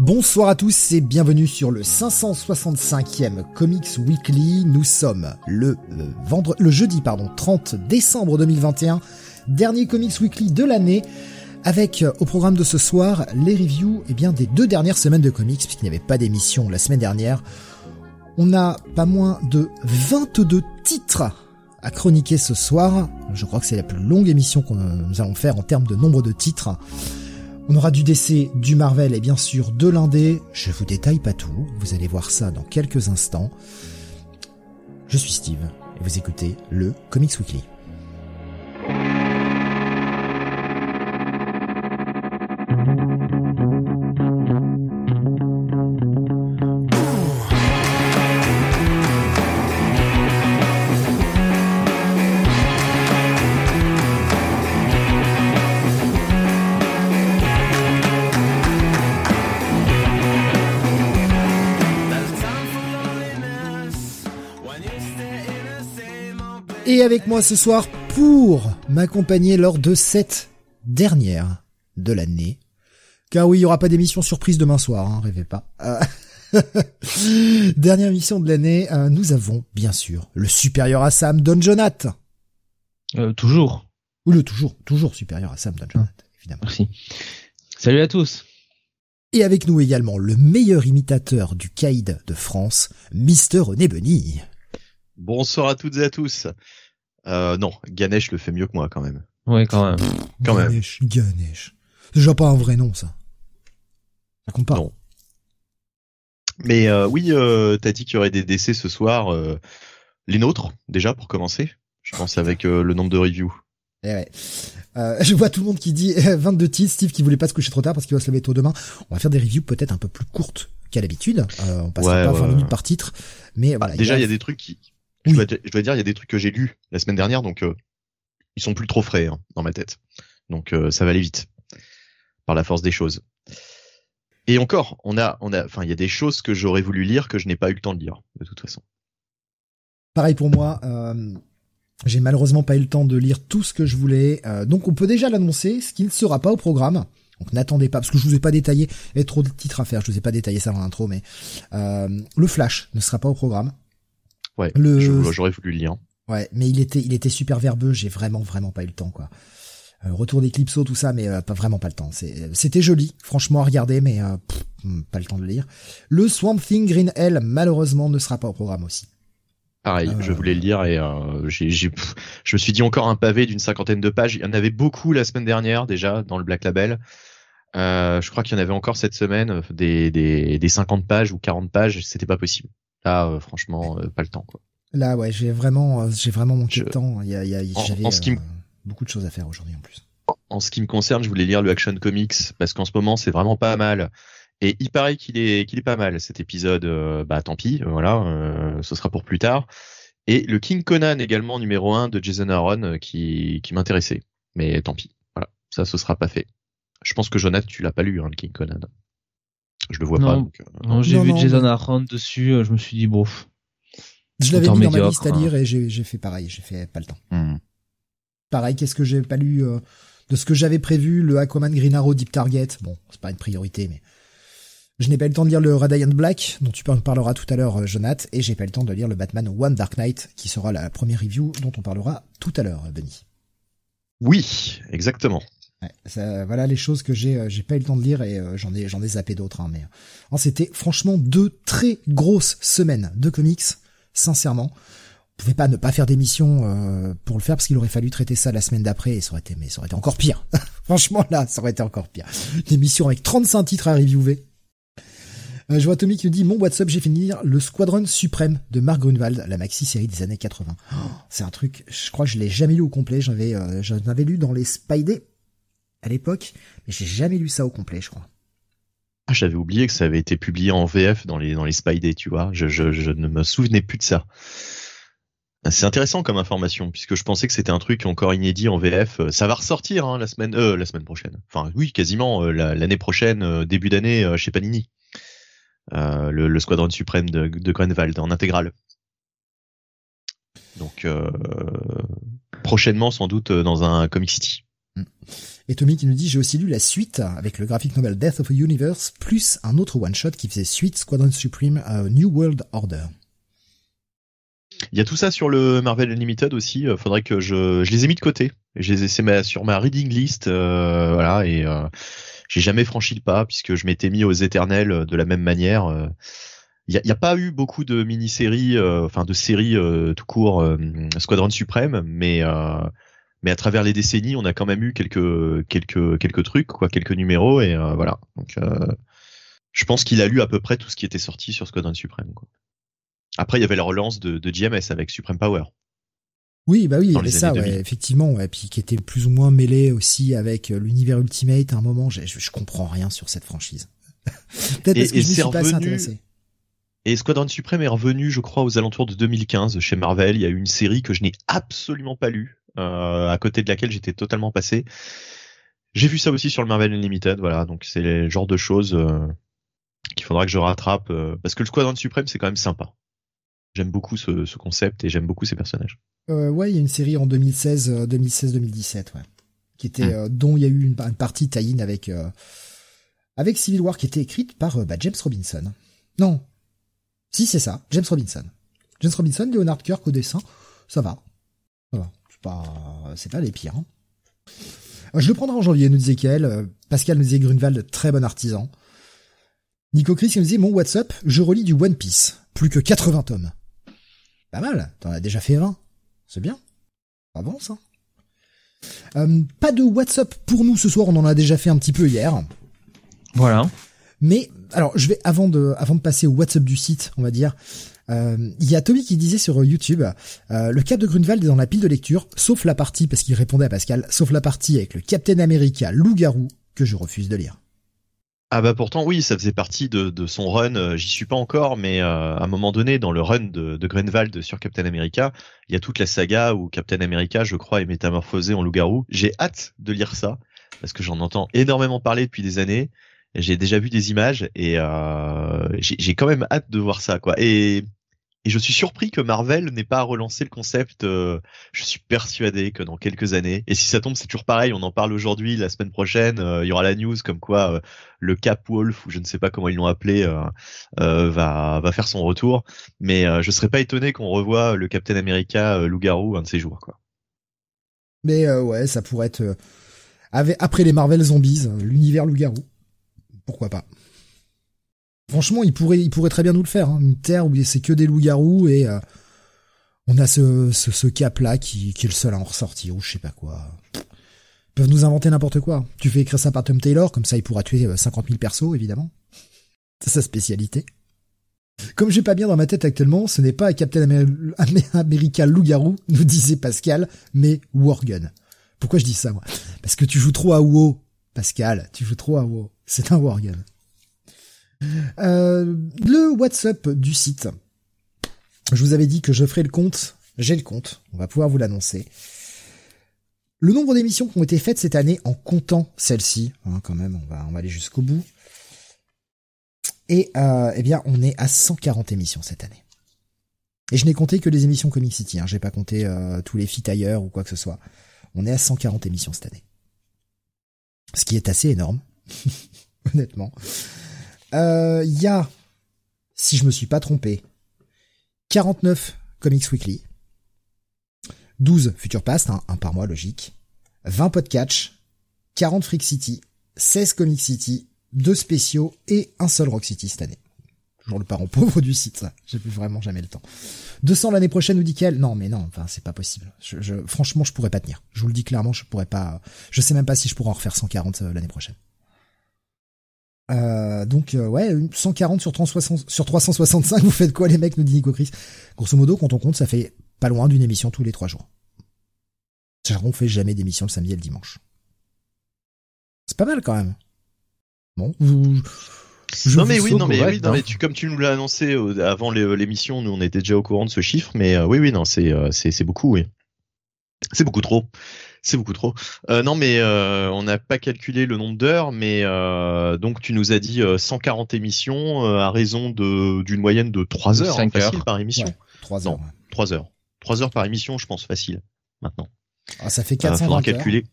Bonsoir à tous et bienvenue sur le 565e Comics Weekly. Nous sommes le, euh, le jeudi pardon, 30 décembre 2021, dernier Comics Weekly de l'année, avec euh, au programme de ce soir les reviews eh bien, des deux dernières semaines de comics, puisqu'il n'y avait pas d'émission la semaine dernière. On a pas moins de 22 titres à chroniquer ce soir. Je crois que c'est la plus longue émission que nous allons faire en termes de nombre de titres. On aura du DC, du Marvel et bien sûr de l'indé. Je vous détaille pas tout, vous allez voir ça dans quelques instants. Je suis Steve et vous écoutez le Comics Weekly. Moi ce soir pour m'accompagner lors de cette dernière de l'année. Car oui, il n'y aura pas d'émission surprise demain soir, hein, rêvez pas. Euh, dernière émission de l'année, euh, nous avons bien sûr le supérieur à Sam, Don Jonath. Euh, toujours. Ou le toujours, toujours supérieur à Sam, Don Jonath, évidemment. Merci. Salut à tous. Et avec nous également le meilleur imitateur du Caïd de France, Mister René Benny. Bonsoir à toutes et à tous. Euh, non, Ganesh le fait mieux que moi quand même. Ouais, quand même. quand Ganesh, même. Ganesh. C'est déjà pas un vrai nom, ça. Ça compte pas. Non. Mais euh, oui, euh, t'as dit qu'il y aurait des décès ce soir. Euh, les nôtres, déjà, pour commencer. Je pense avec euh, le nombre de reviews. Eh ouais. Euh, je vois tout le monde qui dit 22 titres, Steve qui voulait pas se coucher trop tard parce qu'il va se lever tôt demain. On va faire des reviews peut-être un peu plus courtes qu'à l'habitude. Euh, on passera Ouais, pas ouais, 20 minutes par titre. Mais voilà. Bah, déjà, il y a des des trucs qui. Oui. Je, dois, je dois dire, il y a des trucs que j'ai lus la semaine dernière, donc euh, ils sont plus trop frais hein, dans ma tête. Donc euh, ça va aller vite par la force des choses. Et encore, on a, on a, enfin, il y a des choses que j'aurais voulu lire que je n'ai pas eu le temps de lire de toute façon. Pareil pour moi. Euh, j'ai malheureusement pas eu le temps de lire tout ce que je voulais. Euh, donc on peut déjà l'annoncer, ce qui ne sera pas au programme. Donc n'attendez pas, parce que je vous ai pas détaillé, il y a trop de titres à faire, je vous ai pas détaillé ça dans l'intro, mais euh, le Flash ne sera pas au programme. Ouais, Le- j'aurais voulu le lire. Ouais, mais il était, il était super verbeux, j'ai vraiment, vraiment pas eu le temps, quoi. Euh, retour d'Eclipso, tout ça, mais euh, pas vraiment pas le temps. C'est- C'était joli, franchement à regarder, mais euh, pff, hmm, pas le temps de le lire. Le Swamp Thing Green Hell, malheureusement, ne sera pas au programme aussi. Pareil, Euh, je voulais le lire et euh, j'ai, je me suis dit encore un pavé d'une cinquantaine de pages. Il y en avait beaucoup la semaine dernière déjà dans le Black Label. Euh, je crois qu'il y en avait encore cette semaine euh, des, des, des 50 pages ou 40 pages. C'était pas possible. Là, euh, franchement, euh, pas le temps. Quoi. Là, ouais, j'ai vraiment, euh, j'ai vraiment manqué Je- de temps. Il y a, il y a, En- j'avais en ce qui me- beaucoup de choses à faire aujourd'hui en plus. En ce qui me concerne, je voulais lire le Action Comics parce qu'en ce moment, c'est vraiment pas mal. Et il paraît qu'il est, qu'il est pas mal cet épisode. euh, bah tant pis, voilà, euh, ce sera pour plus tard. Et le King Conan également numéro 1 de Jason Aaron qui, qui m'intéressait. Mais tant pis, voilà, ça ce sera pas fait. Je pense que Jonathan, tu l'as pas lu, hein, le King Conan. Je le vois pas. Non. donc, euh, Non, j'ai vu non, Jason mais- Aaron dessus, euh, je me suis dit, bon, Je l'avais mis dans ma liste à hein. lire et j'ai, j'ai fait pareil, j'ai fait pas le temps. hmm. Pareil, qu'est-ce que j'ai pas lu euh, de ce que j'avais prévu, le Aquaman Green Arrow Deep Target. Bon, c'est pas une priorité, mais je n'ai pas eu le temps de lire le Radiant Black, dont tu parleras tout à l'heure, euh, Jonath, et j'ai pas eu le temps de lire le Batman One Dark Knight, qui sera la première review dont on parlera tout à l'heure, Benny. Oui, exactement. Ouais, ça, voilà les choses que j'ai, euh, j'ai pas eu le temps de lire et euh, j'en ai, j'en ai zappé d'autres, hein, mais euh, c'était franchement deux très grosses semaines de comics, sincèrement. On pouvait pas ne pas faire d'émission euh, pour le faire parce qu'il aurait fallu traiter ça la semaine d'après et ça aurait été, mais ça aurait été encore pire. franchement là, ça aurait été encore pire. Une émission avec 35 titres à reviewer. Euh, je vois Tommy qui nous dit mon WhatsApp, j'ai fini le Squadron Suprême de Mark Grunwald, la maxi série des années 80. Oh, c'est un truc, je crois que je l'ai jamais lu au complet. J'avais, euh, j'en avais lu dans les Spidey à l'époque, mais j'ai jamais lu ça au complet, je crois. Ah, j'avais oublié que ça avait été publié en VF dans les dans les Spidey, tu vois. Je, je, je ne me souvenais plus de ça. C'est intéressant comme information puisque je pensais que c'était un truc encore inédit en VF. Ça va ressortir hein, la semaine euh, la semaine prochaine. Enfin oui, quasiment euh, l'année prochaine, euh, début d'année euh, chez Panini. Euh, le, le, Squadron suprême de, de Grenwald en intégrale. Donc prochainement sans doute dans un Comic City. Et Tommy qui nous dit j'ai aussi lu la suite avec le graphic novel Death of a Universe plus un autre one shot qui faisait suite Squadron Supreme uh, New World Order. Il y a tout ça sur le Marvel Unlimited aussi. Euh, faudrait que je, je les ai mis de côté. Je les ai c'est sur ma reading list, euh, voilà. Et euh, j'ai jamais franchi le pas puisque je m'étais mis aux éternels de la même manière. Il n'y a, pas eu beaucoup de mini-séries, euh, enfin de séries euh, tout court Squadron Suprême, mais mais à travers les décennies, on a quand même eu quelques quelques quelques trucs, quoi, quelques numéros et voilà. Donc je pense qu'il a lu à peu près tout ce qui était sorti sur Squadron Suprême. Quoi. Après, il y avait la relance de, de GMS avec Supreme Power. Oui, bah oui, il y avait ça, ouais, effectivement, ouais, puis qui était plus ou moins mêlé aussi avec l'univers Ultimate. À un moment, je, je comprends rien sur cette franchise. Peut-être parce que je ne suis pas assez intéressé. Et Squadron Supreme est revenu, je crois, aux alentours de 2015 chez Marvel. Il y a eu une série que je n'ai absolument pas lue, euh, à côté de laquelle j'étais totalement passé. J'ai vu ça aussi sur le Marvel Unlimited, voilà. Donc c'est le genre de choses euh, qu'il faudra que je rattrape, euh, parce que le Squadron Supreme c'est quand même sympa. J'aime beaucoup ce, ce, concept et j'aime beaucoup ces personnages. Euh, ouais, il y a une série en 2016, 2016-2017, ouais, qui était mmh. euh, dont il y a eu une, une partie tie-in avec euh, avec Civil War qui était écrite par bah, James Robinson. Non, si c'est ça, James Robinson. James Robinson, Leonard Kirk au dessin, ça va, ça va. C'est pas, c'est pas les pires. Hein. Je le prendrai en janvier, nous disait Kael. Pascal nous disait Grunwald, très bon artisan. Nico Chris nous disait mon WhatsApp, je relis du One Piece, plus que 80 tomes. Pas mal, t'en as déjà fait 20. C'est bien. Pas bon ça. Euh, pas de WhatsApp pour nous ce soir, on en a déjà fait un petit peu hier. Voilà. Mais alors je vais avant de avant de passer au WhatsApp du site, on va dire. Il euh, y a Tommy qui disait sur YouTube, euh, le cap de Grunwald est dans la pile de lecture, sauf la partie, parce qu'il répondait à Pascal, sauf la partie avec le Captain America loup-garou que je refuse de lire. Ah bah pourtant oui, ça faisait partie de, son run. Euh, j'y suis pas encore, mais à un moment donné, dans le run de, de sur Captain America, il y a toute la saga où Captain America, je crois, est métamorphosé en loup-garou. J'ai hâte de lire ça parce que j'en entends énormément parler depuis des années. J'ai déjà vu des images et j'ai quand même hâte de voir ça, quoi. Et et je suis surpris que Marvel n'ait pas relancé le concept. Euh, je suis persuadé que dans quelques années, et si ça tombe, c'est toujours pareil. On en parle aujourd'hui, la semaine prochaine, euh, il y aura la news comme quoi euh, le Cap Wolf ou je ne sais pas comment ils l'ont appelé va faire son retour. Mais je serais pas étonné qu'on revoie le Captain America loup-garou un de ces jours, quoi. Mais ouais, ça pourrait être après les Marvel Zombies, l'univers loup-garou. Pourquoi pas Franchement, il pourrait, il pourrait très bien nous le faire. Hein. Une terre où c'est que des loups-garous et euh, on a ce, ce, ce cap-là qui, qui, est le seul à en ressortir ou je sais pas quoi. Ils peuvent nous inventer n'importe quoi. Tu fais écrire ça par Tom Taylor, comme ça il pourra tuer 50 euh, 000 persos, évidemment. C'est sa spécialité. Comme j'ai pas bien dans ma tête actuellement, ce n'est pas Captain America loup-garou, nous disait Pascal, mais Worgen. Pourquoi je dis ça, moi? Parce que tu joues trop à WoW, Pascal, tu joues trop à WoW. C'est un Worgen. Euh, le WhatsApp du site. Je vous avais dit que je ferai le compte. J'ai le compte. On va pouvoir vous l'annoncer. Le nombre d'émissions qui ont été faites cette année en comptant celle-ci, hein, quand même, on va, aller jusqu'au bout. Et euh, eh bien, on est à 140 émissions cette année. Et je n'ai compté que les émissions Comic City. Hein, J'ai pas compté euh, tous les feats ailleurs ou quoi que ce soit. On est à 140 émissions cette année. Ce qui est assez énorme, honnêtement. Il euh, y a, si je me suis pas trompé, 49 Comics Weekly, 12 Future Past, hein, un par mois logique, 20 Podcatch, 40 Freak City, 16 Comic City, 2 spéciaux et un seul Rock City cette année. Toujours le parent pauvre du site, ça. J'ai plus vraiment jamais le temps. 200 l'année prochaine, nous dit qu'elle. Non, mais non, enfin, c'est pas possible. Je, je, franchement, je pourrais pas tenir. Je vous le dis clairement, je pourrais pas. Je sais même pas si je pourrais en refaire 140 euh, l'année prochaine. Euh, donc euh, ouais, 140 sur 360, sur 365, vous faites quoi les mecs, nous dit Nico Chris? Grosso modo, quand on compte, ça fait pas loin d'une émission tous les trois jours. On fait jamais d'émission le samedi et le dimanche. C'est pas mal quand même. Bon, vous... Je non mais oui, non mais, oui, non, mais tu, comme tu nous l'as annoncé avant l'émission, nous on était déjà au courant de ce chiffre, mais euh, oui, oui, non, c'est c'est beaucoup, oui. C'est beaucoup trop. C'est beaucoup trop. Euh, non, mais euh, on n'a pas calculé le nombre d'heures, mais euh, donc tu nous as dit 140 émissions à raison de d'une moyenne de 3 heures, 5 facile par émission. 3 heures. 3 heures. 3 heures par émission, je pense facile maintenant. Ah, ça fait 400 faudra calculer.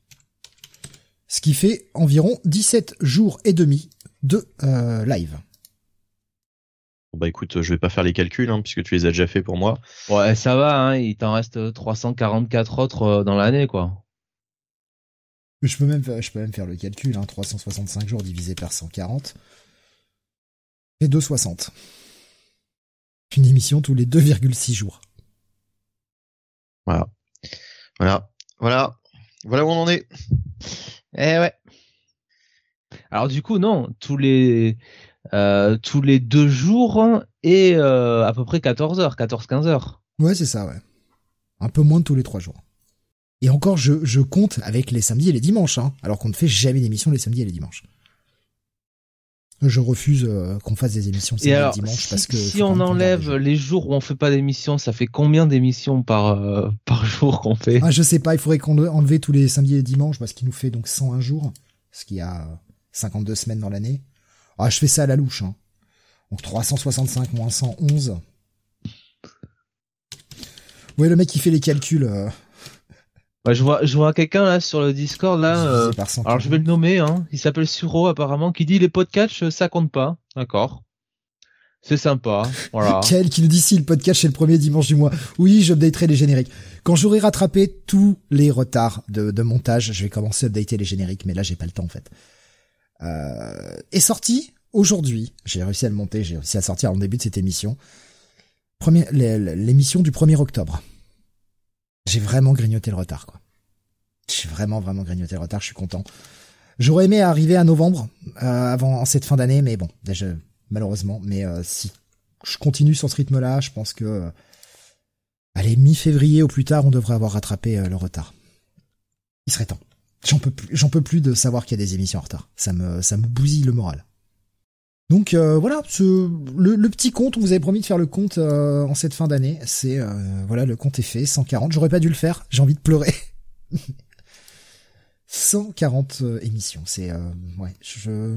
Ce qui fait environ 17 jours et demi de live. Bon bah écoute, je vais pas faire les calculs hein, puisque tu les as déjà fait pour moi. Ouais, ça va, hein, il t'en reste 344 autres dans l'année quoi. Je peux même, je peux même faire le calcul, hein, 365 jours divisé par 140. Et 260. Une émission tous les 2,6 jours. Voilà. Voilà. Voilà. Voilà où on en est. Eh ouais. Alors du coup, non, tous les euh, tous les deux jours et euh, à peu près 14 heures, 14-15 heures. Ouais, c'est ça, ouais. Un peu moins de tous les trois jours. Et encore, je, je compte avec les samedis et les dimanches, hein, alors qu'on ne fait jamais d'émission les samedis et les dimanches. Je refuse euh, qu'on fasse des émissions samedi et, dimanche parce que si on enlève les jours où on fait pas d'émissions, ça fait combien d'émissions par euh, par jour qu'on fait? Ah, je sais pas, il faudrait qu'on enlève tous les samedis et les dimanches parce qu'il nous fait donc 101 jours, ce qui a 52 semaines dans l'année. Ah, je fais ça à la louche hein. Donc 365 moins 111. Ouais, le mec qui fait les calculs euh, bah, je vois, je vois quelqu'un là sur le Discord là. Euh, alors je vais le nommer. Hein, il s'appelle Suro apparemment, qui dit les podcasts ça compte pas. D'accord. C'est sympa. Voilà. Quel qui nous dit si le podcast c'est le premier dimanche du mois. Oui, j'updaterai les génériques. Quand j'aurai rattrapé tous les retards de, de, montage, je vais commencer à updater les génériques, mais là j'ai pas le temps en fait. Euh, est sorti aujourd'hui. J'ai réussi à le monter, j'ai réussi à sortir en début de cette émission. L'émission du 1er octobre. J'ai vraiment grignoté le retard, quoi. J'ai vraiment, vraiment grignoté le retard, je suis content. J'aurais aimé arriver à novembre, euh, avant en cette fin d'année, mais bon, déjà, malheureusement. Mais euh, si je continue sur ce rythme-là, je pense que, euh, allez, mi-février ou plus tard, on devrait avoir rattrapé le retard. Il serait temps. J'en peux plus, j'en peux plus de savoir qu'il y a des émissions en retard. Ça me, ça me bousille le moral. Donc euh, voilà, ce, le, petit compte, on vous avait promis de faire le compte euh, en cette fin d'année. C'est euh, voilà, le compte est fait, 140. J'aurais pas dû le faire, j'ai envie de pleurer. 140 émissions, c'est ouais, je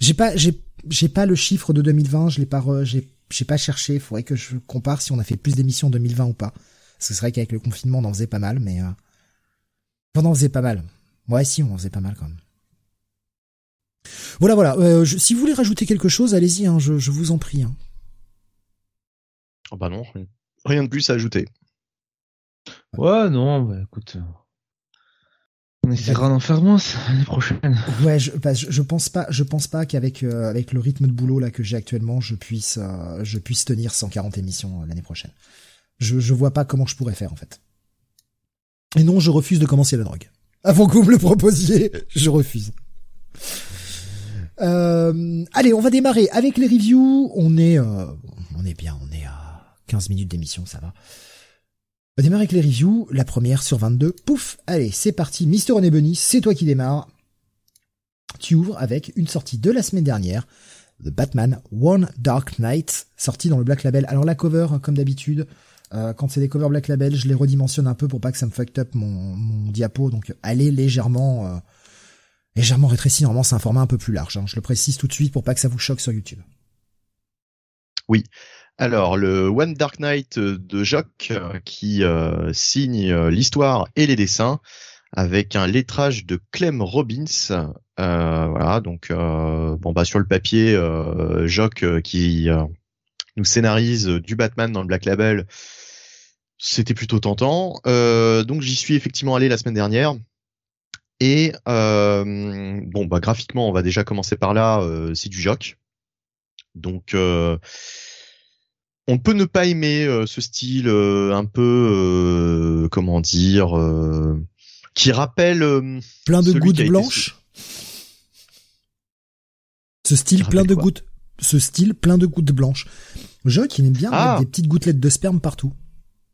j'ai pas j'ai j'ai pas le chiffre de 2020, je l'ai pas j'ai j'ai pas cherché, faudrait que je compare si on a fait plus d'émissions en 2020 ou pas. Parce que c'est vrai qu'avec le confinement, on en faisait pas mal mais on en faisait pas mal. Ouais, si, on en faisait pas mal quand même. Voilà, voilà. Euh, si vous voulez rajouter quelque chose, allez-y, hein, je, vous en prie. Hein. Oh bah non, rien de plus à ajouter. Ouais, non, bah écoute. On essaiera d'en faire moins l'année prochaine. Ouais, je, bah, je, pense pas, je pense pas qu'avec euh, avec le rythme de boulot là que j'ai actuellement, je puisse euh, je puisse tenir 140 émissions l'année prochaine. Je je vois pas comment je pourrais faire en fait. Et non, je refuse de commencer la drogue. Avant que vous me le proposiez, je refuse. Euh, allez, on va démarrer avec les reviews. On est, euh, on est bien, on est à 15 minutes d'émission, ça va. On va démarrer avec les reviews. La première sur 22. Pouf, allez, c'est parti. Mister René Bunny, c'est toi qui démarre. Tu ouvres avec une sortie de la semaine dernière. The Batman One Dark Knight, sorti dans le Black Label. Alors la cover, comme d'habitude, euh, quand c'est des covers Black Label, je les redimensionne un peu pour pas que ça me fucked up mon, mon diapo. Donc allez légèrement euh, légèrement rétréci. Normalement, c'est un format un peu plus large. Hein. Je le précise tout de suite pour pas que ça vous choque sur YouTube. Oui. Alors, le One Dark Knight de Jock euh, qui euh, signe euh, l'histoire et les dessins avec un lettrage de Clem Robbins. voilà, donc bon bah sur le papier, Jock qui nous scénarise du Batman dans le Black Label, c'était plutôt tentant. donc j'y suis effectivement allé la semaine dernière. Et bon, bah graphiquement, on va déjà commencer par là. C'est du joc. Donc, on peut ne pas aimer ce style un peu, comment dire, qui rappelle plein de gouttes blanches. Ce style plein de gouttes, ce style plein de gouttes blanches. Joc, il aime bien ah. des petites gouttelettes de sperme partout.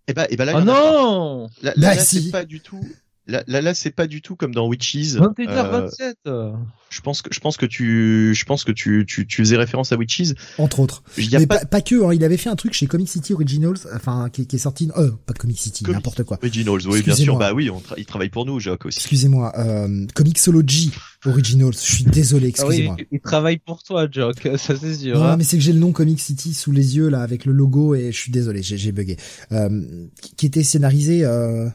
Et eh bah, et bah là, oh non, là, là, c'est pas du tout là, là, c'est pas du tout comme dans Witches. 21h27. Euh, je pense que je pense que tu je pense que tu tu, tu faisais référence à Witches. Entre autres. Mais pas... Pas, que. Hein, il avait fait un truc chez Comic City Originals, enfin qui, qui est sorti. Euh, pas Comic City, n'importe quoi. Originals, oui, bien sûr. Bah oui, on il travaille pour nous, Jacques aussi. Excusez-moi. Euh, Comixology Originals. Je suis désolé, ah excusez-moi. il travaille pour toi, Jock. Ça c'est sûr. Non, hein. mais c'est que j'ai le nom Comic City sous les yeux là avec le logo et je suis désolé, j'ai bugué. Euh, qui était scénarisé. Euh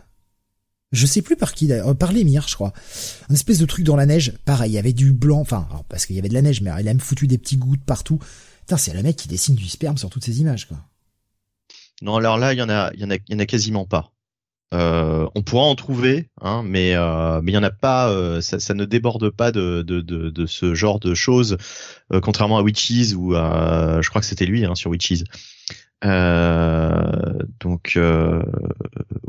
je sais plus par qui d'ailleurs, euh, par l'émir, je crois. Un espèce de truc dans la neige. Pareil, il y avait du blanc, enfin, parce qu'il y avait de la neige, mais il a même foutu des petits gouttes partout. Putain, c'est le mec qui dessine du sperme sur toutes ces images, quoi. Non, alors là, il y en a, il y en a, il y en a quasiment pas. Euh, on pourra en trouver, hein, mais euh, mais il y en a pas. Ça, ne déborde pas de, de, de, ce genre de choses, contrairement à Witches ou à, je crois que c'était lui hein, sur Witches. Donc,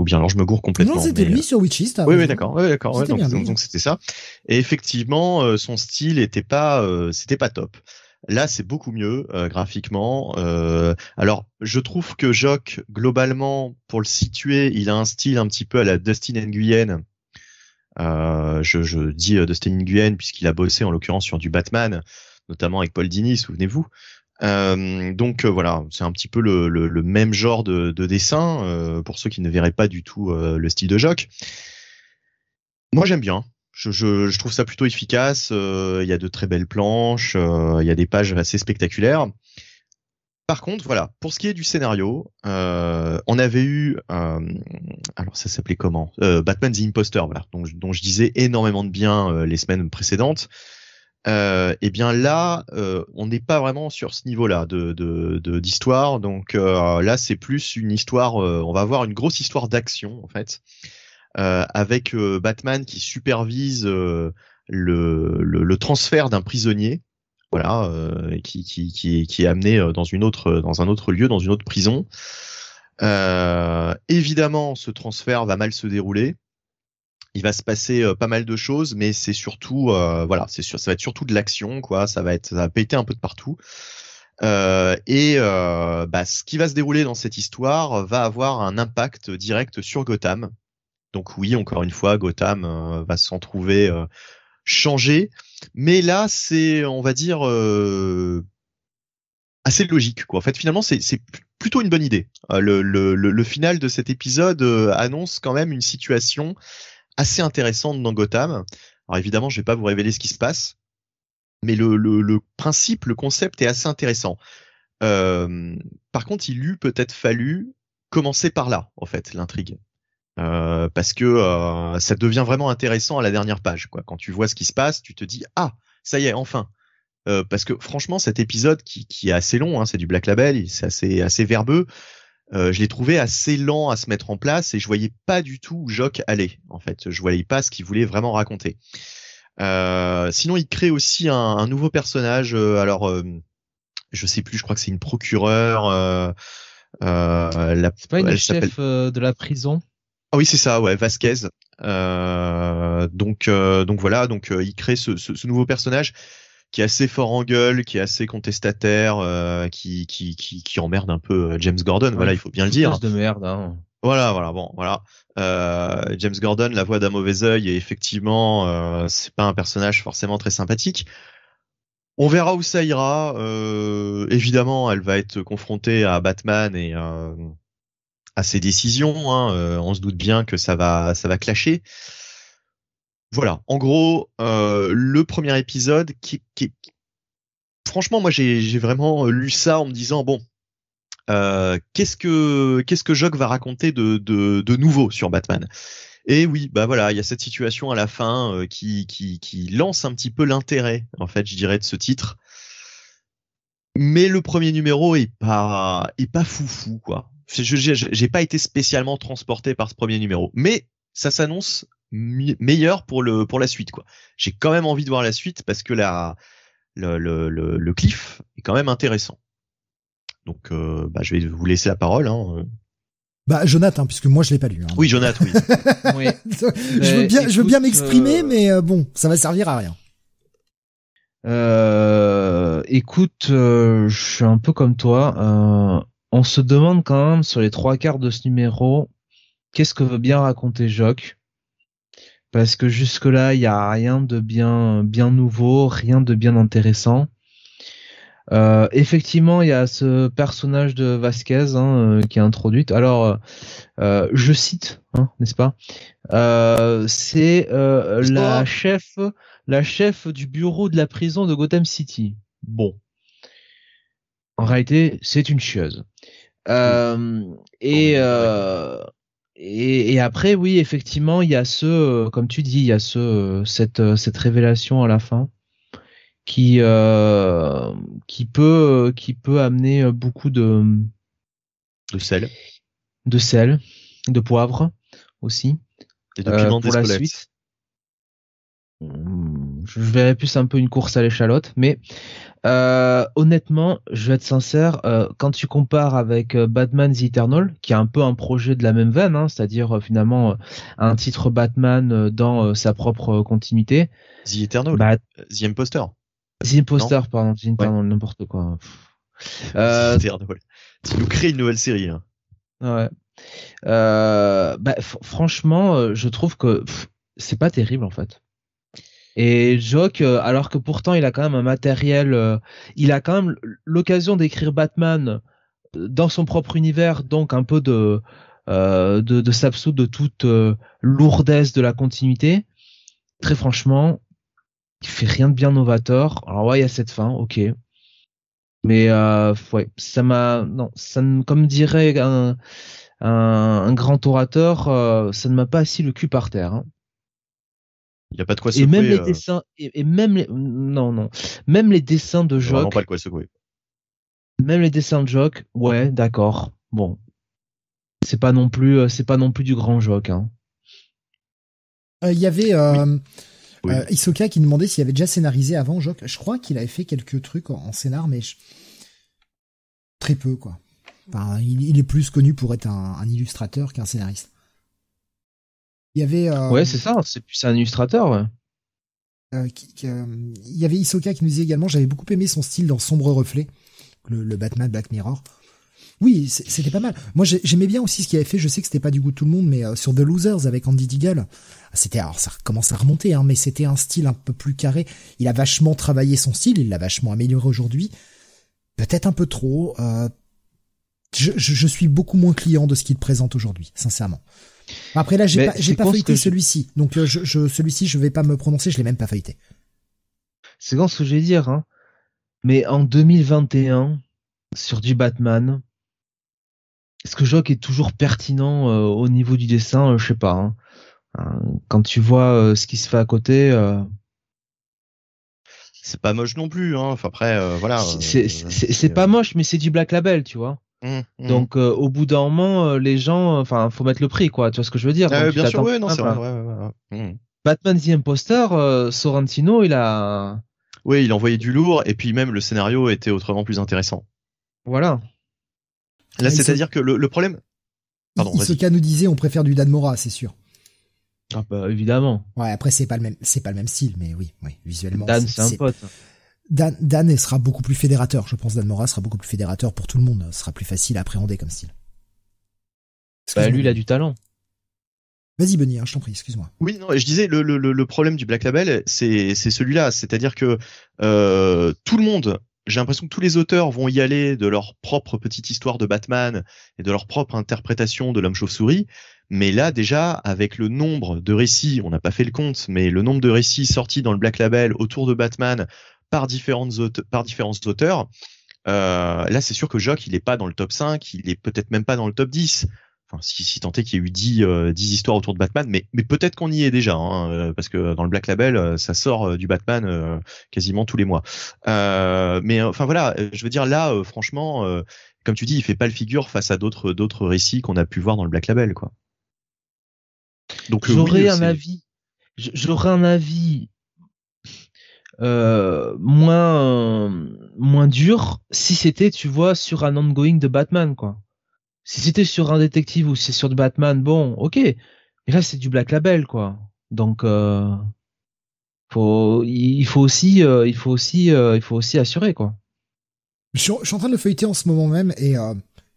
ou bien alors je me gourre complètement. Non, c'était lui sur Witches. Oui, oui, d'accord, d'accord. Ouais, donc, c'était ça. Et effectivement, euh, son style était pas, euh, c'était pas top. Là, c'est beaucoup mieux graphiquement. alors, je trouve que Jock, globalement, pour le situer, il a un style un petit peu à la Dustin Nguyen. je, je dis Dustin Nguyen puisqu'il a bossé en l'occurrence sur du Batman, notamment avec Paul Dini, souvenez-vous. Euh, donc euh, voilà, c'est un petit peu le, même genre de, de dessin euh, pour ceux qui ne verraient pas du tout le style de Jock. Moi j'aime bien. Je, trouve ça plutôt efficace. Il y a de très belles planches, il y a des pages assez spectaculaires. Par contre, voilà, pour ce qui est du scénario, on avait eu, alors ça s'appelait comment? Batman the Imposter, voilà, dont, dont, je disais énormément de bien les semaines précédentes. Euh, eh bien là, euh, on n'est pas vraiment sur ce niveau-là de d'histoire. Donc euh, là, c'est plus une histoire. Euh, on va avoir une grosse histoire d'action en fait, avec Batman qui supervise le, le, le, transfert d'un prisonnier, voilà, qui, qui, qui, qui, est amené dans une autre dans un autre lieu, dans une autre prison. évidemment, ce transfert va mal se dérouler il va se passer euh, pas mal de choses, mais c'est surtout, euh, voilà, c'est sûr, ça va être surtout de l'action, quoi. Ça va être, ça va péter un peu de partout. Euh, et euh, bah, ce qui va se dérouler dans cette histoire va avoir un impact direct sur Gotham. Donc oui, encore une fois, Gotham va s'en trouver changé, mais là c'est, on va dire, assez logique. Quoi. En fait, finalement, c'est plutôt une bonne idée. Le, le, le, final de cet épisode annonce quand même une situation assez intéressante dans Gotham. Alors évidemment, je vais pas vous révéler ce qui se passe, mais le, le, le principe, le concept est assez intéressant. Euh, par contre, il eût peut-être fallu commencer par là, en fait, l'intrigue. Euh, parce que euh, ça devient vraiment intéressant à la dernière page. Quoi. Quand tu vois ce qui se passe, tu te dis ah ça y est enfin. Euh, parce que franchement, cet épisode qui, qui est assez long, hein, c'est du Black Label, c'est assez assez verbeux. Euh, je l'ai trouvé assez lent à se mettre en place et je voyais pas du tout où Jock allait. En fait, je voyais pas ce qu'il voulait vraiment raconter. Euh, sinon, il crée aussi un, un nouveau personnage. Euh, alors, euh, je sais plus. Je crois que c'est une procureure. La, c'est pas une chef de la prison? Ah oui, c'est ça. Ouais, Vasquez. donc, donc voilà. Donc, il crée ce, ce, ce nouveau personnage qui est assez fort en gueule, qui est assez contestataire, euh, qui, qui, qui, qui, emmerde un peu euh, James Gordon. voilà, il faut bien le dire. de merde. Hein. Voilà, voilà, bon, voilà. Euh, James Gordon, la voix d'un mauvais œil, et effectivement, euh, c'est pas un personnage forcément très sympathique. On verra où ça ira. Euh, évidemment, elle va être confrontée à Batman et euh, à ses décisions. Hein. on se doute bien que ça va, ça va clasher. Voilà, en gros, euh, le premier épisode qui, franchement, moi j'ai vraiment lu ça en me disant bon, euh, qu'est-ce que qu'est-ce va raconter de, nouveau sur Batman? Et oui, bah voilà, il y a cette situation à la fin euh, qui, qui qui lance un petit peu l'intérêt, en fait, je dirais, de ce titre. Mais le premier numéro est pas est pas foufou quoi. J'ai pas été spécialement transporté par ce premier numéro, mais ça s'annonce meilleur pour le pour la suite quoi. J'ai quand même envie de voir la suite parce que la le, le, le, cliff est quand même intéressant. Donc euh, bah, je vais vous laisser la parole. Hein. Bah Jonathan, puisque moi je l'ai pas lu. Hein. Oui Jonathan, oui. oui. je veux bien, je veux bien m'exprimer, euh, mais euh, bon, ça va servir à rien. Euh, écoute, je suis un peu comme toi. on se demande quand même sur les trois quarts de ce numéro, qu'est-ce que veut bien raconter Jock parce que jusque là il y a rien de bien bien nouveau, rien de bien intéressant. Euh, effectivement, il y a ce personnage de Vasquez hein, euh, qui est introduit. Alors, euh, je cite, hein, n'est-ce pas? C'est la chef, la chef du bureau de la prison de Gotham City. Bon, en réalité, c'est une chieuse. et, et, et après, oui, effectivement, il y a ce, comme tu dis, il y a ce, cette, cette révélation à la fin qui euh, qui peut qui peut amener beaucoup de de sel, de sel, de poivre aussi. Des documents euh, pour la suite. Hmm, je verrais plus un peu une course à l'échalote, mais euh, honnêtement, je vais être sincère, euh, quand tu compares avec euh, Batman The Eternal, qui est un peu un projet de la même veine, hein, c'est-à-dire finalement un titre Batman dans sa propre continuité. The Eternal, bah, The Imposter. The Imposter, pardon, The Eternal, n'importe quoi. Euh... Tu nous crées une nouvelle série. Hein. Ouais. Euh, bah, franchement, je trouve que c'est pas terrible en fait. Et Jock, euh, alors que pourtant il a quand même un matériel, euh, il a quand même l'occasion d'écrire Batman euh, dans son propre univers, donc un peu de de, de s'absoudre de toute lourdesse de la continuité. Très franchement, il fait rien de bien novateur. Alors ouais, il y a cette fin, ok. Mais ouais, ça m'a non, ça comme dirait un, un, grand orateur, ça ne m'a pas assis le cul par terre. Hein. Il y a pas de quoi secouer. Et même les euh. dessins, et, même les, non, non, même les dessins de Jock. pas de quoi secouer. Même les dessins de Jock, ouais, d'accord. Bon. C'est pas non plus, euh, c'est pas non plus du grand Jock, hein. Euh, il y avait, euh, Isoka qui demandait s'il avait déjà scénarisé avant Jock. Je crois qu'il avait fait quelques trucs en, scénar, mais très peu, quoi. Enfin, il, est plus connu pour être un illustrateur qu'un scénariste. Il y avait. Euh, ouais, c'est ça. C'est plus un illustrateur. Ouais. Euh, euh, il y avait Isoka qui nous disait également, j'avais beaucoup aimé son style dans Sombre Reflet, le, Batman Black Mirror. Oui, c'était pas mal. Moi, j'aimais bien aussi ce qu'il avait fait. Je sais que c'était pas du goût de tout le monde, mais sur The Losers avec Andy Deagle, c'était alors ça commence à remonter, hein, mais c'était un style un peu plus carré. Il a vachement travaillé son style, il l'a vachement amélioré aujourd'hui. Peut-être un peu trop. je, je, suis beaucoup moins client de ce qu'il présente aujourd'hui, sincèrement. Après là, j'ai pas, j'ai pas feuilleté celui-ci, donc euh, je, je celui-ci, je vais pas me prononcer, je l'ai même pas feuilleté. C'est quand ce que je vais dire, hein. Mais en 2021, sur du Batman, est-ce que Jock est toujours pertinent euh, au niveau du dessin? Euh, Je sais pas. Hein. Quand tu vois ce qui se fait à côté. C'est pas moche non plus, hein. Enfin après, voilà. C'est pas moche, mais c'est du Black Label, tu vois. Mmh, mmh. Donc euh, au bout d'un moment, euh, les gens, enfin, faut mettre le prix, quoi. Tu vois ce que je veux dire? Ah, Bien sûr, oui, non, c'est vrai. Mmh. Batman the Imposter, euh, Sorrentino, il a. Oui, il a envoyé du lourd, et puis même le scénario était autrement plus intéressant. Voilà. Là, c'est-à-dire que le, problème. Pardon. Ce cas nous disait, on préfère du Dan Mora, c'est sûr. Ah bah évidemment. Ouais, après c'est pas le même, c'est pas le même style, mais oui, oui, visuellement. Dan, c'est un pote. Dan, Dan sera beaucoup plus fédérateur. Je pense Dan Mora sera beaucoup plus fédérateur pour tout le monde. Ce sera plus facile à appréhender comme style. Bah, lui, il a du talent. Vas-y, Benny, hein, je t'en prie, excuse-moi. Oui, non, je disais, le, le, le problème du Black Label, c'est celui-là. C'est-à-dire que euh, tout le monde, j'ai l'impression que tous les auteurs vont y aller de leur propre petite histoire de Batman et de leur propre interprétation de l'homme chauve-souris. Mais là, déjà, avec le nombre de récits, on n'a pas fait le compte, mais le nombre de récits sortis dans le Black Label autour de Batman, par, différentes auteurs, par différents auteurs. Euh, là, c'est sûr que Jock, il est pas dans le top 5, il est peut-être même pas dans le top 10. Enfin, si, si tant est qu'il y a eu 10, 10 euh, histoires autour de Batman, mais, mais peut-être qu'on y est déjà, hein, euh, parce que dans le Black Label, ça sort du Batman quasiment tous les mois. mais enfin voilà, je veux dire là, franchement, comme tu dis, il fait pas le figure face à d'autres d'autres récits qu'on a pu voir dans le Black Label, quoi. Donc j'aurais un avis, j'aurais un avis euh, moins moins dur si c'était tu vois sur un ongoing de Batman quoi. Si c'était sur un détective ou c'est sur du Batman bon ok. Mais là c'est du Black Label quoi. Donc euh, faut il faut aussi euh, il faut aussi il faut aussi assurer quoi. Je suis, en train de le feuilleter en ce moment même et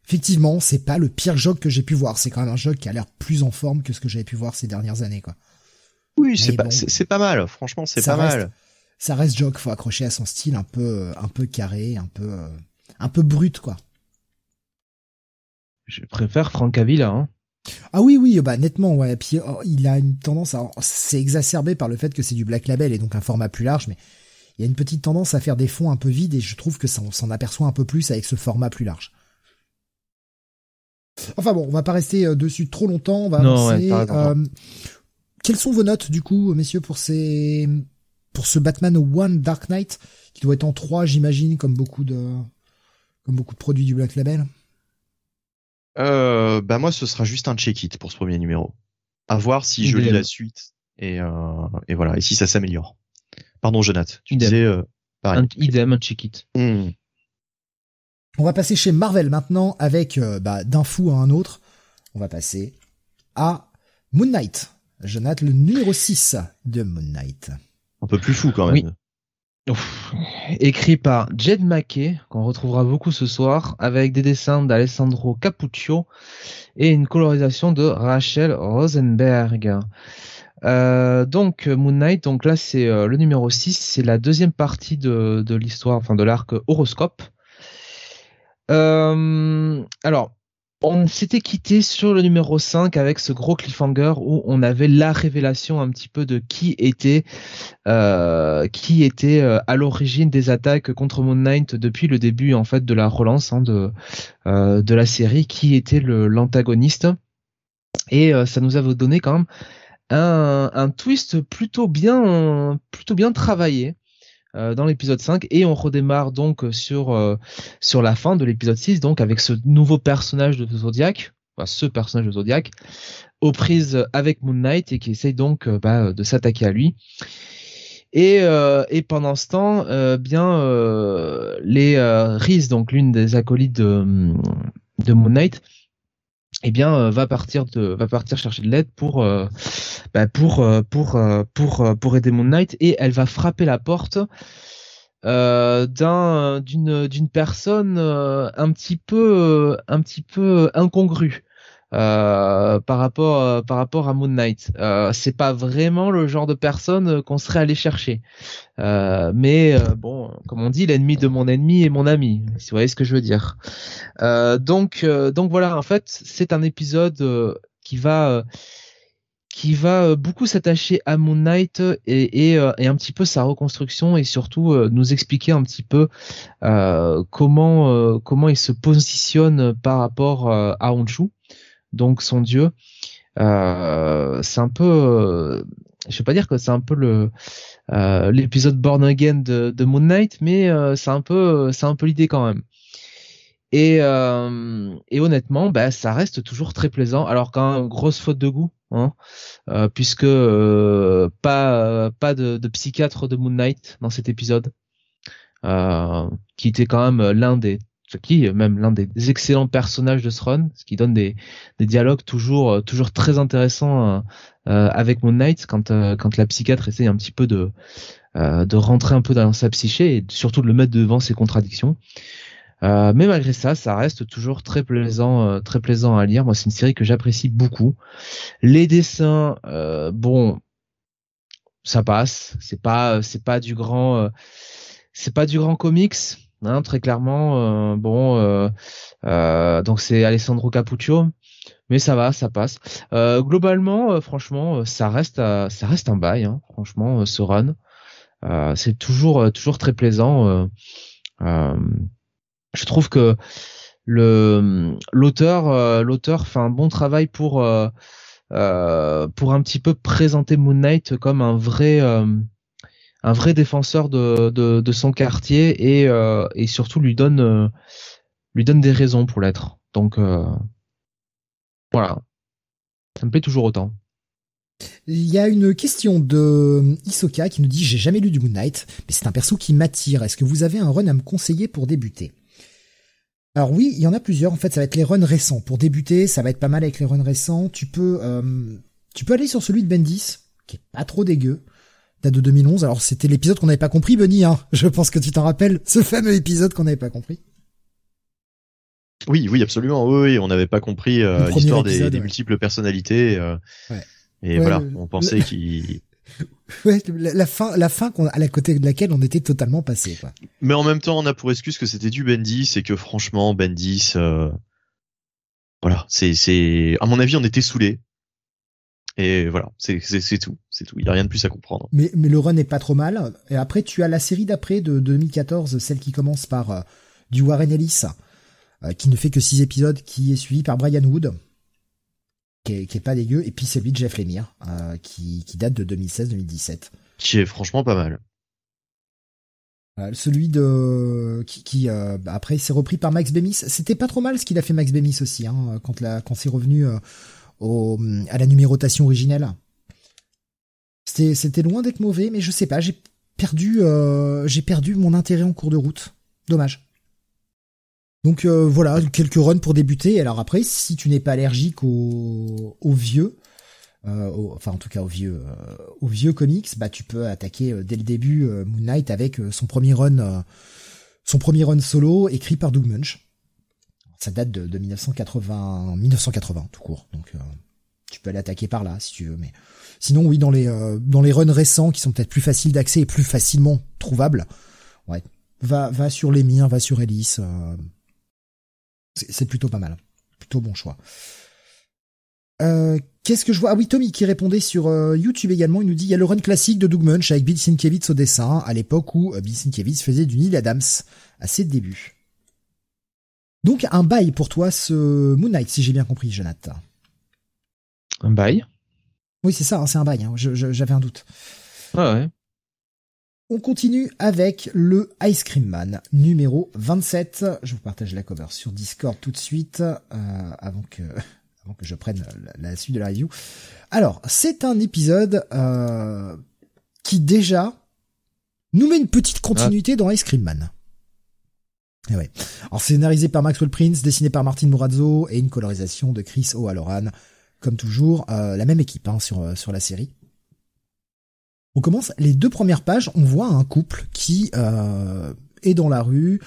effectivement c'est pas le pire jog que j'ai pu voir. C'est quand même un jog qui a l'air plus en forme que ce que j'avais pu voir ces dernières années quoi. Oui, c'est pas, c'est pas mal. Franchement, c'est pas mal. Ça reste Jock, faut accrocher à son style un peu, un peu carré, un peu, un peu brut, quoi. Je préfère Frank Avila, hein. Ah oui, oui, bah nettement, ouais. Puis oh, il a une tendance à, c'est exacerbé par le fait que c'est du Black Label et donc un format plus large, mais il y a une petite tendance à faire des fonds un peu vides et je trouve que ça, on s'en aperçoit un peu plus avec ce format plus large. Enfin bon, on va pas rester euh, dessus trop longtemps. On va avancer. Euh, quelles sont vos notes du coup, messieurs, pour ces pour ce Batman One Dark Knight qui doit être en 3, j'imagine, comme beaucoup de comme beaucoup de produits du Black Label. Euh, bah moi, ce sera juste un check-it pour ce premier numéro. À voir si je lis la suite et, euh, et voilà et si ça s'améliore. Pardon, Jonathan. Tu disais euh, pareil. Un, idem, un check-it. Hmm. On va passer chez Marvel maintenant avec euh, bah, d'un fou à un autre. On va passer à Moon Knight. Jonathan, le numéro 6 de Moon Knight. Un peu plus fou quand même. Écrit par Jed McKay, qu'on retrouvera beaucoup ce soir, avec des dessins d'Alessandro Capuccio et une colorisation de Rachel Rosenberg. Euh, donc Moon Knight, donc là c'est euh, le numéro 6, c'est la deuxième partie de, de l'histoire, enfin de l'arc horoscope. Euh, alors, on s'était quitté sur le numéro 5 avec ce gros cliffhanger où on avait la révélation un petit peu de qui était euh, qui était euh, à l'origine des attaques contre Moon Knight depuis le début en fait de la relance hein, de euh, de la série, qui était l'antagoniste et ça nous avait donné quand même un, un twist plutôt bien plutôt bien travaillé. Euh, dans l'épisode 5 et on redémarre donc sur euh, sur la fin de l'épisode 6 donc avec ce nouveau personnage de Zodiac, enfin, ce personnage de Zodiac aux prises avec Moon Knight et qui essaye donc euh, bah, de s'attaquer à lui. Et, et pendant ce temps, bien les Riz, donc l'une des acolytes de, de Moon Knight, eh bien euh, va partir de va partir chercher de l'aide pour euh, bah, pour euh, pour pour pour aider Moon Knight. Et elle va frapper la porte d'un d'une d'une personne un petit peu un petit peu incongrue. euh, par rapport euh, par rapport à Moon Knight. Euh, c'est pas vraiment le genre de personne qu'on serait allé chercher. mais bon, comme on dit, l'ennemi de mon ennemi est mon ami. Si vous voyez ce que je veux dire. donc donc voilà, en fait, c'est un épisode qui va qui va beaucoup s'attacher à Moon Knight et, et, et, un petit peu sa reconstruction et surtout nous expliquer un petit peu comment comment il se positionne par rapport à Honshu donc son dieu. Euh, c'est un peu, euh, je vais pas dire que c'est un peu le euh, l'épisode Born Again de, de, Moon Knight, mais c'est un peu, c'est un peu l'idée quand même. Et, honnêtement, bah, ça reste toujours très plaisant. Alors quand grosse faute de goût, hein, puisque pas pas de, de, psychiatre de Moon Knight dans cet épisode, qui était quand même l'un des qui est même l'un des excellents personnages de Throne, ce qui donne des, dialogues toujours euh, toujours très intéressants euh, euh, avec Moon Knight quand quand la psychiatre essaie un petit peu de de rentrer un peu dans sa psyché et surtout de le mettre devant ses contradictions. mais malgré ça, ça reste toujours très plaisant, très plaisant à lire. Moi, c'est une série que j'apprécie beaucoup. Les dessins, bon, ça passe. C'est pas, c'est pas du grand, c'est pas du grand comics Hein, très clairement, euh, bon, euh, euh, donc c'est Alessandro Capuccio, mais ça va, ça passe. globalement, franchement, ça reste, ça reste un bail, hein, franchement, ce run. c'est toujours, toujours très plaisant. je trouve que le l'auteur, l'auteur fait un bon travail pour pour un petit peu présenter Moon Knight comme un vrai un vrai défenseur de, son quartier et, euh, et surtout lui donne euh, lui donne des raisons pour l'être. Donc euh, voilà, ça me plaît toujours autant. Il y a une question de Isoka qui nous dit j'ai jamais lu du Moon Knight, mais c'est un perso qui m'attire. Est-ce que vous avez un run à me conseiller pour débuter? Alors oui, il y en a plusieurs. En fait, ça va être les runs récents. Pour débuter, ça va être pas mal avec les runs récents. Tu peux tu peux aller sur celui de Bendis, qui est pas trop dégueu date de 2011. Alors c'était l'épisode qu'on n'avait pas compris, Bunny. Hein. Je pense que tu t'en rappelles, ce fameux épisode qu'on n'avait pas compris. Oui, oui, absolument. Oui, on n'avait pas compris euh, l'histoire des, multiples personnalités. Euh, Et voilà, on pensait qu'il ouais, la, fin, la fin à la côté de laquelle on était totalement passé. Quoi. Mais en même temps, on a pour excuse que c'était du Bendis et que franchement, Bendis, euh, voilà, c'est, c'est, à mon avis, on était saoulés. Et voilà, c'est, tout, c'est tout. Il y a rien de plus à comprendre. Mais, mais le run est pas trop mal. Et après, tu as la série d'après de 2014, celle qui commence par euh, du Warren Ellis, euh, qui ne fait que six épisodes, qui est suivi par Brian Wood, qui est, qui est pas dégueu, et puis celui de Jeff Lemire, euh, qui, qui date de 2016-2017. Qui est franchement pas mal. Celui de qui, qui euh, après s'est repris par Max Bemis. C'était pas trop mal ce qu'il a fait Max Bemis aussi, hein, quand la quand c'est revenu euh, au, à la numérotation originelle. C'était c'était loin d'être mauvais, mais je sais pas, j'ai perdu j'ai perdu mon intérêt en cours de route. Dommage. Donc voilà, quelques runs pour débuter. Alors après, si tu n'es pas allergique aux, aux vieux, euh, enfin en tout cas aux vieux, euh, aux vieux comics, bah tu peux attaquer euh, dès le début Moon Knight avec son premier run, son premier run solo écrit par Doug Munch. Ça date de, de 1980, 1980 tout court. Donc tu peux aller attaquer par là si tu veux, mais sinon oui dans les dans les runs récents qui sont peut-être plus faciles d'accès et plus facilement trouvables, ouais, va va sur les miens, va sur Ellis. c'est plutôt pas mal, plutôt bon choix. Euh, Qu'est-ce que je vois? Ah oui, Tommy qui répondait sur euh, YouTube également, il nous dit il y a le run classique de Doug Munch avec Bill Sienkiewicz au dessin, à l'époque où euh, Bill faisait du Neil Adams à ses débuts. Donc un bail pour toi ce Moon Knight, si j'ai bien compris, Jonathan. Un bail? Oui, c'est ça, hein, c'est un bail, hein, j'avais un doute. Ah ouais. On continue avec le Ice Cream Man numéro 27. Je vous partage la cover sur Discord tout de suite, euh, avant que que je prenne la, suite de la review. Alors, c'est un épisode euh, qui déjà nous met une petite continuité dans Ice Cream Man. Eh. Alors scénarisé par Maxwell Prince, dessiné par Martin Morazzo et une colorisation de Chris O'Halloran. Comme toujours, euh, la même équipe hein, sur, euh, sur la série. On commence les deux premières pages, on voit un couple qui est dans la rue,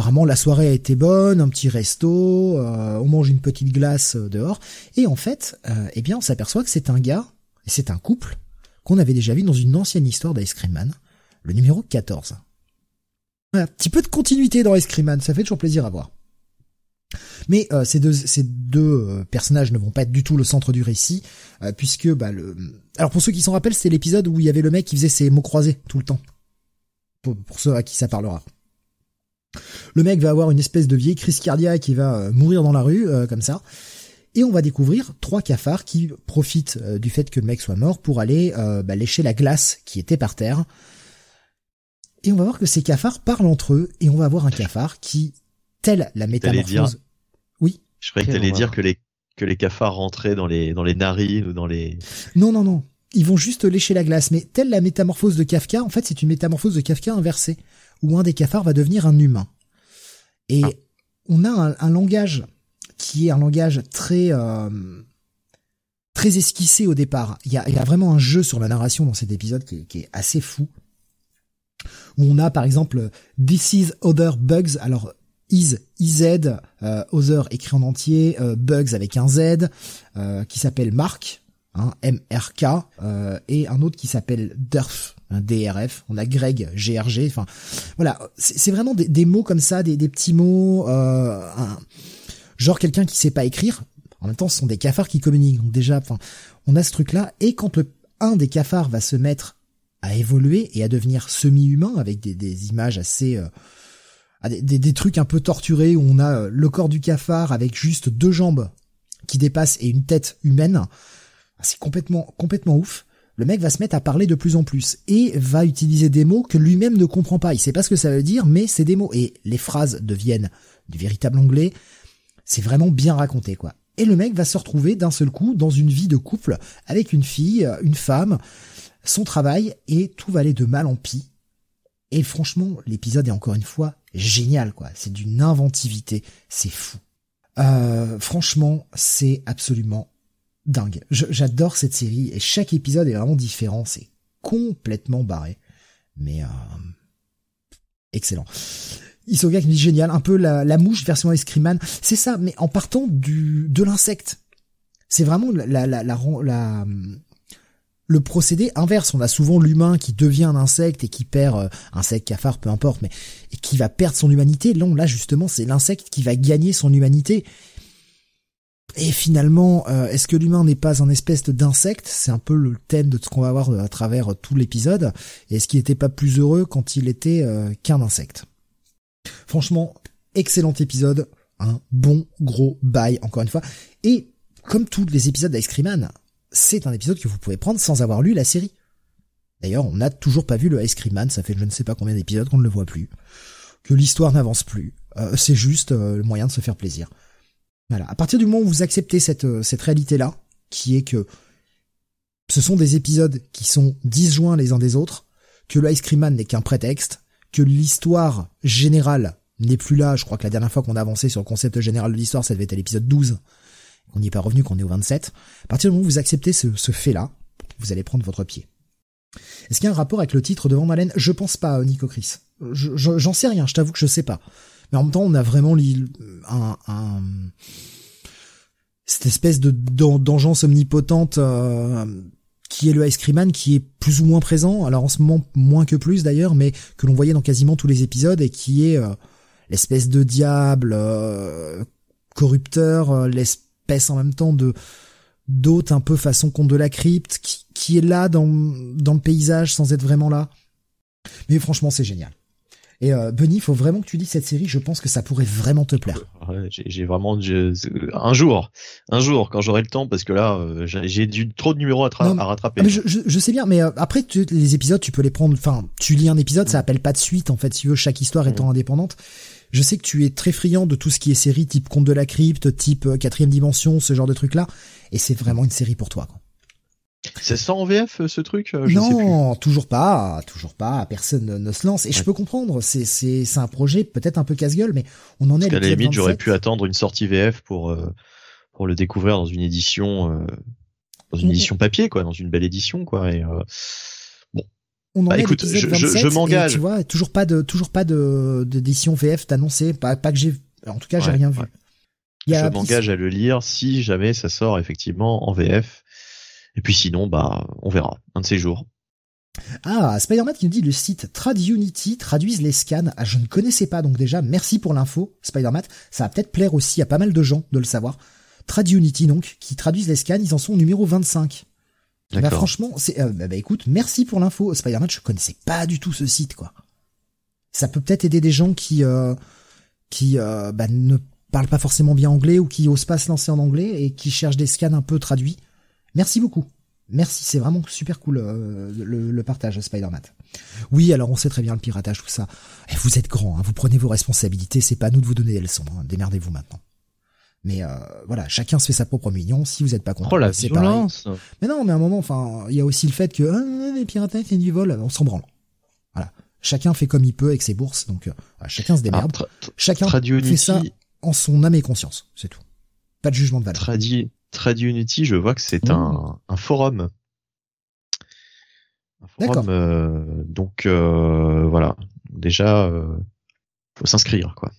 Apparemment, la soirée a été bonne, un petit resto, euh, on mange une petite glace euh, dehors, et en fait, euh, eh bien, on s'aperçoit que c'est un gars, et c'est un couple, qu'on avait déjà vu dans une ancienne histoire d'Ice Cream Man, le numéro 14. Un petit peu de continuité dans Ice Cream Man, ça fait toujours plaisir à voir. Mais ces deux, ces deux personnages ne vont pas être du tout le centre du récit, puisque bah, le... alors pour ceux qui s'en rappellent, c'est l'épisode où il y avait le mec qui faisait ses mots croisés tout le temps. pour ceux à qui ça parlera. Le mec va avoir une espèce de vieille crise cardiaque qui va euh, mourir dans la rue, euh, comme ça. Et on va découvrir trois cafards qui profitent euh, du fait que le mec soit mort pour aller bah, lécher la glace qui était par terre. Et on va voir que ces cafards parlent entre eux et on va avoir un cafard qui, tel la métamorphose. Oui. Je croyais que t'allais dire que les que les cafards rentraient dans les dans les narines ou dans les. Non non non. Ils vont juste lécher la glace, mais telle la métamorphose de Kafka, en fait, c'est une métamorphose de Kafka inversée où un des cafards va devenir un humain. Et ah. on a un, langage qui est un langage très euh, très esquissé au départ. Il y, a, il y a, vraiment un jeu sur la narration dans cet épisode qui est, qui est assez fou. Où on a par exemple This is Other Bugs. Alors is iz euh, Other écrit en entier, euh, Bugs avec un Z, euh, qui s'appelle Mark, hein, M-R-K, euh, et un autre qui s'appelle Durf, un DRF, on a Greg, GRG, enfin voilà, c'est vraiment des, mots comme ça, des, petits mots, euh, genre quelqu'un qui sait pas écrire. En même temps, ce sont des cafards qui communiquent, donc déjà, enfin, on a ce truc-là. Et quand le, un des cafards va se mettre à évoluer et à devenir semi-humain avec des, images assez euh, des, des, trucs un peu torturés où on a euh, le corps du cafard avec juste deux jambes qui dépassent et une tête humaine. C'est complètement complètement ouf le mec va se mettre à parler de plus en plus et va utiliser des mots que lui-même ne comprend pas. Il sait pas ce que ça veut dire, mais c'est des mots. Et les phrases deviennent du véritable anglais. C'est vraiment bien raconté, quoi. Et le mec va se retrouver d'un seul coup dans une vie de couple avec une fille, une femme, son travail, et tout va aller de mal en pis. Et franchement, l'épisode est encore une fois génial, quoi. C'est d'une inventivité, c'est fou. Euh, franchement, c'est absolument dingue. J'adore cette série et chaque épisode est vraiment différent. C'est complètement barré, mais euh, excellent. Isoga qui dit génial, un peu la, la mouche version Escriman. C'est ça, mais en partant du de l'insecte. C'est vraiment la la, la, la le procédé inverse. On a souvent l'humain qui devient un insecte et qui perd, euh, insecte, cafard, peu importe, mais qui va perdre son humanité. Là, là justement, c'est l'insecte qui va gagner son humanité. Et finalement, euh, est-ce que l'humain n'est pas un espèce d'insecte? C'est un peu le thème de ce qu'on va voir à travers tout l'épisode. Est-ce qu'il n'était pas plus heureux quand il était euh, qu'un insecte? Franchement, excellent épisode, un bon gros bail encore une fois. Et comme tous les épisodes d'Ice c'est un épisode que vous pouvez prendre sans avoir lu la série. D'ailleurs, on n'a toujours pas vu le Ice Cream Man, ça fait je ne sais pas combien d'épisodes qu'on ne le voit plus, que l'histoire n'avance plus. Euh, c'est juste le moyen de se faire plaisir. Voilà. À partir du moment où vous acceptez cette, euh, cette réalité-là, qui est que ce sont des épisodes qui sont disjoints les uns des autres, que le Ice Cream Man n'est qu'un prétexte, que l'histoire générale n'est plus là. Je crois que la dernière fois qu'on a avancé sur le concept général de l'histoire, ça devait être à l'épisode 12. On n'y est pas revenu, qu'on est au 27. À partir du moment où vous acceptez ce, ce fait-là, vous allez prendre votre pied. Est-ce qu'il y a un rapport avec le titre de Van Je pense pas, Nico Chris. J'en sais rien, je t'avoue que je sais pas mais en même temps on a vraiment un, un cette espèce de d'engeance omnipotente euh, qui est le Ice Cream Man, qui est plus ou moins présent, alors en ce moment moins que plus d'ailleurs, mais que l'on voyait dans quasiment tous les épisodes et qui est euh, l'espèce de diable euh, corrupteur, l'espèce en même temps de d'hôte un peu façon conte de la crypte, qui, qui est là dans, dans le paysage sans être vraiment là. Mais franchement c'est génial. Et euh, Benny, il faut vraiment que tu dis cette série. Je pense que ça pourrait vraiment te plaire. Ouais, j'ai vraiment un jour, un jour quand j'aurai le temps, parce que là, euh, j'ai du trop de numéros à, à rattraper. Ah, mais je, je, sais bien, mais euh, après les épisodes, tu peux les prendre. Enfin, tu lis un épisode, ça appelle pas de suite en fait. Si tu veux, chaque histoire étant mm. indépendante. Je sais que tu es très friand de tout ce qui est série type Conte de la crypte, type euh, quatrième dimension, ce genre de trucs là, et c'est vraiment une série pour toi. Quoi. C'est ça en VF ce truc euh, Non, toujours pas, toujours pas. Personne ne, se lance et je peux comprendre. C'est c'est c'est un projet peut-être un peu casse-gueule, mais on en est. à la limite, j'aurais pu attendre une sortie VF pour euh, pour le découvrir dans une édition euh, dans une édition papier quoi, dans une belle édition quoi. Et. On en bah, écoute, je, je, m'engage. Tu vois, toujours pas de toujours pas de d'édition VF d'annoncer, pas pas que j'ai. En tout cas, j'ai rien vu. je m'engage à le lire si jamais ça sort effectivement en VF et puis sinon, bah, on verra, un de ces jours. Ah, Spider-Man qui nous dit le site TradUnity traduisent les scans. Ah, je ne connaissais pas, donc déjà, merci pour l'info, Spider-Man. Ça va peut-être plaire aussi à pas mal de gens de le savoir. TradUnity, donc, qui traduisent les scans, ils en sont au numéro 25. Bah, franchement, c'est, euh, bah, bah, écoute, merci pour l'info, Spider-Man. Je connaissais pas du tout ce site, quoi. Ça peut peut-être aider des gens qui, euh, qui, euh, bah, ne parlent pas forcément bien anglais ou qui osent pas se lancer en anglais et qui cherchent des scans un peu traduits. Merci beaucoup. Merci, c'est vraiment super cool euh, le, le, partage Spider-Man. Oui, alors on sait très bien le piratage, tout ça. Et eh, vous êtes grand, hein, vous prenez vos responsabilités, c'est pas à nous de vous donner des leçons, hein, démerdez-vous maintenant. Mais euh, voilà, chacun se fait sa propre million. Si vous êtes pas content, oh, c'est pareil. Mais non, mais à un moment, enfin, il y a aussi le fait que ah, les piratage c'est du vol, on s'en branle. Voilà, chacun fait comme il peut avec ses bourses, donc euh, chacun se démerde. chacun fait ça en son âme et conscience, c'est tout. Pas de jugement de valeur. TradeUnity, je vois que c'est un, un, forum. Un forum, euh, donc voilà. Déjà, faut s'inscrire, quoi.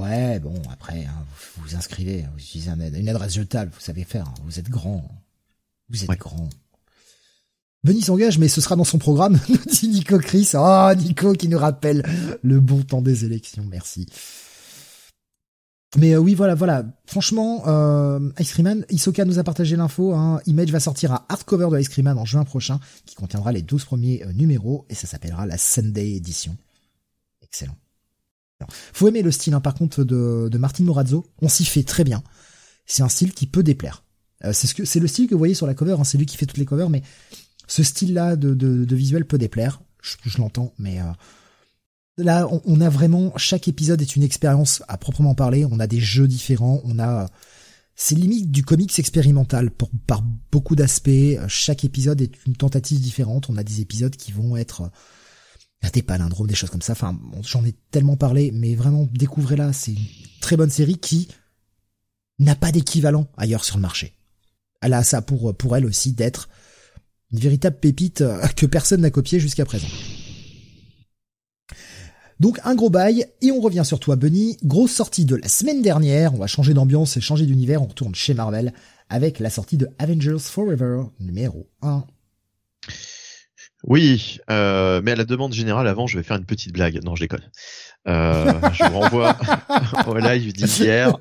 Ouais, bon, après, hein, vous vous inscrivez, vous utilisez une adresse jetable, vous savez faire, hein, vous êtes grand. Vous êtes grand. Benny s'engage, mais ce sera dans son programme, dit Nico Chris. Oh, Nico qui nous rappelle le bon temps des élections, merci. Mais euh, oui, voilà, voilà. Franchement, euh, Ice Cream Man, Isoka nous a partagé l'info. Hein. Image va sortir à hardcover de Ice Cream Man en juin prochain, qui contiendra les 12 premiers euh, numéros, et ça s'appellera la Sunday Edition. Excellent. Faut aimer le style, hein, par contre, de, de Martin Morazzo. On s'y fait très bien. C'est un style qui peut déplaire. Euh, c'est ce que c'est le style que vous voyez sur la cover. Hein. C'est lui qui fait toutes les covers, mais ce style-là de, visuel peut déplaire. Je, l'entends, mais Là, on, a vraiment chaque épisode est une expérience à proprement parler. On a des jeux différents. On a c'est limite du comics expérimental par beaucoup d'aspects. Chaque épisode est une tentative différente. On a des épisodes qui vont être des palindromes, des choses comme ça. Enfin, j'en ai tellement parlé, mais vraiment découvrez-la. C'est une très bonne série qui n'a pas d'équivalent ailleurs sur le marché. Elle a ça pour pour elle aussi d'être une véritable pépite que personne n'a copiée jusqu'à présent. Donc un gros bail, et on revient sur toi Bunny, grosse sortie de la semaine dernière, on va changer d'ambiance et changer d'univers, on retourne chez Marvel avec la sortie de Avengers Forever numéro 1. Oui, euh, mais à la demande générale, avant, je vais faire une petite blague. Non, je déconne. Euh, je vous renvoie au live d'hier.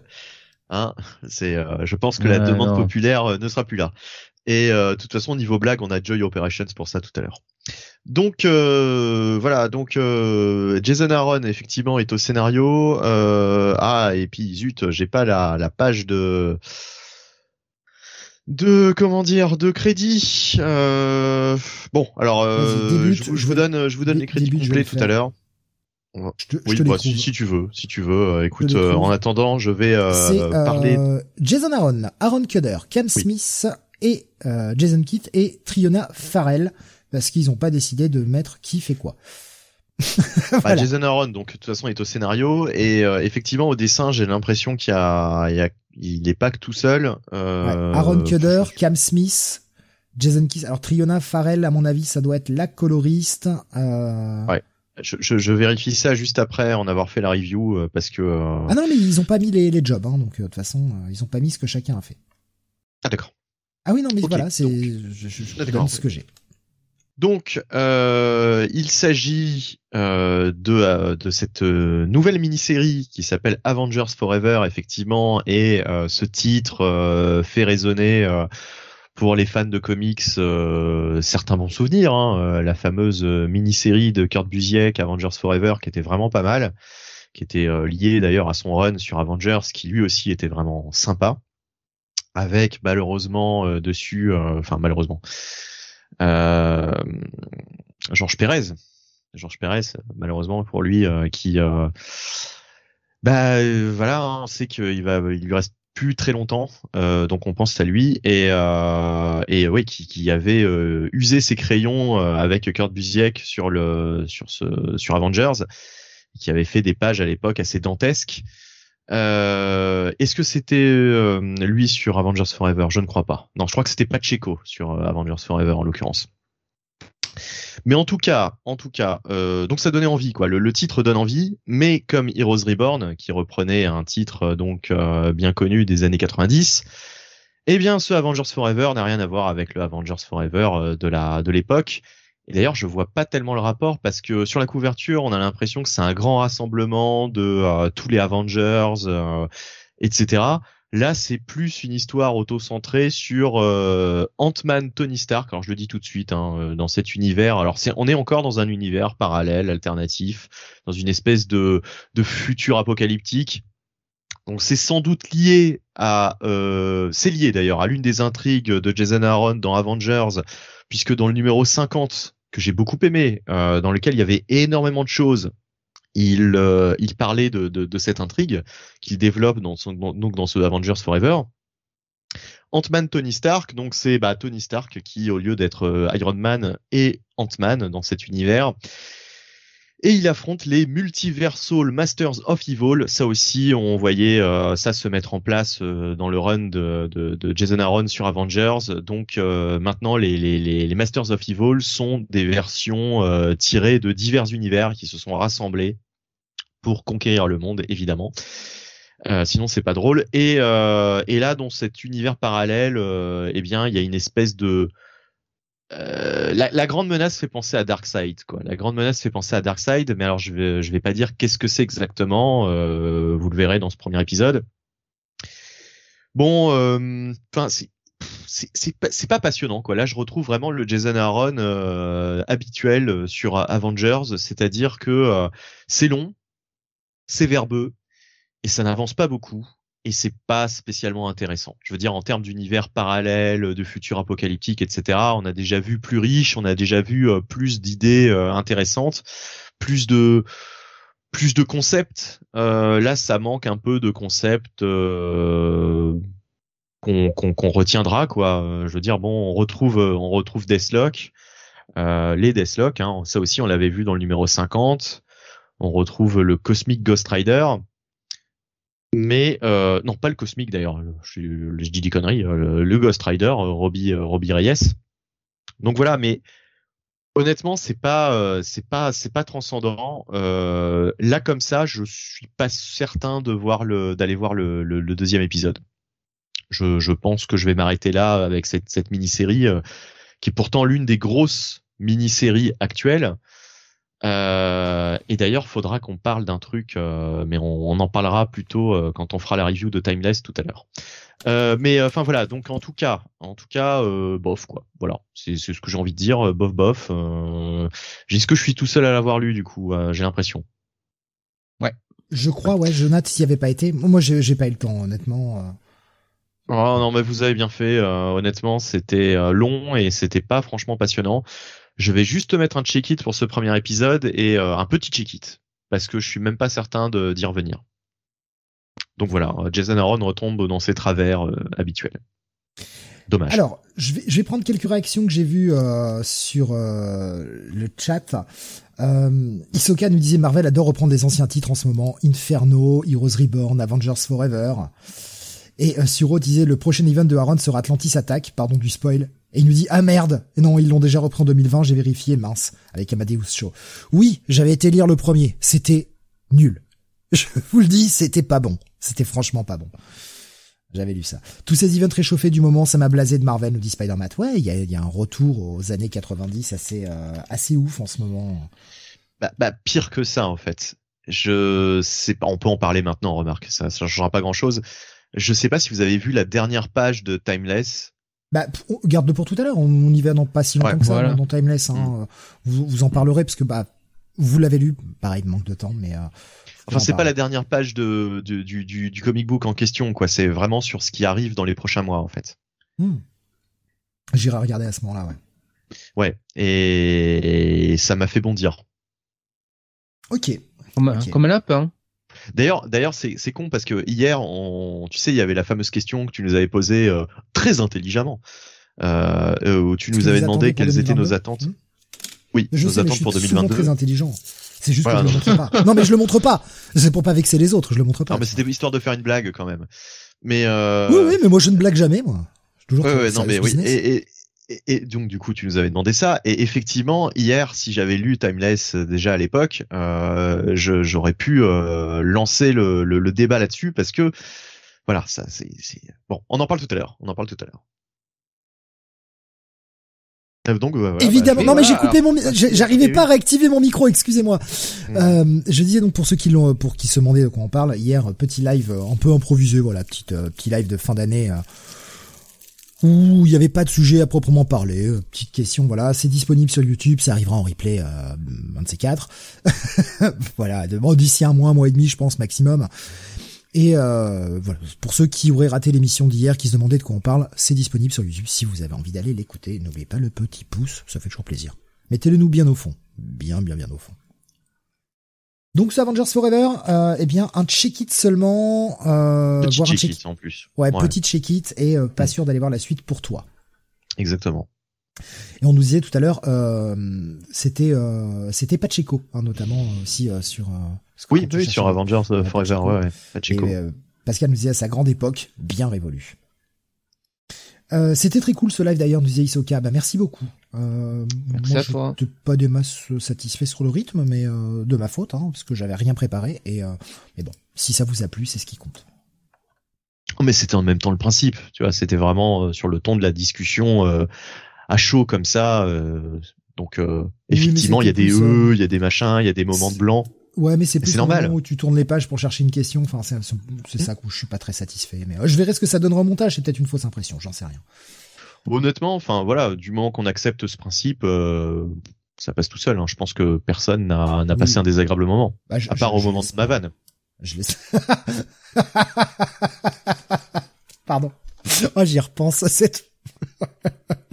Hein, c'est, euh, je pense que la demande non. populaire ne sera plus là. Et de toute façon, niveau blague, on a Joy Operations pour ça tout à l'heure. Donc voilà, donc Jason Aaron effectivement est au scénario. Ah et puis zut, j'ai pas la, la page de de comment dire de crédit. Euh, bon alors euh, débute, je, vous- je donne je vous donne les crédits débute, complets le tout à l'heure. Je te, je Oui, te bah, si, si tu veux, si tu veux. euh, écoute, euh, en attendant, je vais euh, euh, parler. Jason Aaron, Aaron Cudder, Cam Smith et euh, Jason Kidd et Triona Farrell parce qu'ils ont pas décidé de mettre qui fait quoi. Bah. Jason Aaron, donc de toute façon, est au scénario et euh, effectivement au dessin, j'ai l'impression qu'il y a, il y a, il est pas que tout seul. Euh, Ouais, Aaron Cudder, Cam Smith, Jason Kidd. Alors Triona Farrell, à mon avis, ça doit être la coloriste. Euh... Ouais. Je, je, je vérifie ça juste après en avoir fait la review parce que. euh, Ah non, mais ils ont pas mis les, les jobs, hein, donc de toute façon, ils ont pas mis ce que chacun a fait. Ah d'accord. Ah oui, non, mais voilà, c'est je, je, je D'accord. donne ce que j'ai. Donc, euh, il s'agit euh, de, euh, de cette nouvelle mini-série qui s'appelle Avengers Forever, effectivement, et ce titre fait résonner pour les fans de comics certains bons souvenirs. Hein, la fameuse mini-série de Kurt Busiek, Avengers Forever, qui était vraiment pas mal, qui était liée d'ailleurs à son run sur Avengers, qui lui aussi était vraiment sympa, avec malheureusement dessus, enfin malheureusement. Euh, Georges Pérez. Georges Pérez, malheureusement pour lui, euh, qui, euh, bah voilà, hein, on sait qu'il va, il lui reste plus très longtemps, donc on pense à lui et euh, et ouais, qui, qui avait usé ses crayons avec Kurt Busiek sur le sur ce sur Avengers, qui avait fait des pages à l'époque assez dantesques. Euh, Est-ce que c'était euh, lui sur Avengers Forever? Je ne crois pas. Non, je crois que c'était Pacheco sur euh, Avengers Forever en l'occurrence. Mais en tout cas, en tout cas, donc ça donnait envie quoi. Le, titre donne envie, mais comme Heroes Reborn, qui reprenait un titre donc bien connu des années 90, eh bien ce Avengers Forever n'a rien à voir avec le Avengers Forever de l'époque. Et d'ailleurs, je vois pas tellement le rapport parce que sur la couverture, on a l'impression que c'est un grand rassemblement de euh, tous les Avengers, euh, etc. Là, c'est plus une histoire auto-centrée sur euh, Ant-Man, Tony Stark. Alors, je le dis tout de suite, hein, euh, dans cet univers. Alors, on est encore dans un univers parallèle, alternatif, dans une espèce de, de futur apocalyptique. Donc, c'est sans doute lié à, euh, c'est lié d'ailleurs à l'une des intrigues de Jason Aaron dans Avengers, puisque dans le numéro 50 que j'ai beaucoup aimé, euh, dans lequel il y avait énormément de choses. Il, euh, il parlait de, de, cette intrigue qu'il développe dans son, donc dans ce Avengers Forever. Ant-Man Tony Stark, donc c'est bah, Tony Stark qui, au lieu d'être euh, Iron Man, est Ant-Man dans cet univers. Et il affronte les Multiversal Masters of Evil. Ça aussi, on voyait euh, ça se mettre en place euh, dans le run de, de, de Jason Aaron sur Avengers. Donc euh, maintenant, les, les, les, Masters of Evil sont des versions euh, tirées de divers univers qui se sont rassemblés pour conquérir le monde, évidemment. Euh, sinon, c'est pas drôle. Et, euh, et là, dans cet univers parallèle, euh, eh bien, il y a une espèce de euh, la, grande menace fait penser à Darkseid, quoi. La grande menace fait penser à Darkseid, mais alors je vais, vais pas dire qu'est-ce que c'est exactement. euh, vous le verrez dans ce premier épisode. Bon, euh, enfin, c'est pas, pas passionnant, quoi. Là, je retrouve vraiment le Jason Aaron habituel sur Avengers, c'est-à-dire que c'est long, c'est verbeux et ça n'avance pas beaucoup et c'est pas spécialement intéressant. Je veux dire en termes d'univers parallèle, de futur apocalyptique, etc. On a déjà vu plus riche, on a déjà vu euh, plus d'idées euh, intéressantes, plus de plus de concepts. Euh, là, ça manque un peu de concepts euh, qu'on qu'on retiendra quoi. Je veux dire bon, on retrouve euh, on retrouve Deathlock, euh, les Deathlock. Hein, ça aussi, on l'avait vu dans le numéro 50. On retrouve le Cosmic Ghost Rider. Mais euh, non, pas le Cosmic d'ailleurs. Je, dis des conneries. euh, Le, Ghost Rider, euh, Robbie, euh, Robbie Reyes. Donc voilà, mais honnêtement, c'est pas, c'est pas, c'est pas transcendant. Euh, là comme ça, je suis pas certain de voir le, d'aller voir le, le, le deuxième épisode. Je, je pense que je vais m'arrêter là avec cette, cette mini-série qui est pourtant l'une des grosses mini-série actuelle. Euh, et d'ailleurs, faudra qu'on parle d'un truc, euh, mais on, on, en parlera plutôt euh, quand on fera la review de Timeless tout à l'heure. Euh, mais enfin voilà, donc en tout cas, en tout cas, bof quoi. Voilà, c'est ce que j'ai envie de dire, bof bof. Est-ce que je suis tout seul à l'avoir lu du coup J'ai l'impression? Ouais. Je crois, ouais, Jonathan, s'y avait pas été. Moi, j'ai pas eu le temps, honnêtement. Oh non, mais vous avez bien fait. honnêtement, c'était long et c'était pas franchement passionnant. Je vais juste te mettre un check-it pour ce premier épisode et euh, un petit check-it parce que je suis même pas certain d'y revenir. Donc voilà, euh, Jason Aaron retombe dans ses travers euh, habituels. Dommage. Alors, je vais, prendre quelques réactions que j'ai vues sur le chat. Isoka nous disait Marvel adore reprendre des anciens titres en ce moment. Inferno, Heroes Reborn, Avengers Forever. Et Suro disait le prochain event de Aaron sera Atlantis Attack, pardon du spoil, et il nous dit ah merde. Et non ils l'ont déjà repris en 2020 j'ai vérifié mince. Avec Amadeus Show oui j'avais été lire le premier. C'était nul. Je vous le dis c'était pas bon. C'était franchement pas bon. J'avais lu ça. Tous ces events réchauffés du moment ça m'a blasé de Marvel nous dit Spider-Man. Ouais il y a, y a, un retour aux années 90 assez euh, assez ouf en ce moment. Bah, bah, pire que ça en fait. Je sais pas on peut en parler maintenant remarque. Ça ça changera pas grand chose je sais pas si vous avez vu la dernière page de Timeless bah, garde-le pour tout à l'heure. On, y va dans pas si longtemps que ça dans Timeless. Hein. Mm. Vous, vous en parlerez parce que bah vous l'avez lu. Pareil, manque de temps, mais. Euh, enfin, c'est pas la dernière page de, du, du, du, comic book en question, quoi. C'est vraiment sur ce qui arrive dans les prochains mois, en fait. Hmm. J'irai regarder à ce moment-là, ouais. Ouais, et, ça m'a fait bondir. Ok. Comme, comme un lapin. D'ailleurs, d'ailleurs, c'est, c'est con parce que hier, on, tu sais, il y avait la fameuse question que tu nous avais posée euh, très intelligemment, euh, euh où tu nous avais demandé quelles étaient nos attentes. Hmm? Oui, je nos attentes pour 2022. très intelligent. C'est juste que je le montre pas. Non, mais je le montre pas. C'est pour pas vexer les autres. Je le montre pas. Non, mais c'était histoire de faire une blague quand même. Mais euh... oui, oui, mais moi je ne blague jamais, moi. Toujours ouais, ouais, non, mais oui. Et, et, et, donc du coup tu nous avais demandé ça et effectivement hier si j'avais lu Timeless euh, déjà à l'époque euh, j'aurais pu euh, lancer le, le, le débat là-dessus parce que voilà ça c'est bon on en parle tout à l'heure on en parle tout à l'heure euh, donc, Évidemment. non, mais j'ai coupé mon, j'arrivais pas à réactiver mon micro, excusez-moi. Mm. Euh, je disais donc pour ceux qui l'ont, pour qui se demandaient de quoi on parle, hier, petit live un peu improvisé, voilà, petite, petit live de fin d'année, où il n'y avait pas de sujet à proprement parler. Euh, petite question, voilà, c'est disponible sur YouTube, ça arrivera en replay, euh, un de ces quatre. voilà, d'ici un mois, un mois et demi, je pense maximum. Et euh, voilà, pour ceux qui auraient raté l'émission d'hier, qui se demandaient de quoi on parle, c'est disponible sur YouTube. Si vous avez envie d'aller l'écouter, n'oubliez pas le petit pouce, ça fait toujours plaisir. Mettez-le nous bien au fond, bien, bien, bien au fond. Donc ce Avengers Forever, euh, eh bien un check-it seulement, euh, petit check-it en plus. Ouais, petit check-it et euh, pas mm. sûr d'aller voir la suite pour toi. Exactement. Et on nous disait tout à l'heure, euh, c'était euh, c'était Pacheco, hein, notamment aussi sur. oui, oui sur Avengers Forever, ouais, ouais, Pacheco. Et, Pascal nous disait à sa grande époque, bien révolu. Euh, c'était très cool ce live d'ailleurs, nous disait Isoka. Bah merci beaucoup. Euh, merci moi, à toi. pas des masses satisfait sur le rythme, mais euh, de ma faute, hein, parce que j'avais rien préparé. Et euh, mais bon, si ça vous a plu, c'est ce qui compte. Oh, mais c'était en même temps le principe, tu vois. C'était vraiment euh, sur le ton de la discussion euh, à chaud comme ça. donc effectivement, il y a des e, il y a des machins, il y a des moments de blanc. Ouais, mais c'est plus normal où tu tournes les pages pour chercher une question. Enfin, c'est ça où je suis pas très satisfait. Mais je verrai ce que ça donne en montage. C'est peut-être une fausse impression. J'en sais rien. Honnêtement, enfin voilà, du moment qu'on accepte ce principe, euh, ça passe tout seul. Hein. Je pense que personne n'a passé un désagréable moment, bah, à part au moment de ma vanne. Je laisse. Pardon. Oh, j'y repense. C'est.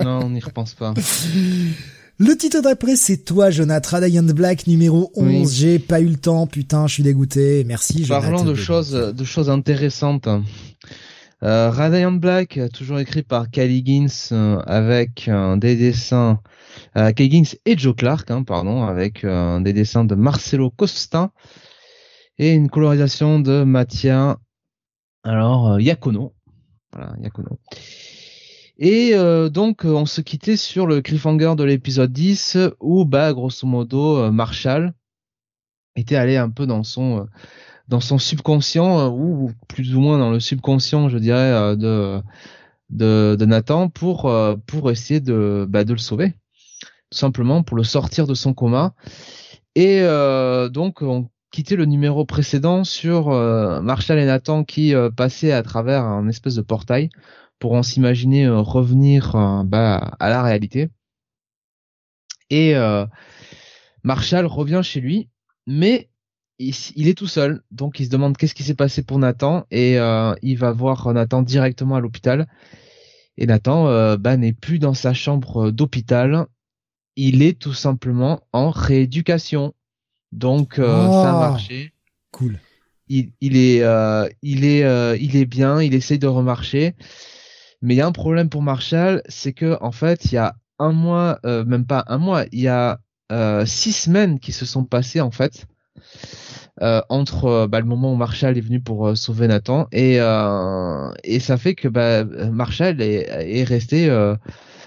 non, on n'y repense pas. Le titre d'après, c'est toi, Jonathan, Radiant Black numéro 11. J'ai pas eu le temps, putain, je suis dégoûté. Merci, Jonathan. Parlons de choses, de choses intéressantes. Euh, Radiant Black, toujours écrit par Kelly Gins, euh, avec des dessins, euh, Kelly Gins et Joe Clark, hein, pardon, avec euh, des dessins de Marcelo Costa et une colorisation de Mathia, alors Yakono. Voilà, Yakono. Et euh, donc on se quittait sur le cliffhanger de l'épisode 10 où bah grosso modo euh, Marshall était allé un peu dans son euh, subconscient ou plus ou moins dans le subconscient je dirais de Nathan pour essayer de bah, de le sauver. tout simplement pour le sortir de son coma. Et donc on quittait le numéro précédent sur Marshall et Nathan qui passaient à travers un espèce de portail pour en s'imaginer revenir bah, à la réalité. Et Marshall revient chez lui, mais il, est tout seul, donc il se demande qu'est-ce qui s'est passé pour Nathan et euh, il va voir Nathan directement à l'hôpital. Et Nathan euh, bah, n'est plus dans sa chambre d'hôpital, il est tout simplement en rééducation. Donc euh, ça a oh, marché. Cool. Il, il est, il est, il est bien, il essaye de remarcher. Mais il y a un problème pour Marshall, c'est que en fait il y a un mois, même pas un mois, il y a six semaines qui se sont passées en fait euh, entre euh, bah, le moment où Marshall est venu pour euh, sauver Nathan et et ça fait que bah, Marshall est, est resté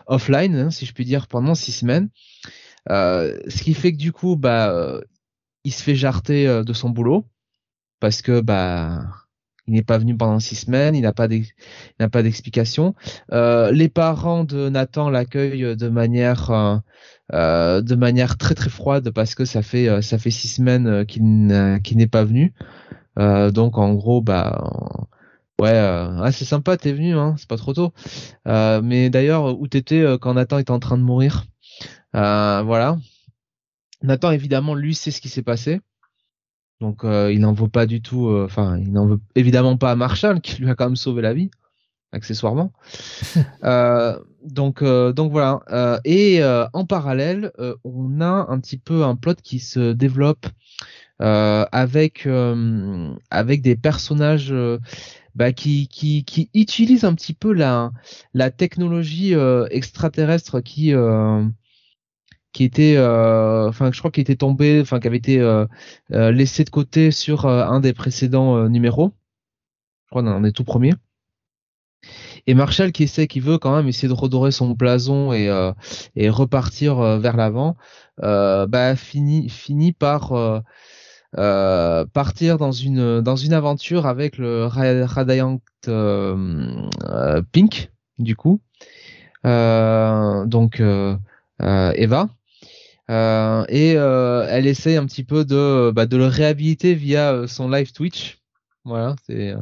offline, hein, si je puis dire, pendant six semaines. ce qui fait que du coup, bah, il se fait jarter de son boulot parce que bah il n'est pas venu pendant six semaines, il n'a pas d'explication. Euh, les parents de Nathan l'accueillent de manière euh, de manière très très froide parce que ça fait euh, six semaines euh, qu'il n'est pas venu. donc en gros bah ouais ah, c'est sympa t'es venu hein c'est pas trop tôt. mais d'ailleurs où t'étais quand Nathan était en train de mourir? voilà. Nathan évidemment lui sait ce qui s'est passé. Donc il n'en veut pas du tout, enfin il n'en veut évidemment pas à Marshall qui lui a quand même sauvé la vie accessoirement. euh, donc, euh, donc voilà. Euh, et euh, en parallèle, on a un petit peu un plot qui se développe avec avec des personnages bah, qui, qui qui utilisent un petit peu la la technologie extraterrestre qui qui était enfin je crois qui était tombé enfin qui avait été laissé de côté sur un des précédents numéros. Je crois dans les tout premiers. Et Marshall qui essaie, qui veut quand même essayer de redorer son blason et, euh, repartir euh, vers l'avant, euh, bah finit par euh, partir dans une dans une aventure avec le Radiant Pink du coup, donc Eva. Et elle essaie un petit peu de bah, de le réhabiliter via son live Twitch. Voilà, c'est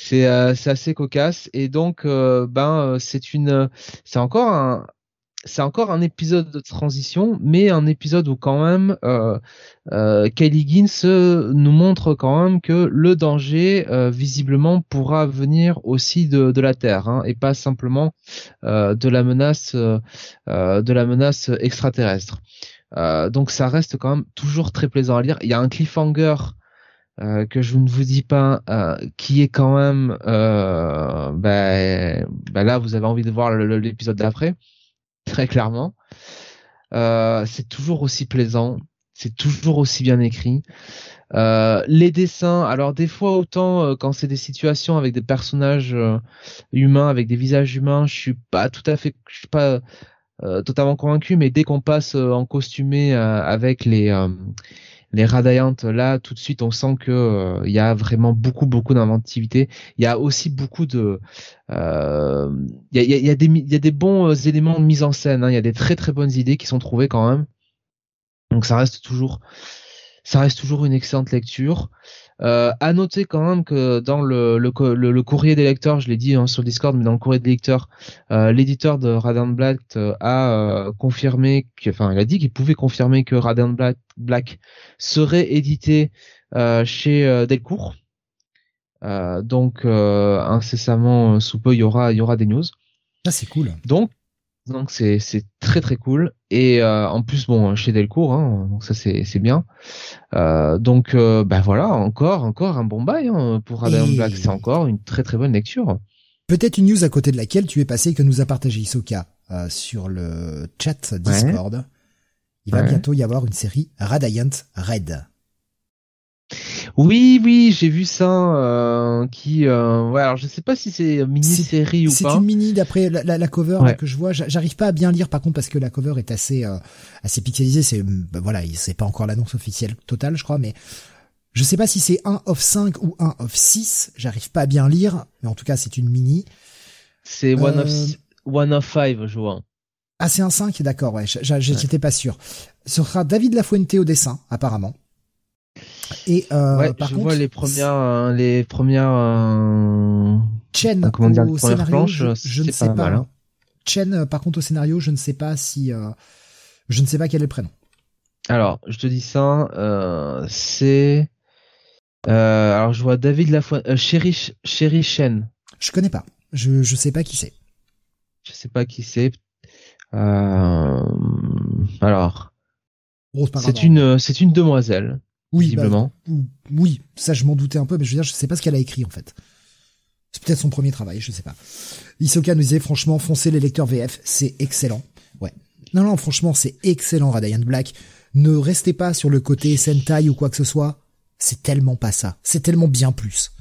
c'est euh, c'est assez cocasse et donc euh, ben euh, c'est une c'est encore un c'est encore un épisode de transition, mais un épisode où quand même euh, euh, Kelly Gins nous montre quand même que le danger visiblement pourra venir aussi de, la Terre hein, et pas simplement de la menace extraterrestre. donc ça reste quand même toujours très plaisant à lire. Il y a un cliffhanger euh, que je ne vous dis pas, euh, qui est quand même, euh, ben, ben là vous avez envie de voir l'épisode d'après, très clairement. c'est toujours aussi plaisant, c'est toujours aussi bien écrit. les dessins, alors des fois autant quand c'est des situations avec des personnages humains, avec des visages humains, je suis pas tout à fait, je suis pas totalement convaincu, mais dès qu'on passe en costumé avec les les Radiant là tout de suite on sent que euh, il y a vraiment beaucoup beaucoup d'inventivité. Il y a aussi beaucoup de euh, il y, a, y, a, y a des bons euh, éléments de mise en scène hein. il y a des très très bonnes idées qui sont trouvées quand même. Donc ça reste toujours ça reste toujours une excellente lecture euh, à noter quand même que dans le, le, le, courrier des lecteurs, je l'ai dit hein, sur Discord, mais dans le courrier des lecteurs, euh, l'éditeur de Radiant Black euh, a euh, confirmé, que, enfin, il a dit qu'il pouvait confirmer que Radiant Black, Black serait édité euh, chez Delcourt. donc incessamment sous peu, il y aura, il y aura des news. Ah, c'est cool. Donc donc c'est c'est très très cool. Et euh, en plus bon chez Delcourt hein, donc ça c'est c'est bien. Euh, donc euh, bah voilà encore encore un bon bail hein, pour Radiant Black. C'est encore une très très bonne lecture. Peut-être une news à côté de laquelle tu es passé que nous a partagé Isoka sur le chat Discord. Il va bientôt y avoir une série Radiant Red oui, oui, j'ai vu ça. Euh, qui, euh, ouais, alors je sais pas si c'est mini-série ou pas. C'est une mini d'après la, la, cover que je vois. J'arrive pas à bien lire par contre parce que la cover est assez euh, assez pixelisée. C'est bah, voilà, c'est pas encore l'annonce officielle totale, je crois, mais je sais pas si c'est un of 5 ou un of 6. J'arrive pas à bien lire, mais en tout cas c'est une mini. C'est one of euh, one of five, je vois. Ah, c'est un 5, d'accord, ouais, j'étais pas sûr. Ce sera David Lafuente au dessin, apparemment. Et euh, ouais, par je vois les premières, euh, les premières. Euh... Chen euh, comment dire, au scénario, je, je ne sais pas. Mal, hein. Chen, euh, par contre, au scénario, je ne sais pas si, euh, je ne sais pas quel est le prénom. Alors, je te dis ça, euh, c'est. Euh, alors, je vois David Lafoine, Chéri, Chéri Chen. Je connais pas. Je je sais pas qui c'est. Je sais pas qui c'est. Alors. C'est une c'est une demoiselle. Oui, bah, oui, ça je m'en doutais un peu, mais je veux dire, je sais pas ce qu'elle a écrit en fait. C'est peut-être son premier travail, je sais pas. Isoka nous disait franchement, foncez les lecteurs VF, c'est excellent. Ouais. Non, non, franchement, c'est excellent, Radiant Black. Ne restez pas sur le côté Sentai ou quoi que ce soit. C'est tellement pas ça. C'est tellement bien plus.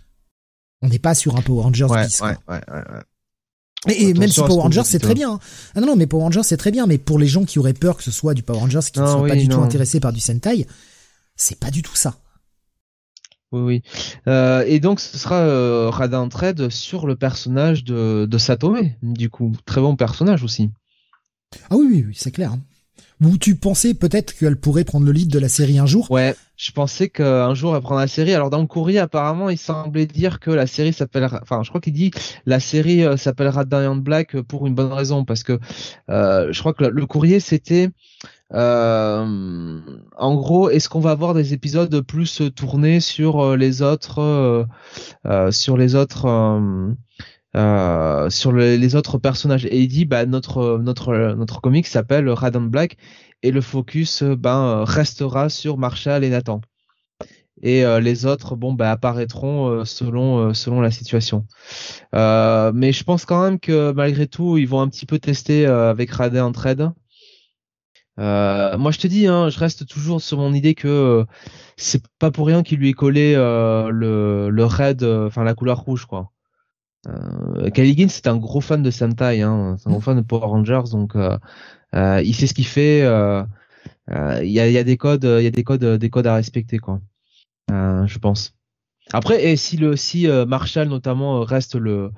On n'est pas sur un Power Rangers ouais, bis, ouais, ouais, ouais, Et, même si Power Rangers c'est très bien. Hein. Ah non, non, mais Power Rangers c'est très bien, mais pour les gens qui auraient peur que ce soit du Power Rangers, qui ne sont pas du tout intéressés par du Sentai, c'est pas du tout ça. Oui, oui. Euh, et donc, ce sera euh, Radin Trade sur le personnage de, de Satome, du coup. Très bon personnage aussi. Ah oui, oui, oui c'est clair. Hein. Ou tu pensais peut-être qu'elle pourrait prendre le lead de la série un jour? Ouais, je pensais qu'un jour elle prendra la série. Alors dans le courrier, apparemment, il semblait dire que la série s'appellera... Enfin, je crois qu'il dit la série euh, s'appellera Diane Black pour une bonne raison, parce que euh, je crois que le courrier, c'était... Euh, en gros, est-ce qu'on va avoir des épisodes plus tournés sur euh, les autres, euh, euh, sur les autres, sur les autres personnages? Et il dit, bah notre notre notre comic s'appelle Radiant Black et le focus, ben restera sur Marshall et Nathan. Et les autres, bon, bah apparaîtront selon selon la situation. mais je pense quand même que malgré tout, ils vont un petit peu tester avec Radiant Trade euh, moi, je te dis, hein, je reste toujours sur mon idée que euh, c'est pas pour rien qu'il lui est collé euh, le, le red, enfin la couleur rouge, quoi. Euh, c'est un gros fan de Sentai, hein, c'est un gros fan de Power Rangers, donc il sait ce qu'il fait. Il y a, y, a, des codes, il y a des codes, des codes à respecter, quoi. je pense. Après, et si le si Marshall notamment reste le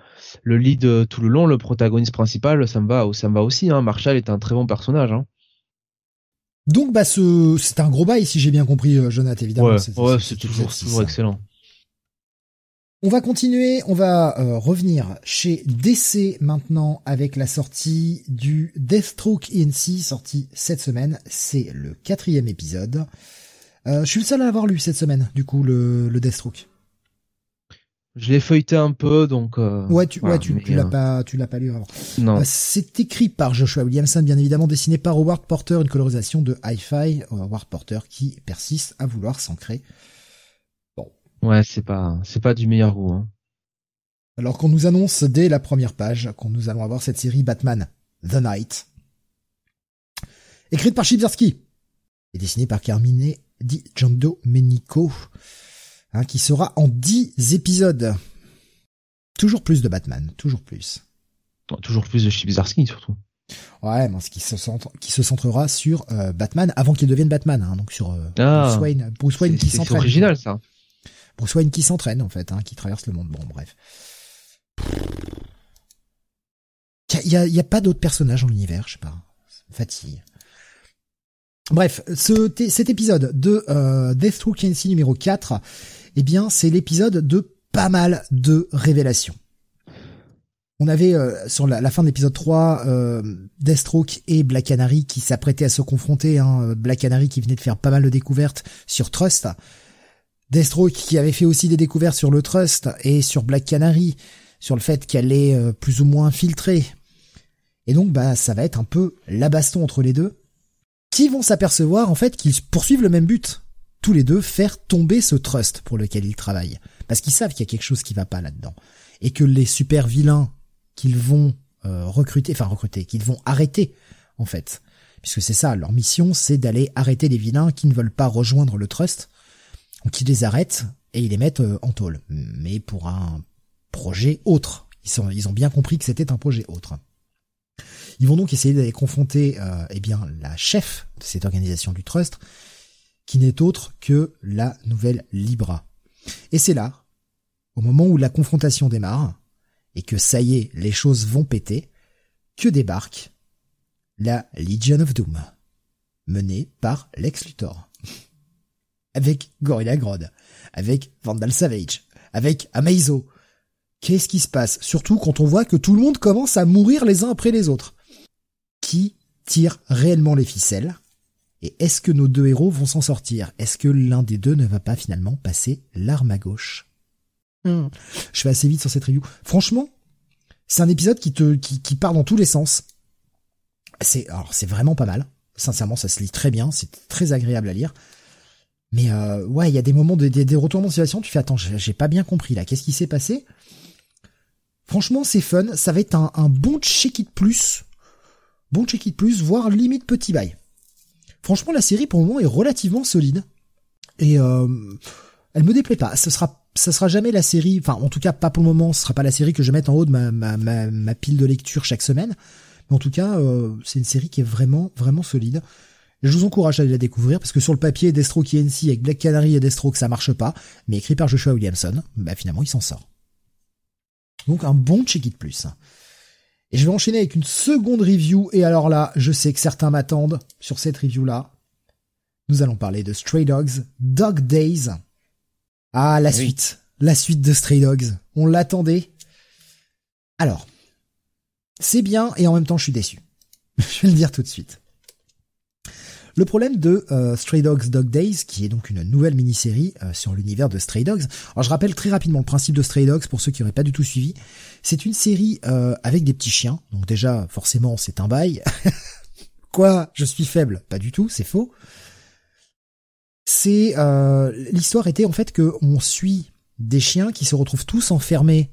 le lead tout le long, le protagoniste principal, ça me va, ça me va aussi. Hein. Marshall est un très bon personnage. Hein. Donc bah ce c'est un gros bail si j'ai bien compris euh, Jonathan évidemment. Ouais, c'est toujours, toujours excellent. On va continuer, on va euh, revenir chez DC maintenant avec la sortie du Deathstroke INC sorti cette semaine. C'est le quatrième épisode. Euh, je suis le seul à l'avoir lu cette semaine, du coup, le, le Deathstroke. Je l'ai feuilleté un peu, donc. Euh, ouais, tu, ouais, tu, l'as pas, tu l'as pas lu avant. Non. Euh, c'est écrit par Joshua Williamson, bien évidemment, dessiné par Howard Porter, une colorisation de Hi-Fi. Howard Porter qui persiste à vouloir s'ancrer. Bon. Ouais, c'est pas, c'est pas du meilleur goût. Hein. Alors qu'on nous annonce dès la première page qu'on nous allons avoir cette série Batman The Night, écrite par Chibzersky et dessinée par Carmine Di Giandomenico. Hein, qui sera en 10 épisodes. Toujours plus de Batman, toujours plus. Toujours plus de Chibzarsky surtout. Ouais, mais ce qui se, centre, qui se centrera sur euh, Batman avant qu'il devienne Batman, hein, donc sur euh, ah, Bruce Wayne, Bruce Wayne qui s'entraîne. C'est original ça. Bruce Wayne qui s'entraîne en fait, hein, qui traverse le monde. Bon, bref. Il y a, y a, pas d'autres personnages dans l'univers, je sais pas. Fatigue. Bref, ce, cet épisode de euh, Deathstroke numéro 4 eh bien c'est l'épisode de pas mal de révélations. On avait euh, sur la, fin de l'épisode 3 euh, Deathstroke et Black Canary qui s'apprêtaient à se confronter. Hein, Black Canary qui venait de faire pas mal de découvertes sur Trust. Deathstroke qui avait fait aussi des découvertes sur le Trust et sur Black Canary, sur le fait qu'elle est euh, plus ou moins infiltrée. Et donc bah ça va être un peu la baston entre les deux, qui vont s'apercevoir en fait qu'ils poursuivent le même but tous les deux faire tomber ce trust pour lequel ils travaillent. Parce qu'ils savent qu'il y a quelque chose qui va pas là-dedans. Et que les super vilains qu'ils vont euh, recruter, enfin recruter, qu'ils vont arrêter, en fait. Puisque c'est ça, leur mission, c'est d'aller arrêter les vilains qui ne veulent pas rejoindre le trust. Donc ils les arrêtent et ils les mettent euh, en tôle. Mais pour un projet autre. Ils, sont, ils ont bien compris que c'était un projet autre. Ils vont donc essayer d'aller confronter euh, eh bien la chef de cette organisation du trust, qui n'est autre que la nouvelle Libra. Et c'est là, au moment où la confrontation démarre, et que ça y est, les choses vont péter, que débarque la Legion of Doom, menée par Lex Luthor, avec Gorilla Grodd, avec Vandal Savage, avec Amazo. Qu'est-ce qui se passe? Surtout quand on voit que tout le monde commence à mourir les uns après les autres. Qui tire réellement les ficelles Et est-ce que nos deux héros vont s'en sortir? Est-ce que l'un des deux ne va pas finalement passer l'arme à gauche? Hmm. Je fais assez vite sur cette review. Franchement, c'est un épisode qui te qui, qui part dans tous les sens. C'est alors c'est vraiment pas mal. Sincèrement, ça se lit très bien, c'est très agréable à lire. Mais euh, ouais, il y a des moments de, des, des retournements de situation, tu fais attends, j'ai pas bien compris là, qu'est-ce qui s'est passé? Franchement, c'est fun, ça va être un, un bon check it plus, bon check it plus, voire limite petit bail. Franchement, la série pour le moment est relativement solide et euh, elle me déplaît pas. Ce sera, ça sera jamais la série, enfin en tout cas pas pour le moment, ce sera pas la série que je vais mettre en haut de ma, pile de lecture chaque semaine. Mais en tout cas, euh, c'est une série qui est vraiment, vraiment solide. Je vous encourage à aller la découvrir parce que sur le papier, Deathstroke NC avec Black Canary et Deathstroke ça marche pas, mais écrit par Joshua Williamson, bah finalement il s'en sort. Donc un bon check it plus. Et je vais enchaîner avec une seconde review et alors là, je sais que certains m'attendent sur cette review là. Nous allons parler de Stray Dogs Dog Days. Ah, la suite, la suite de Stray Dogs. On l'attendait. Alors, c'est bien et en même temps je suis déçu. je vais le dire tout de suite. Le problème de euh, Stray Dogs Dog Days, qui est donc une nouvelle mini-série euh, sur l'univers de Stray Dogs. Alors je rappelle très rapidement le principe de Stray Dogs pour ceux qui n'auraient pas du tout suivi. C'est une série euh, avec des petits chiens, donc déjà forcément c'est un bail. Quoi? Je suis faible? Pas du tout, c'est faux. C'est l'histoire était en fait que on suit des chiens qui se retrouvent tous enfermés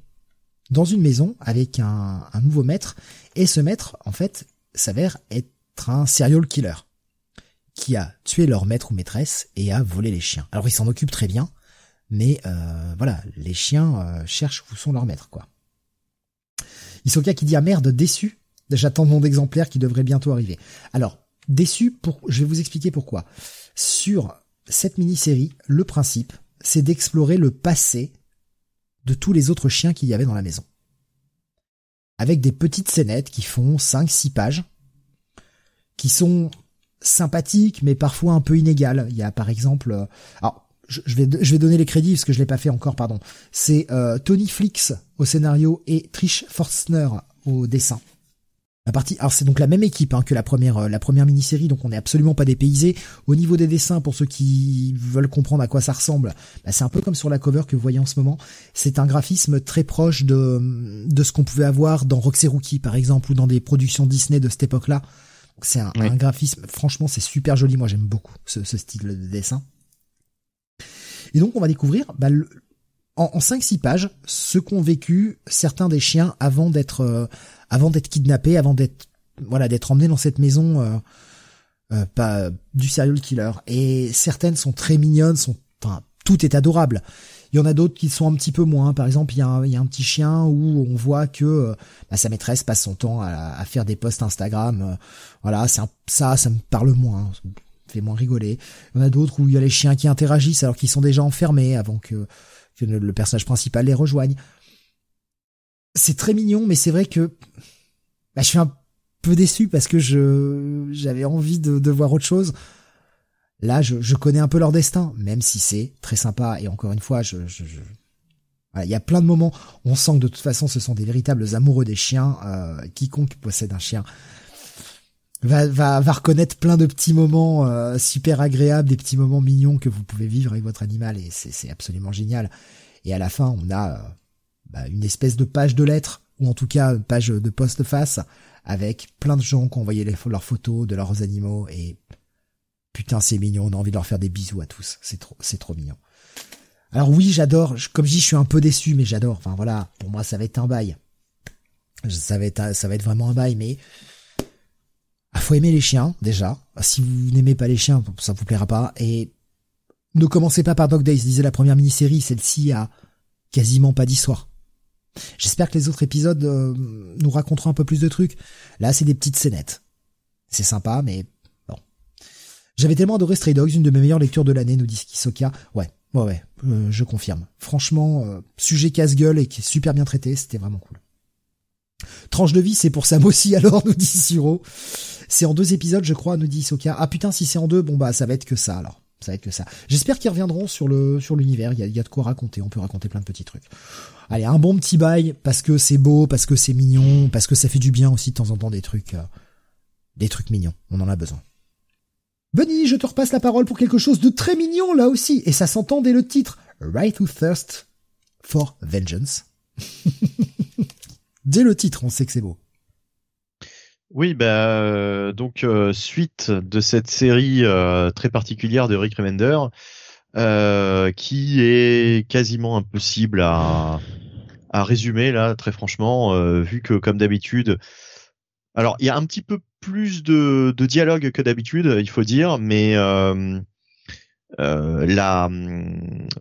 dans une maison avec un, un nouveau maître et ce maître en fait s'avère être un serial killer qui a tué leur maître ou maîtresse et a volé les chiens. Alors il s'en occupe très bien, mais euh, voilà, les chiens euh, cherchent où sont leurs maîtres, quoi. Isoka qui dit ah merde, déçu. J'attends mon exemplaire qui devrait bientôt arriver. Alors déçu pour, je vais vous expliquer pourquoi. Sur cette mini-série, le principe, c'est d'explorer le passé de tous les autres chiens qu'il y avait dans la maison. Avec des petites scénettes qui font 5-6 pages, qui sont sympathique, mais parfois un peu inégal. Il y a par exemple, euh, alors je, vais je vais donner les crédits parce que je l'ai pas fait encore, pardon. C'est euh, Tony Flix au scénario et Trish Forstner au dessin. La partie, alors c'est donc la même équipe hein, que la première euh, la première mini-série, donc on n'est absolument pas dépaysé. Au niveau des dessins, pour ceux qui veulent comprendre à quoi ça ressemble, bah, c'est un peu comme sur la cover que vous voyez en ce moment. C'est un graphisme très proche de de ce qu'on pouvait avoir dans Roxy Rookie par exemple ou dans des productions Disney de cette époque-là. C'est un, graphisme, franchement, c'est super joli. Moi, j'aime beaucoup ce, style de dessin. Et donc, on va découvrir bah, en, en 5-6 pages ce qu'ont vécu certains des chiens avant d'être euh, avant d'être kidnappés, avant d'être voilà d'être emmenés dans cette maison euh, euh, pas du serial killer. Et certaines sont très mignonnes, sont enfin tout est adorable. Il y en a d'autres qui sont un petit peu moins. Par exemple, il y a un, petit chien où on voit que euh, bah, sa maîtresse passe son temps à, faire des posts Instagram. Euh, voilà, ça, ça me parle moins, ça me fait moins rigoler. Il y en a d'autres où il y a les chiens qui interagissent alors qu'ils sont déjà enfermés avant que, le personnage principal les rejoigne. C'est très mignon, mais c'est vrai que bah, je suis un peu déçu parce que je j'avais envie de voir autre chose. Là, je, connais un peu leur destin, même si c'est très sympa. Et encore une fois, je, je, je... il y a plein de moments on sent que de toute façon, ce sont des véritables amoureux des chiens. Euh, quiconque possède un chien va, va, va reconnaître plein de petits moments euh, super agréables, des petits moments mignons que vous pouvez vivre avec votre animal, et c'est absolument génial. Et à la fin, on a euh, bah, une espèce de page de lettres, ou en tout cas une page de post-face, avec plein de gens qui ont envoyé leurs photos de leurs animaux, et putain c'est mignon, on a envie de leur faire des bisous à tous, c'est trop, c'est trop mignon. Alors oui, j'adore, comme je dis, je suis un peu déçu, mais j'adore. Enfin voilà, pour moi ça va être un bail. Ça va être, ça va être vraiment un bail, mais ah, faut aimer les chiens déjà. Si vous n'aimez pas les chiens, ça vous plaira pas. Et ne commencez pas par Dog Days, disait la première mini-série, celle-ci a quasiment pas d'histoire. J'espère que les autres épisodes euh, nous raconteront un peu plus de trucs. Là, c'est des petites scénettes. C'est sympa, mais j'avais tellement adoré Stray Dogs, une de mes meilleures lectures de l'année, nous dit Kisoka. Ouais, ouais, ouais, euh, je confirme. Franchement, euh, sujet casse-gueule et qui est super bien traité, c'était vraiment cool. Tranche de vie, c'est pour Sam aussi alors, nous dit Siro. C'est en deux épisodes, je crois, nous dit Soka. Ah putain, si c'est en deux, bon bah ça va être que ça alors. Ça va être que ça. J'espère qu'ils reviendront sur le sur l'univers. Il y a, de quoi raconter. On peut raconter plein de petits trucs. Allez, un bon petit bail parce que c'est beau, parce que c'est mignon, parce que ça fait du bien aussi de temps en temps des trucs, euh, des trucs mignons. On en a besoin. Benny, je te repasse la parole pour quelque chose de très mignon là aussi, et ça s'entend dès le titre. Right to Thirst for Vengeance. dès le titre, on sait que c'est beau. Oui, bah euh, donc euh, suite de cette série euh, très particulière de Rick Remender, qui est quasiment impossible à, à résumer là, très franchement, vu que comme d'habitude, alors il y a un petit peu plus de, dialogue que d'habitude, il faut dire, mais euh, la,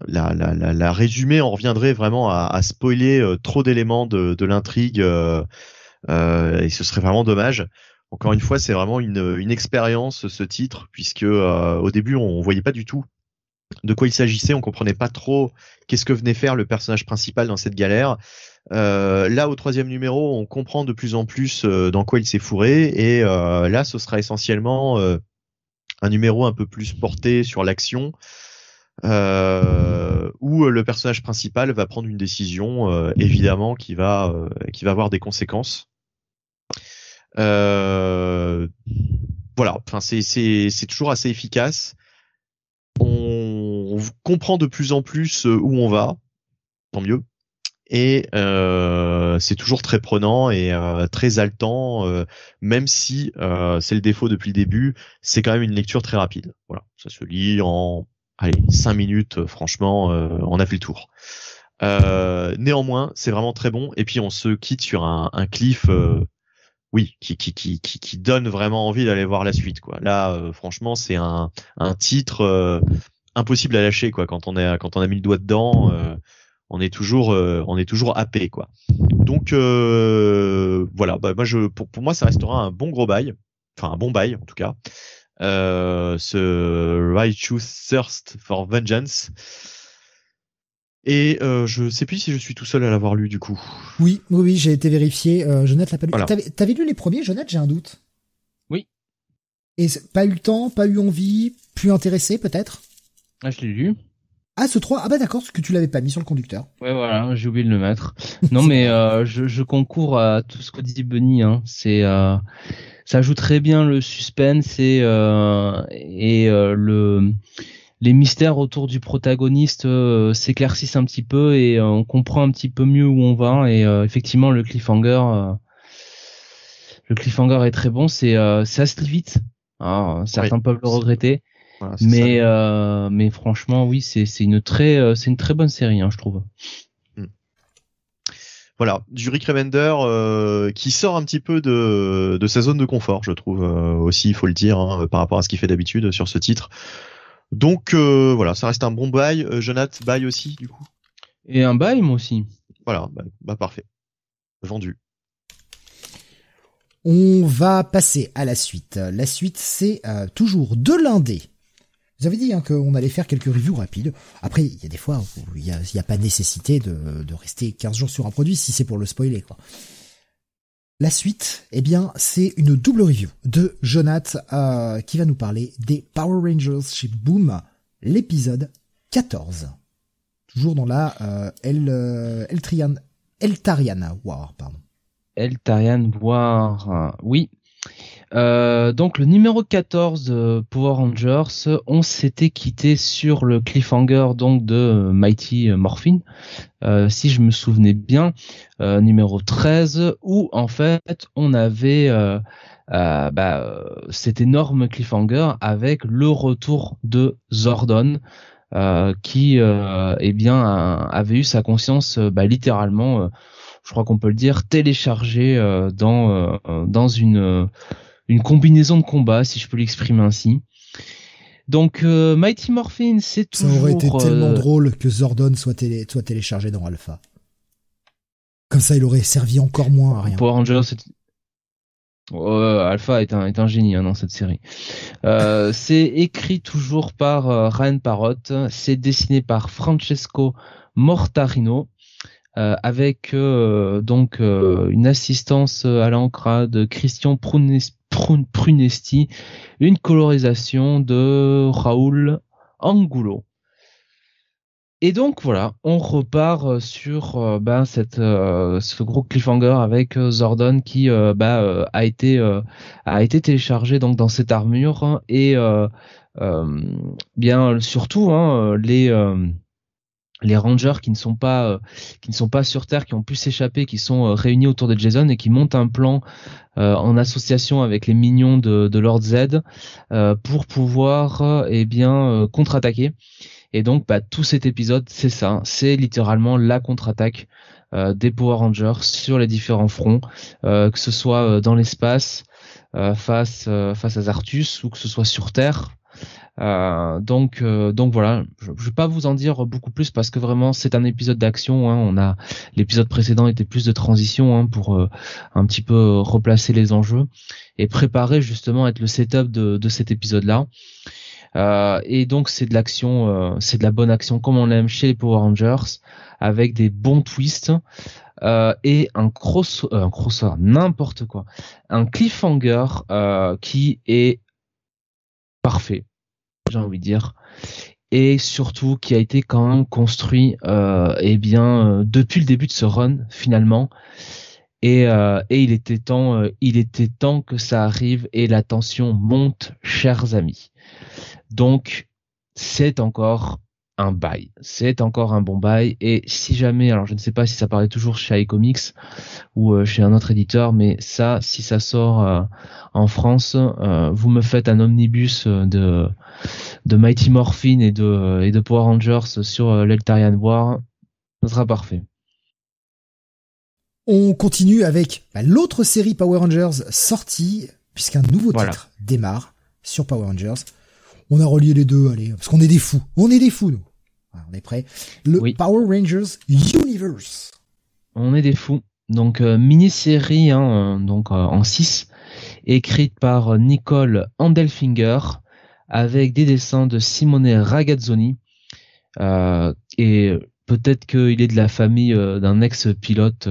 la, la, la, résumé en reviendrait vraiment à, spoiler trop d'éléments de, l'intrigue euh, et ce serait vraiment dommage. Encore une fois, c'est vraiment une, expérience ce titre, puisque euh, au début on voyait pas du tout de quoi il s'agissait, on comprenait pas trop qu'est-ce que venait faire le personnage principal dans cette galère. Euh, là, au troisième numéro, on comprend de plus en plus euh, dans quoi il s'est fourré, et euh, là, ce sera essentiellement un numéro un peu plus porté sur l'action, où le personnage principal va prendre une décision, évidemment, qui va qui va avoir des conséquences. Voilà, enfin c'est toujours assez efficace. On, comprend de plus en plus où on va, tant mieux. Et euh, c'est toujours très prenant et euh, très haletant, euh, même si euh, c'est le défaut depuis le début, c'est quand même une lecture très rapide. Voilà, ça se lit en allez cinq minutes, franchement, on a fait le tour. néanmoins, c'est vraiment très bon. Et puis on se quitte sur un, un cliff oui, qui, qui, qui, qui, donne vraiment envie d'aller voir la suite. Quoi. Là, euh, franchement, c'est un, un titre euh, impossible à lâcher. Quoi. Quand on est, quand on a mis le doigt dedans, euh, on est toujours, on est toujours happé. Quoi. Donc voilà, bah, moi, je, pour, pour moi, ça restera un bon gros bail, enfin un bon bail en tout cas. ce Righteous Thirst for Vengeance. Et euh, je sais plus si je suis tout seul à l'avoir lu du coup. Oui, oui, oui, j'ai été vérifié. Euh, Jonathan l'a pas lu. T'avais, lu les premiers, Jonathan J'ai un doute. Oui. Et pas eu le temps, pas eu envie, plus intéressé peut-être? Ah, je l'ai lu. Ah, ce 3, ah bah d'accord, ce que tu l'avais pas mis sur le conducteur. Ouais, voilà, j'ai oublié de le mettre. non, mais euh, je, je, concours à tout ce que dit Bunny. Hein. C'est, euh, ça joue très bien le suspense et, euh, et euh, le les mystères autour du protagoniste euh, s'éclaircissent un petit peu et euh, on comprend un petit peu mieux où on va et euh, effectivement le cliffhanger le cliffhanger est très bon c'est ça se lit vite ah, certains peuvent le regretter mais mais franchement oui c'est c'est une très c'est une très bonne série hein, je trouve hmm. voilà, du Rick Remender qui sort un petit peu de, de sa zone de confort, je trouve aussi, il faut le dire, hein, par rapport à ce qu'il fait d'habitude sur ce titre. Donc euh, voilà, ça reste un bon bail. Euh, Jonath, bail aussi du coup? Et un bail moi aussi. Voilà, bah, bah parfait. Vendu. On va passer à la suite. La suite, c'est euh, toujours de l'indé. Vous avez dit hein, qu'on allait faire quelques reviews rapides. Après, il y a des fois où il n'y a, a, pas nécessité de, de, rester 15 jours sur un produit si c'est pour le spoiler. quoi. La suite, eh bien, c'est une double review de Jonath euh, qui va nous parler des Power Rangers chez Boom, l'épisode 14. Toujours dans la euh, El, euh, Eltarian War, pardon. Eltarian War, oui. Euh, donc le numéro 14 de Power Rangers, on s'était quitté sur le cliffhanger donc de Mighty Morphin, euh, si je me souvenais bien, euh, numéro 13, où en fait on avait bah, cet énorme cliffhanger avec le retour de Zordon. qui eh bien avait eu sa conscience bah, littéralement je crois qu'on peut le dire téléchargé dans dans une une combinaison de combat, si je peux l'exprimer ainsi. Donc euh, Mighty Morphin, c'est toujours. Ça aurait été tellement euh, drôle que Zordon soit, télé soit téléchargé dans Alpha. Comme ça, il aurait servi encore moins à rien. Power Rangers, Alpha est un, est un génie hein, dans cette série. Euh, c'est écrit toujours par Ryan Parrott, c'est dessiné par Francesco Mortarino. Euh, avec euh, donc euh, une assistance à l'encre de Christian Prunesti, une colorisation de Raoul Angulo. Et donc voilà, on repart sur ben, cette euh, ce gros cliffhanger avec Zordon qui bah, a été a été téléchargé donc dans cette armure et bien surtout hein, les les rangers qui ne sont pas qui ne sont pas sur terre qui ont pu s'échapper qui sont réunis autour de Jason et qui montent un plan en association avec les minions de, Lord Z pour pouvoir eh bien contre-attaquer et donc, bah, tout cet épisode, c'est ça, c'est littéralement la contre-attaque euh, des Power Rangers sur les différents fronts, euh, que ce soit euh, dans l'espace face face à Zartus ou que ce soit sur Terre. Donc donc voilà, je, ne vais pas vous en dire beaucoup plus parce que vraiment c'est un épisode d'action. Hein. on a l'épisode précédent était plus de transition hein, pour un petit peu replacer les enjeux et préparer justement être le setup de, cet épisode là. Euh, et donc c'est de l'action, euh, c'est de la bonne action comme on l'aime chez les Power Rangers, avec des bons twists euh, et un cross, un crossover, n'importe quoi, un cliffhanger qui est parfait, j'ai envie de dire, et surtout qui a été quand même construit, eh bien depuis le début de ce run finalement. Et, et, il était temps, il était temps que ça arrive et la tension monte, chers amis. Donc, c'est encore un bail. C'est encore un bon bail. Et si jamais, alors je ne sais pas si ça paraît toujours chez iComics ou euh, chez un autre éditeur, mais ça, si ça sort euh, en France, euh, vous me faites un omnibus de, de Mighty Morphin et de, et de Power Rangers sur l'Eltarian War. Ce sera parfait. On continue avec bah, l'autre série Power Rangers sortie, puisqu'un nouveau titre démarre sur Power Rangers. On a relié les deux, allez, parce qu'on est des fous. On est des fous, nous. On est prêts. Le Power Rangers Universe. On est des fous. Donc euh, mini-série, hein, euh, donc euh, en 6, écrite par Nicole Andelfinger, avec des dessins de Simone Ragazzoni. et peut-être qu'il est de la famille d'un ex-pilote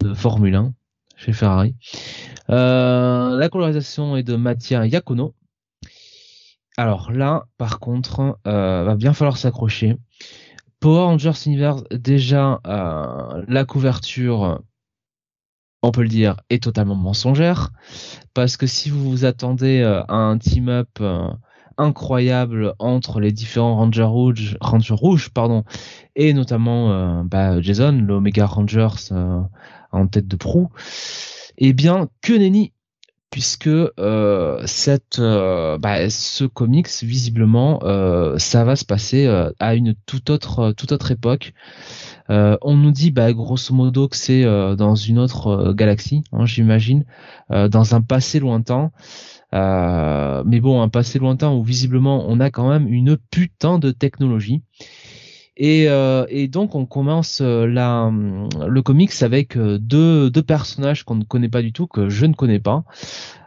de Formule 1 chez Ferrari. la colorisation est de Mattia Iacono alors là, par contre, euh, va bien falloir s'accrocher. Power Rangers Universe, déjà, euh, la couverture, on peut le dire, est totalement mensongère. Parce que si vous vous attendez euh, à un team-up incroyable entre les différents Rangers rouges, Rangers rouges pardon, et notamment bah, Jason, l'Omega Rangers en tête de proue, eh bien, que nenni puisque euh, cette, euh, bah, ce comics visiblement euh, ça va se passer à une toute autre toute autre époque. on nous dit bah, grosso modo que c'est dans une autre galaxie, hein, j'imagine, dans un passé lointain. mais bon, un passé lointain où visiblement on a quand même une putain de technologie. Et, et, donc on commence la, le comics avec deux, deux personnages qu'on ne connaît pas du tout, que je ne connais pas.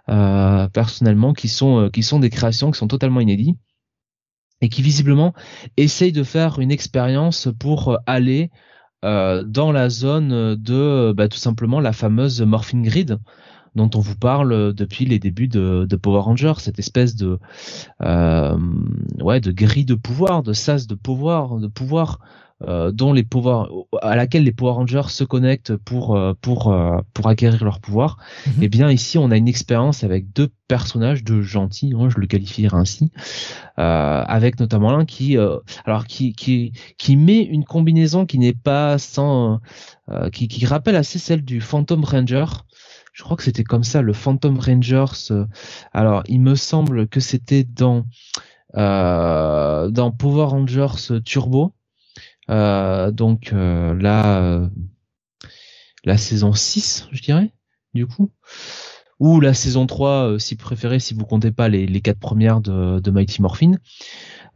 Euh, personnellement, qui sont euh, qui sont des créations qui sont totalement inédites et qui visiblement essayent de faire une expérience pour euh, aller dans la zone de bah, tout simplement la fameuse Morphine Grid dont on vous parle depuis les débuts de, de Power Rangers, cette espèce de ouais de grille de pouvoir, de sas de pouvoir, de pouvoir euh, dont les pouvoirs à laquelle les Power Rangers se connectent pour euh, pour euh, pour acquérir leur pouvoir. Et mhm. Eh bien ici on a une expérience avec deux personnages, deux gentils, hein, je le qualifierais ainsi, avec notamment l'un qui alors qui qui qui met une combinaison qui n'est pas sans qui qui rappelle assez celle du Phantom Ranger. Je crois que c'était comme ça le Phantom Rangers. alors il me semble que c'était dans dans Power Rangers Turbo euh, donc euh, là, euh, la saison 6, je dirais, du coup. Ou la saison 3, si préféré, si vous comptez pas les, les quatre premières de, de Mighty Morphin.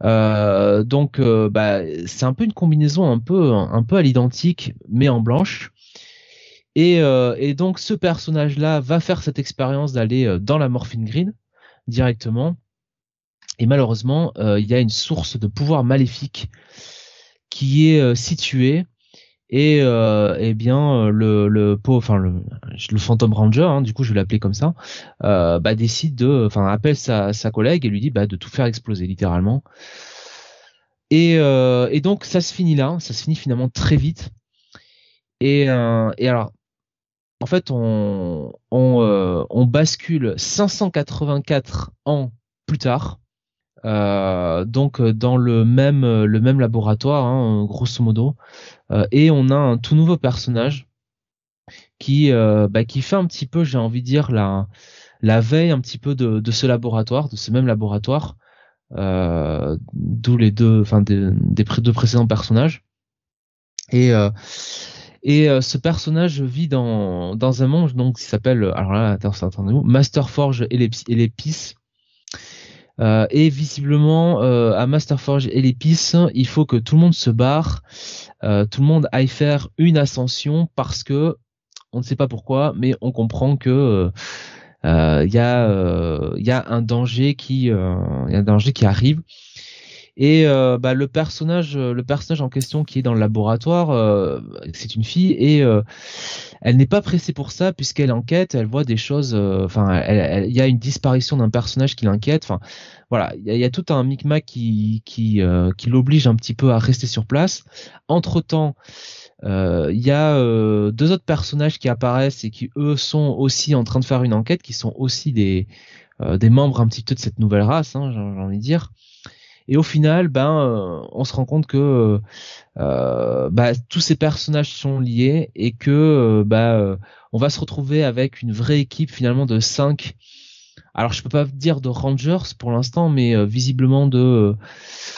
Euh, donc, bah, c'est un peu une combinaison un peu, un peu à l'identique, mais en blanche. Et, et donc, ce personnage-là va faire cette expérience d'aller dans la Morphine Green directement. Et malheureusement, il y a une source de pouvoir maléfique qui est euh, situé Et euh, eh bien le le enfin le le Phantom Ranger, hein, du coup je vais l'appeler comme ça, euh, bah décide de, enfin appelle sa sa collègue et lui dit bah de tout faire exploser littéralement. Et euh, donc ça se finit là, ça se finit finalement très vite. Euh, et alors en fait on euh, bascule 584 ans plus tard. Euh, donc dans le même laboratoire hein, grosso modo euh, et on a un tout nouveau personnage qui euh, bah, qui fait un petit peu, j'ai envie de dire la veille un petit peu de, ce laboratoire, de ce même laboratoire, euh, d'où les deux, deux précédents personnages. Et euh, et ce personnage vit dans dans un monde donc qui s'appelle alors là attendez-vous Masterforge et l'épice euh, et visiblement, euh, à Masterforge et l'épice, il faut que tout le monde se barre, euh, tout le monde aille faire une ascension parce que on ne sait pas pourquoi, mais on comprend que il y y a un danger qui y a un danger qui arrive et euh, bah, le personnage, euh, le personnage en question qui est dans le laboratoire, euh, c'est une fille et elle n'est pas pressée pour ça puisqu'elle enquête, elle voit des choses. Enfin, il y a une disparition d'un personnage qui l'inquiète. Enfin, voilà, il y, a, tout un micmac qui qui qui l'oblige un petit peu à rester sur place. Entre temps. Il y a deux autres personnages qui apparaissent et qui eux sont aussi en train de faire une enquête, qui sont aussi des des membres un petit peu de cette nouvelle race, hein, j'ai envie de dire. Et au final, ben, euh, on se rend compte que euh, bah, tous ces personnages sont liés et que euh, bah, on va se retrouver avec une vraie équipe finalement de 5 alors je peux pas dire de Rangers pour l'instant, mais visiblement de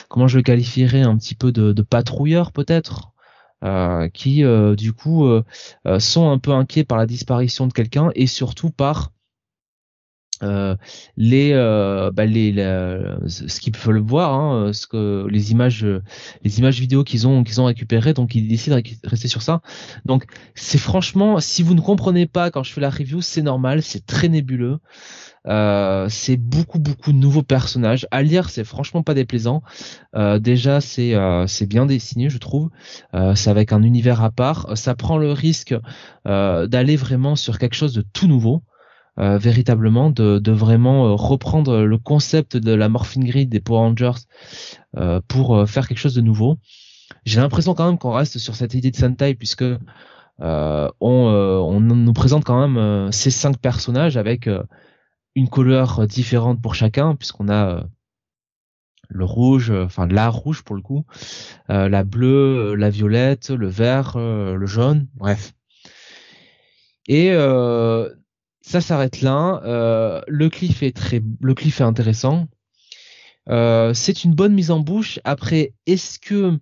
comment je le qualifierais un petit peu de patrouilleurs peut-être, qui du coup sont un peu inquiets par la disparition de quelqu'un et surtout par euh, les, euh, bah les, ce qu'ils peuvent le voir, hein, ce que les images, les images vidéo qu'ils ont qu'ils ont récupérées, donc ils décident de rester sur ça. Donc c'est franchement, si vous ne comprenez pas quand je fais la review, c'est normal, c'est très nébuleux. Euh, c'est beaucoup beaucoup de nouveaux personnages. À lire c'est franchement pas déplaisant. Euh, déjà c'est euh, c'est bien dessiné je trouve. Euh, c'est avec un univers à part. Ça prend le risque d'aller vraiment sur quelque chose de tout nouveau euh, véritablement de, de vraiment euh, reprendre le concept de la morphine grid des Power Rangers euh, pour faire quelque chose de nouveau. J'ai l'impression quand même qu'on reste sur cette idée de Sentai puisque on, on nous présente quand même ces cinq personnages avec une couleur différente pour chacun puisqu'on a le rouge, enfin la rouge pour le coup, la bleue, la violette, le vert, le jaune, bref. Et euh, ça s'arrête là. Euh, le cliff est très, le cliff est intéressant. Euh, c'est une bonne mise en bouche. Après, est-ce que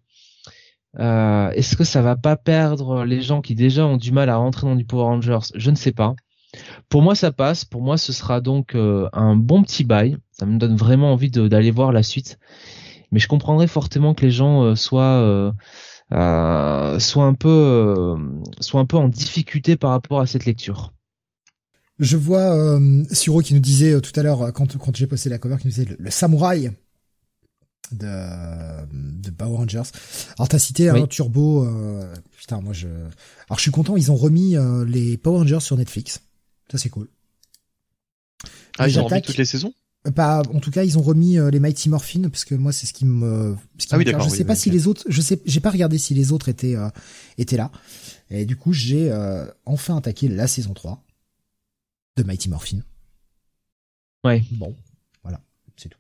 euh, est-ce que ça va pas perdre les gens qui déjà ont du mal à rentrer dans du Power Rangers? Je ne sais pas. Pour moi, ça passe. Pour moi, ce sera donc un bon petit bail. Ça me donne vraiment envie d'aller voir la suite. Mais je comprendrais fortement que les gens soient soient un peu soient un peu en difficulté par rapport à cette lecture. Je vois euh, Suro qui nous disait euh, tout à l'heure, quand, quand j'ai posté la cover, qui nous disait le, samouraï de, de Power Rangers. Alors t'as cité un Turbo. Euh, putain, moi je. Alors je suis content, ils ont remis euh, les Power Rangers sur Netflix. Ça c'est cool. Ah, ils ont remis toutes les saisons? pas, en tout cas, ils ont remis les Mighty Morphin parce que moi, c'est ce qui me. Ce qui ah oui, d'accord. Je sais pas si les autres, je sais, j'ai pas regardé si les autres étaient étaient là. Et du coup, j'ai enfin attaqué la saison 3 de Mighty Morphin. Ouais. Bon, voilà, c'est tout.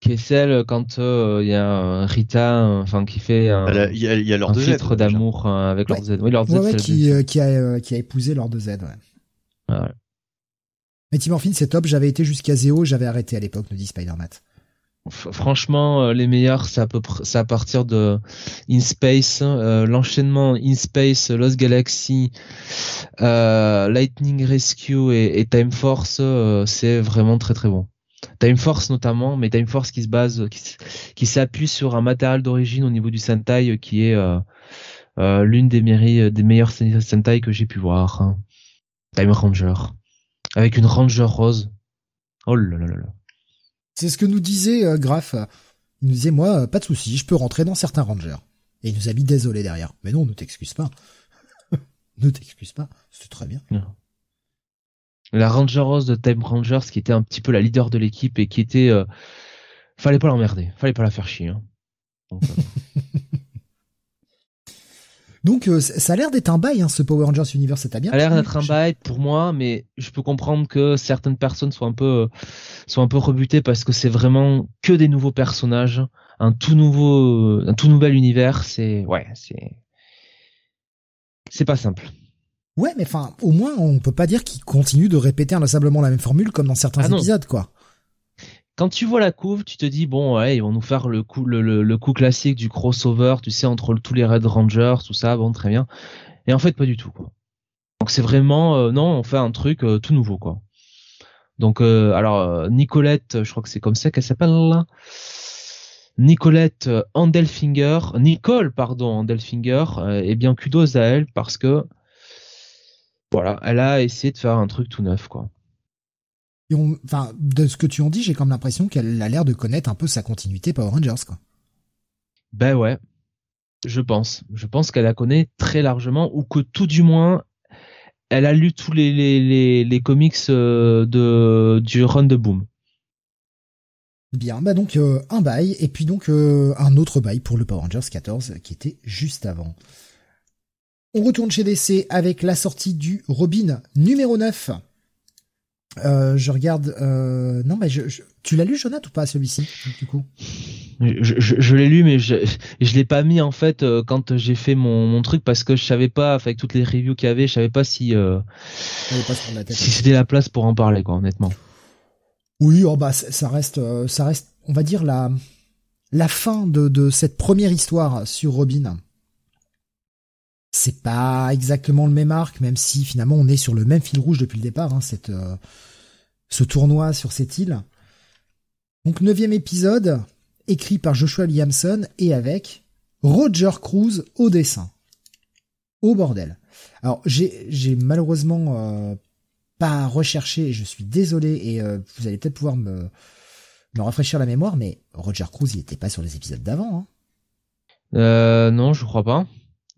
Qui est celle quand euh, il y a Rita, enfin qui fait un, il y a, y a Lord un filtre d'amour euh, avec Lord Z. Oui, Lord Z, qui, euh, qui, a, qui a épousé Lord Z. Ouais. Mighty Morphin, c'est top. J'avais été jusqu'à Zéo, j'avais arrêté à l'époque, nous dit Spider-Man franchement, euh, les meilleurs, c'est à partir de In Space, euh, l'enchaînement In Space, Lost Galaxy, euh, Lightning Rescue et, Time Force, c'est vraiment très très bon. Time Force notamment, mais Time Force qui se base, qui, s'appuie sur un matériel d'origine au niveau du Sentai qui est l'une des, des meilleures Sentai que j'ai pu voir. Hein. Time Ranger, avec une Ranger rose. Oh là là là là. C'est ce que nous disait euh, Graf. Il nous disait, moi, pas de souci, je peux rentrer dans certains rangers. Et il nous a mis désolé derrière. Mais non, ne t'excuse pas. ne t'excuse pas. C'est très bien. La Ranger Rose de Time Rangers, qui était un petit peu la leader de l'équipe et qui était, euh, fallait pas l'emmerder, fallait pas la faire chier. Hein. Donc, Donc euh, ça a l'air d'être un bail, hein, ce Power Rangers Universe, c'est bien. Ça a l'air d'être un bail pour moi, mais je peux comprendre que certaines personnes soient un peu, soient un peu rebutées parce que c'est vraiment que des nouveaux personnages, un tout nouveau, un tout nouvel univers. C'est, ouais, c'est, c'est pas simple. Ouais, mais enfin, au moins, on peut pas dire qu'ils continuent de répéter inlassablement la même formule comme dans certains ah épisodes, quoi quand tu vois la couve, tu te dis bon, ouais, ils vont nous faire le coup, le, coup classique du crossover, tu sais, entre tous les Red Rangers, tout ça, bon, très bien. Et en fait, pas du tout. Quoi. Donc c'est vraiment, euh, non, on fait un truc euh, tout nouveau, quoi. Donc, euh, alors Nicolette, je crois que c'est comme ça qu'elle s'appelle là. Nicolette Andelfinger, Nicole, pardon, Andelfinger, et bien kudos à elle parce que voilà, elle a essayé de faire un truc tout neuf, quoi enfin, de ce que tu en dis, j'ai comme l'impression qu'elle a l'air de connaître un peu sa continuité Power Rangers, quoi. Ben ouais, je pense. Je pense qu'elle la connaît très largement, ou que tout du moins, elle a lu tous les, les, les, comics euh, de, du run de Boom. Bien, bah donc euh, un bail, et puis donc euh, un autre bail pour le Power Rangers 14 qui était juste avant. On retourne chez DC avec la sortie du Robin numéro 9. Euh, je regarde. Euh, non, mais je, tu l'as lu, Jonathan, ou pas celui-ci du coup? Je, je, l'ai lu, mais je je l'ai pas mis en fait euh, quand j'ai fait mon, mon truc parce que je savais pas, avec toutes les reviews qu'il y avait, je savais pas si si c'était la place pour en parler, quoi, honnêtement. Oui, oh bah ça reste, ça reste, on va dire la la fin de de cette première histoire sur Robin c'est pas exactement le même arc, même si finalement on est sur le même fil rouge depuis le départ, hein, euh, ce tournoi sur cette île. Donc neuvième épisode, écrit par Joshua Williamson et avec Roger Cruz au dessin. Au bordel. Alors j'ai malheureusement euh, pas recherché, je suis désolé et euh, vous allez peut-être pouvoir me, me rafraîchir la mémoire, mais Roger Cruz il était pas sur les épisodes d'avant. Hein. Euh, non, je crois pas.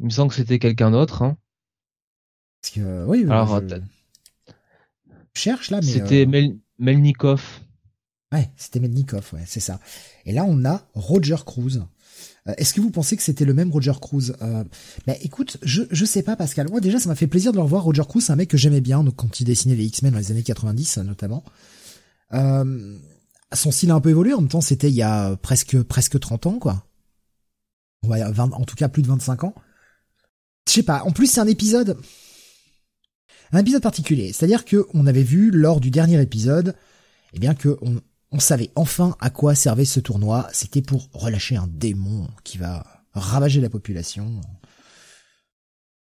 Il me semble que c'était quelqu'un d'autre. Hein. Parce que, oui, Alors, je... cherche là, mais. C'était euh, Melnikov. Ouais, c'était Melnikov, ouais, c'est ça. Et là, on a Roger Cruz. Euh, est-ce que vous pensez que c'était le même Roger Cruz? Euh, bah, écoute, je je sais pas Pascal. Moi déjà, ça m'a fait plaisir de le revoir. Roger Cruz, c'est un mec que j'aimais bien, donc quand il dessinait les X-Men dans les années 90 notamment. Euh, son style a un peu évolué. En même temps, c'était il y a presque presque 30 ans, quoi. Ouais, en tout cas plus de 25 ans. Je sais pas. En plus, c'est un épisode, un épisode particulier. C'est-à-dire que on avait vu lors du dernier épisode, eh bien que on, savait enfin à quoi servait ce tournoi. C'était pour relâcher un démon qui va ravager la population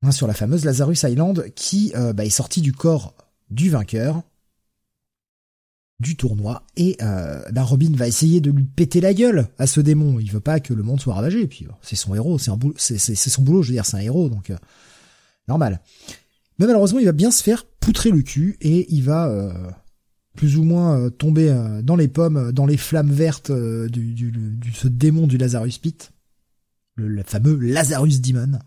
hein, sur la fameuse Lazarus Island qui euh, bah, est sortie du corps du vainqueur du tournoi et euh, ben Robin va essayer de lui péter la gueule à ce démon. Il veut pas que le monde soit ravagé. Et puis c'est son héros, c'est c'est son boulot. Je veux dire, c'est un héros, donc euh, normal. Mais malheureusement, il va bien se faire poutrer le cul et il va euh, plus ou moins euh, tomber dans les pommes, dans les flammes vertes du, ce démon du Lazarus Pit, le, le fameux Lazarus Demon,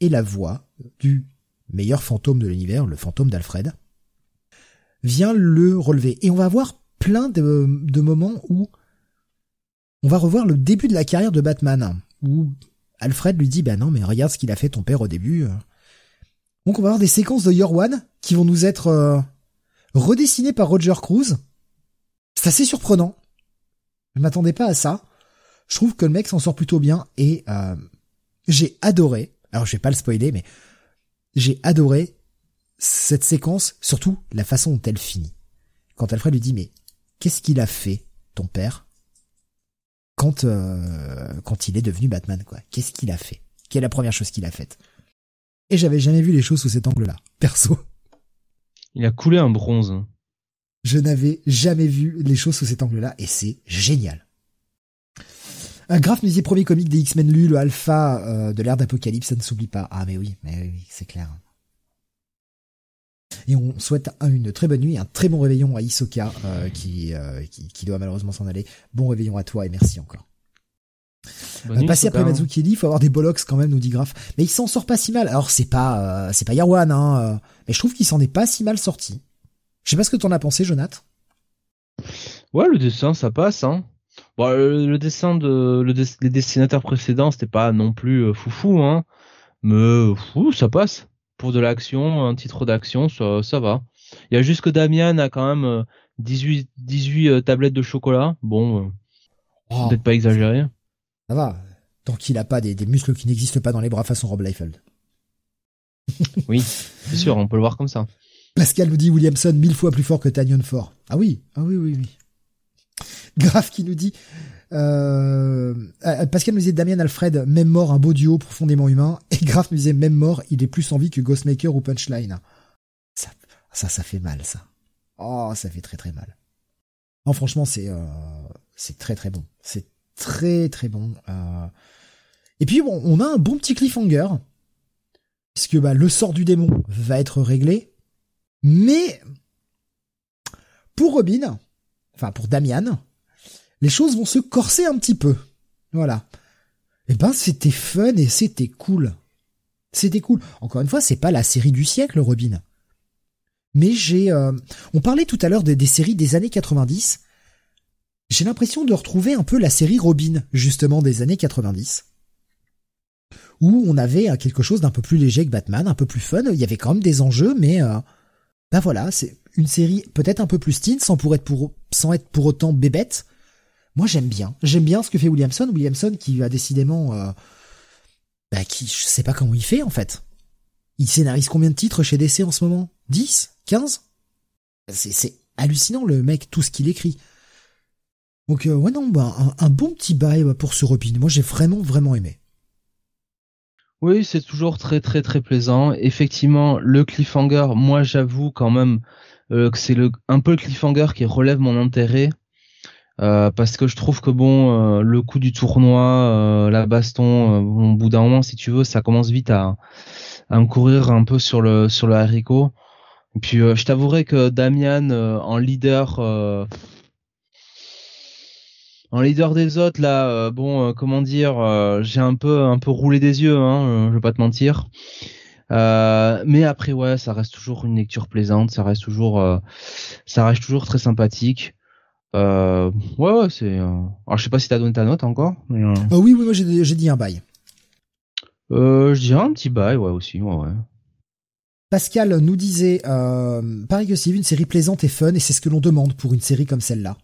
et la voix du meilleur fantôme de l'univers, le fantôme d'Alfred vient le relever. Et on va voir plein de, moments où on va revoir le début de la carrière de Batman, où Alfred lui dit, bah non, mais regarde ce qu'il a fait ton père au début. Donc on va avoir des séquences de Year One qui vont nous être euh, redessinées par Roger Cruz. C'est assez surprenant. Je m'attendais pas à ça. Je trouve que le mec s'en sort plutôt bien et euh, j'ai adoré. Alors je vais pas le spoiler, mais j'ai adoré cette séquence, surtout la façon dont elle finit. Quand Alfred lui dit mais qu'est-ce qu'il a fait ton père? Quand euh, quand il est devenu Batman quoi Qu'est-ce qu'il a fait? Quelle est la première chose qu'il a faite? Et j'avais jamais vu les choses sous cet angle-là, perso. Il a coulé un bronze. Je n'avais jamais vu les choses sous cet angle-là et c'est génial. Un graphe musée premier comique des X-Men lu, le alpha euh, de l'ère d'Apocalypse, ça ne s'oublie pas. Ah mais oui, mais oui, c'est clair. Et on souhaite une très bonne nuit, un très bon réveillon à Isoka euh, qui, euh, qui, qui doit malheureusement s'en aller. Bon réveillon à toi et merci encore. Bonus, Euh, passer après. Mazzucchelli, il faut avoir des bollocks quand même, nous dit Graf. Mais il s'en sort pas si mal. Alors c'est pas, euh, c'est pas Yarwan, hein, mais je trouve qu'il s'en est pas si mal sorti. Je sais pas ce que t'en as pensé, Jonath. Ouais, le dessin, ça passe, hein. Bon, le, le dessin de le dess- les dessinateurs précédents, c'était pas non plus foufou, hein. Mais fou, ça passe. Pour de l'action, un titre d'action, ça, ça va. Il y a juste que Damian a quand même euh, 18, 18 euh, tablettes de chocolat. Bon, euh, Oh, peut-être pas exagéré. ça va. Tant qu'il a pas des, des muscles qui n'existent pas dans les bras façon Rob Liefeld. Oui, c'est sûr, on peut le voir comme ça. Pascal nous dit Williamson mille fois plus fort que Tanyon Ford. Ah oui, ah oui, oui, oui. Graf qui nous dit euh, euh, Pascal nous disait Damien Alfred, même mort, un beau duo profondément humain. Et Graf nous disait même mort, il est plus en vie que Ghostmaker ou Punchline. Ça, ça, fait mal, ça. Oh, ça fait très très mal. Non, franchement, c'est euh, c'est très très bon. C'est très très bon. Euh... Et puis bon, on a un bon petit cliffhanger, puisque bah, le sort du démon va être réglé. Mais pour Robin, enfin pour Damian, les choses vont se corser un petit peu. Voilà. Eh ben c'était fun et c'était cool. C'était cool. Encore une fois, c'est pas la série du siècle, Robin. Mais j'ai, euh, on parlait tout à l'heure des, séries des années 90. J'ai l'impression de retrouver un peu la série Robin, justement des années 90 où on avait euh, quelque chose d'un peu plus léger que Batman, un peu plus fun. Il y avait quand même des enjeux, mais ben voilà, c'est une série peut-être un peu plus teen, sans être pour autant bébête. Moi, j'aime bien. J'aime bien ce que fait Williamson. Williamson qui a décidément, euh, bah, qui je sais pas comment il fait en fait. Il scénarise combien de titres chez DC en ce moment? 10 15 C'est hallucinant le mec, tout ce qu'il écrit. Donc euh, ouais non, bah, un, bon petit bail bah, pour ce Robin. Moi, j'ai vraiment vraiment aimé. Oui, c'est toujours très très très plaisant. Effectivement, le cliffhanger, moi j'avoue quand même euh, que c'est un peu le cliffhanger qui relève mon intérêt euh, parce que je trouve que bon, euh, le coup du tournoi, euh, la baston, euh, bon, au bout d'un moment, si tu veux, ça commence vite à, à me courir un peu sur le sur le haricot. Et puis euh, je t'avouerai que Damian euh, en leader. euh, en leader des autres là, euh, bon, euh, comment dire, euh, j'ai un peu un peu roulé des yeux, hein, euh, je vais pas te mentir. Euh, mais après ouais, ça reste toujours une lecture plaisante, ça reste toujours, euh, ça reste toujours très sympathique. Euh, ouais ouais, c'est. euh, Alors je sais pas si t'as donné ta note encore, mais euh, Ah oui oui, moi j'ai j'ai dit un bail. euh, je dirais un petit bail ouais aussi, ouais ouais. Pascal nous disait, euh, pareil que une série plaisante et fun, et c'est ce que l'on demande pour une série comme celle-là.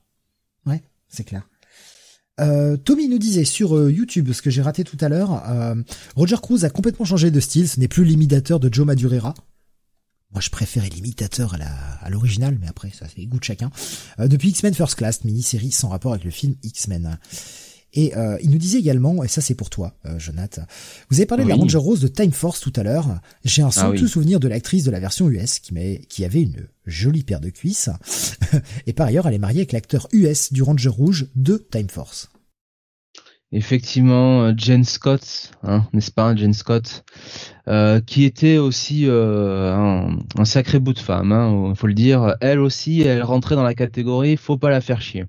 Ouais, c'est clair. Euh, Tommy nous disait sur euh, YouTube, ce que j'ai raté tout à l'heure, Roger Cruz a complètement changé de style, ce n'est plus l'imitateur de Joe Madureira. Moi, je préférais l'imitateur à l'original, mais après, ça c'est les goûts de chacun. Euh, depuis X-Men First Class, mini-série sans rapport avec le film X-Men. Et euh, il nous disait également, et ça c'est pour toi, euh, Jonathan, vous avez parlé de la. Ranger Rose de Time Force tout à l'heure. J'ai un oui. souvenir de l'actrice de la version US qui, qui avait une jolie paire de cuisses. et par ailleurs, elle est mariée avec l'acteur US du Ranger Rouge de Time Force. Effectivement, euh, Jen Scott, hein, n'est-ce pas, Jen Scott, euh, qui était aussi euh, un, sacré bout de femme, hein, faut le dire. Elle aussi, elle rentrait dans la catégorie, faut pas la faire chier.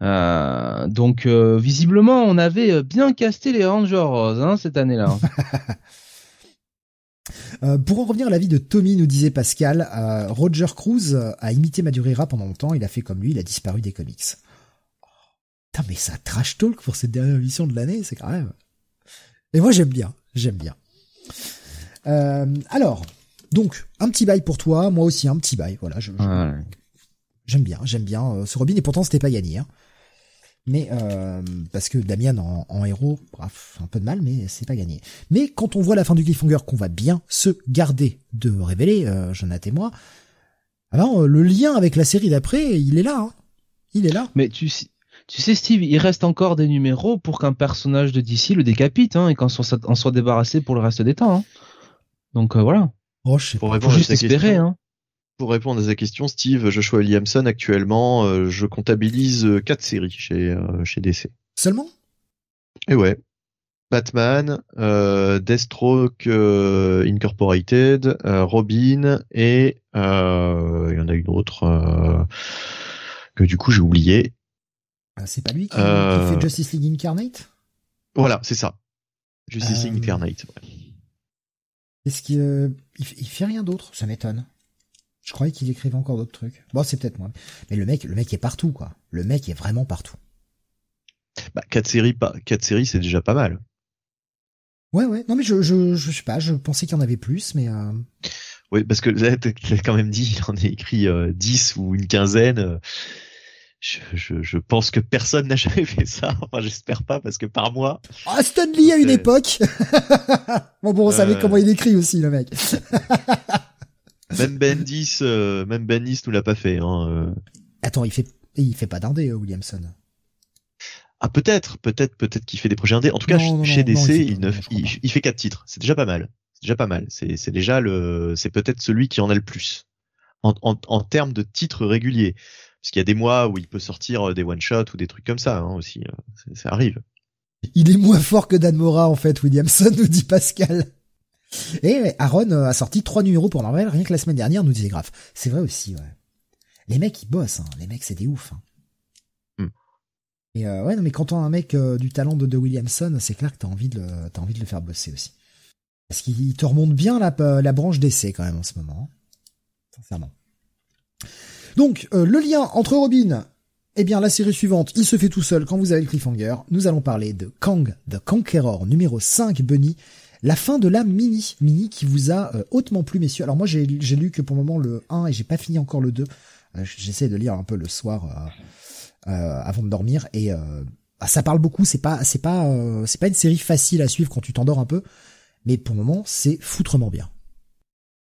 Donc visiblement, on avait bien casté les Rangers Roses hein, cette année-là. Pour en revenir à l'avis de Tommy, nous disait Pascal, Roger Cruz a imité Madureira pendant longtemps, il a fait comme lui, il a disparu des comics. Putain, mais ça trash talk pour cette dernière émission de l'année, c'est quand même... Et moi j'aime bien, j'aime bien. Euh, alors, donc, un petit bail pour toi, moi aussi un petit bail, voilà, je, je- Voilà. J'aime bien, j'aime bien euh, ce Robin et pourtant c'était pas gagné. Hein. Mais euh, parce que Damian en, en héros, bref, un peu de mal, mais c'est pas gagné. Mais quand on voit la fin du cliffhanger qu'on va bien se garder de révéler, euh, Jonathan et moi, alors le lien avec la série d'après, il est là. Hein. Il est là. Mais tu, tu sais, Steve, il reste encore des numéros pour qu'un personnage de DC le décapite hein, et qu'en soit, en soit débarrassé pour le reste des temps. hein. Donc euh, voilà, Oh, je sais Pour pas. faut juste espérer. Hein. pour répondre à sa question, Steve, Joshua Williamson, actuellement, euh, je comptabilise euh, quatre séries chez, euh, chez DC. Seulement? Et ouais. Batman, euh, Deathstroke euh, Incorporated, euh, Robin et euh, il y en a une autre euh, que du coup j'ai oublié. Ah, C'est pas lui qui, Euh. qui fait Justice League Incarnate? Voilà, c'est ça. Justice League Euh, Incarnate. ouais. Est-ce qu'il euh, il, fait- rien d'autre? Ça m'étonne. Je croyais qu'il écrivait encore d'autres trucs. Bon, c'est peut-être moi. Mais le mec, le mec est partout, quoi. Le mec est vraiment partout. Bah, quatre séries, pas quatre séries, c'est déjà pas mal. Ouais, ouais. Non, mais je, je, je sais pas. Je pensais qu'il y en avait plus, mais euh, Oui, parce que là, t'as quand même dit, il en a écrit euh, 10 ou une quinzaine. Je, je, je pense que personne n'a jamais fait ça. Enfin, j'espère pas, parce que par mois, ah, Stan Lee à une époque. bon, bon, on savait Euh. comment il écrit aussi, le mec. même Bendis, euh, même Bendis nous l'a pas fait. Hein. euh. Attends, il fait, il fait pas d'indé, euh, Williamson. Ah, peut-être, peut-être, peut-être qu'il fait des projets indés. En tout cas, Non, non, chez non, DC, il ne, il, fait quatre titres. C'est déjà pas mal. C'est déjà pas mal. C'est, c'est déjà le, c'est peut-être celui qui en a le plus en, en, en termes de titres réguliers. Parce qu'il y a des mois où il peut sortir euh, des one shots ou des trucs comme ça hein, aussi. euh, ça- arrive. Il est moins fort que Dan Mora, en fait, Williamson, nous dit Pascal. Et Aaron euh, a sorti trois numéros pour Marvel, rien que la semaine dernière, nous disait Graf. C'est vrai aussi, ouais. Les mecs, ils bossent, hein. Les mecs, c'est des ouf, hein. Hmm. Et euh, ouais, non, mais quand on a un mec euh, du talent de, de Williamson, c'est clair que t'as envie de le, envie de le faire bosser aussi. Parce qu'il te remonte bien la, la branche d'essai, quand même, en ce moment. hein. Sincèrement. Donc, euh, le lien entre Robin eh bien, la série suivante, il se fait tout seul quand vous avez le cliffhanger. Nous allons parler de Kang the Conqueror numéro 5, Bunny. La fin de la mini. Mini qui vous a euh, hautement plu, messieurs. Alors moi, j'ai lu que pour le moment le 1 et j'ai pas fini encore le 2. Euh, J'essaie de lire un peu le soir euh, euh, avant de dormir et euh, ah, ça parle beaucoup. C'est pas, c'est pas, euh, c'est pas une série facile à suivre quand tu t'endors un peu. Mais pour le moment, c'est foutrement bien.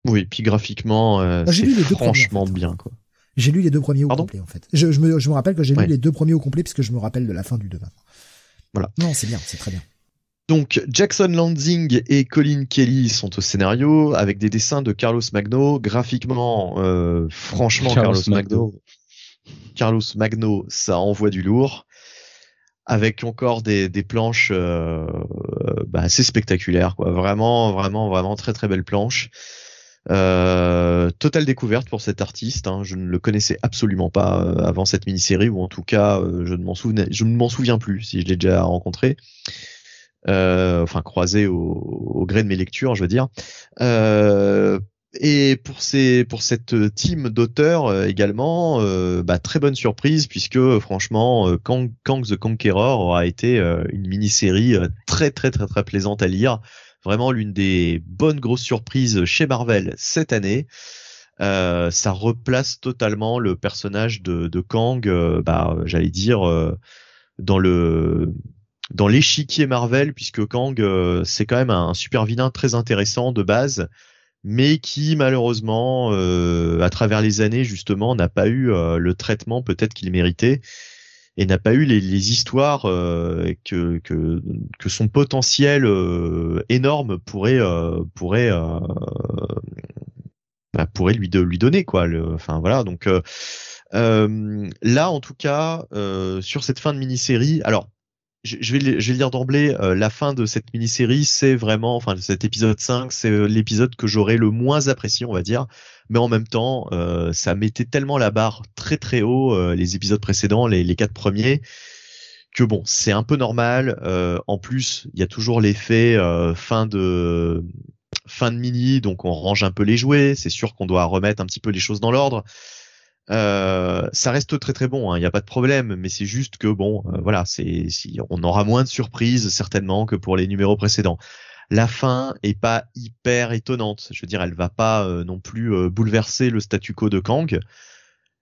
Oui, puis graphiquement, Ah, c'est premiers, franchement en fait. bien, quoi. J'ai lu les deux premiers au Pardon complet en fait. Je, je, me, je me rappelle que j'ai Ouais. lu les deux premiers au complet parce que je me rappelle de la fin du 2 maintenant. Voilà. Non, c'est bien, c'est très bien. Donc, Jackson Lansing et Colin Kelly sont au scénario avec des dessins de Carlos Magno. Graphiquement, euh, franchement, Carlos Carlos, Magno. Carlos Magno, ça envoie du lourd. Avec encore des, des planches euh, bah, assez spectaculaires, quoi. Vraiment, vraiment, vraiment très très belles planches. Euh, totale découverte pour cet artiste. hein. Je ne le connaissais absolument pas euh, avant cette mini-série, ou en tout cas, euh, je ne m'en souvenais, je ne m'en souviens plus si je l'ai déjà rencontré. Euh, enfin croisé au, au gré de mes lectures, je veux dire. Euh, et pour ces pour cette team d'auteurs euh, également, euh, bah, très bonne surprise puisque franchement, Kang, Kang the Conqueror aura été une mini-série très très très très plaisante à lire. Vraiment l'une des bonnes grosses surprises chez Marvel cette année. Euh, ça replace totalement le personnage de, Kang, euh, bah, j'allais dire euh, dans dans l'échiquier Marvel, puisque Kang c'est quand même un super vilain très intéressant de base, mais qui malheureusement, à travers les années justement, n'a pas eu le traitement peut-être qu'il méritait et n'a pas eu les, les histoires euh, que, que que son potentiel euh, énorme pourrait euh, pourrait bah, pourrait lui de, lui donner quoi. Le, enfin voilà donc. euh, là, en tout cas, euh, sur cette fin de mini-série, alors je, vais, le- dire d'emblée, euh, la fin de cette mini-série, c'est vraiment, enfin cet épisode 5, c'est euh, l'épisode que j'aurais le moins apprécié, on va dire. Mais en même temps, euh, ça mettait tellement la barre très très haut, euh, les épisodes précédents, les, les quatre premiers, que bon, c'est un peu normal. En plus, il y a toujours l'effet fin de fin de mini, donc on range un peu les jouets. C'est sûr qu'on doit remettre un petit peu les choses dans l'ordre. Euh, ça reste très très bon, il n'y a pas de problème, mais c'est juste que bon, euh, voilà, c'est si on aura moins de surprises certainement que pour les numéros précédents. La fin est pas hyper étonnante, je veux dire, elle va pas euh, non plus euh, bouleverser le statu quo de Kang.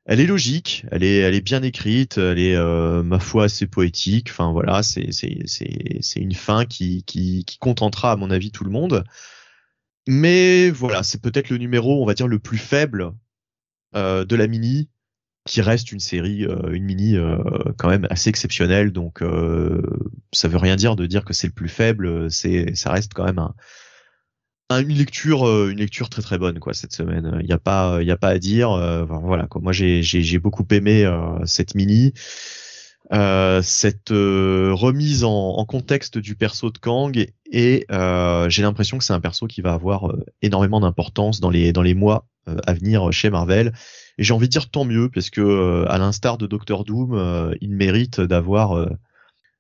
Elle est logique, elle est elle est bien écrite, elle est euh, ma foi assez poétique. Enfin voilà, c'est c'est c'est c'est une fin qui qui qui contentera à mon avis tout le monde. Mais voilà, c'est peut-être le numéro, on va dire, le plus faible de la mini, qui reste une série, euh, une mini euh, quand même assez exceptionnelle. Donc euh, ça veut rien dire de dire que c'est le plus faible. C'est, ça reste quand même un, un- une lecture, euh, une lecture très très bonne quoi cette semaine. Il n'y a pas, il y a pas à dire. euh, voilà quoi. Moi j'ai, beaucoup aimé euh, cette mini. Euh, cette euh, remise en, en contexte du perso de Kang et, euh, j'ai l'impression que c'est un perso qui va avoir euh, énormément d'importance dans les dans les mois euh, à venir chez Marvel et j'ai envie de dire tant mieux parce que à l'instar de Doctor Doom, il mérite d'avoir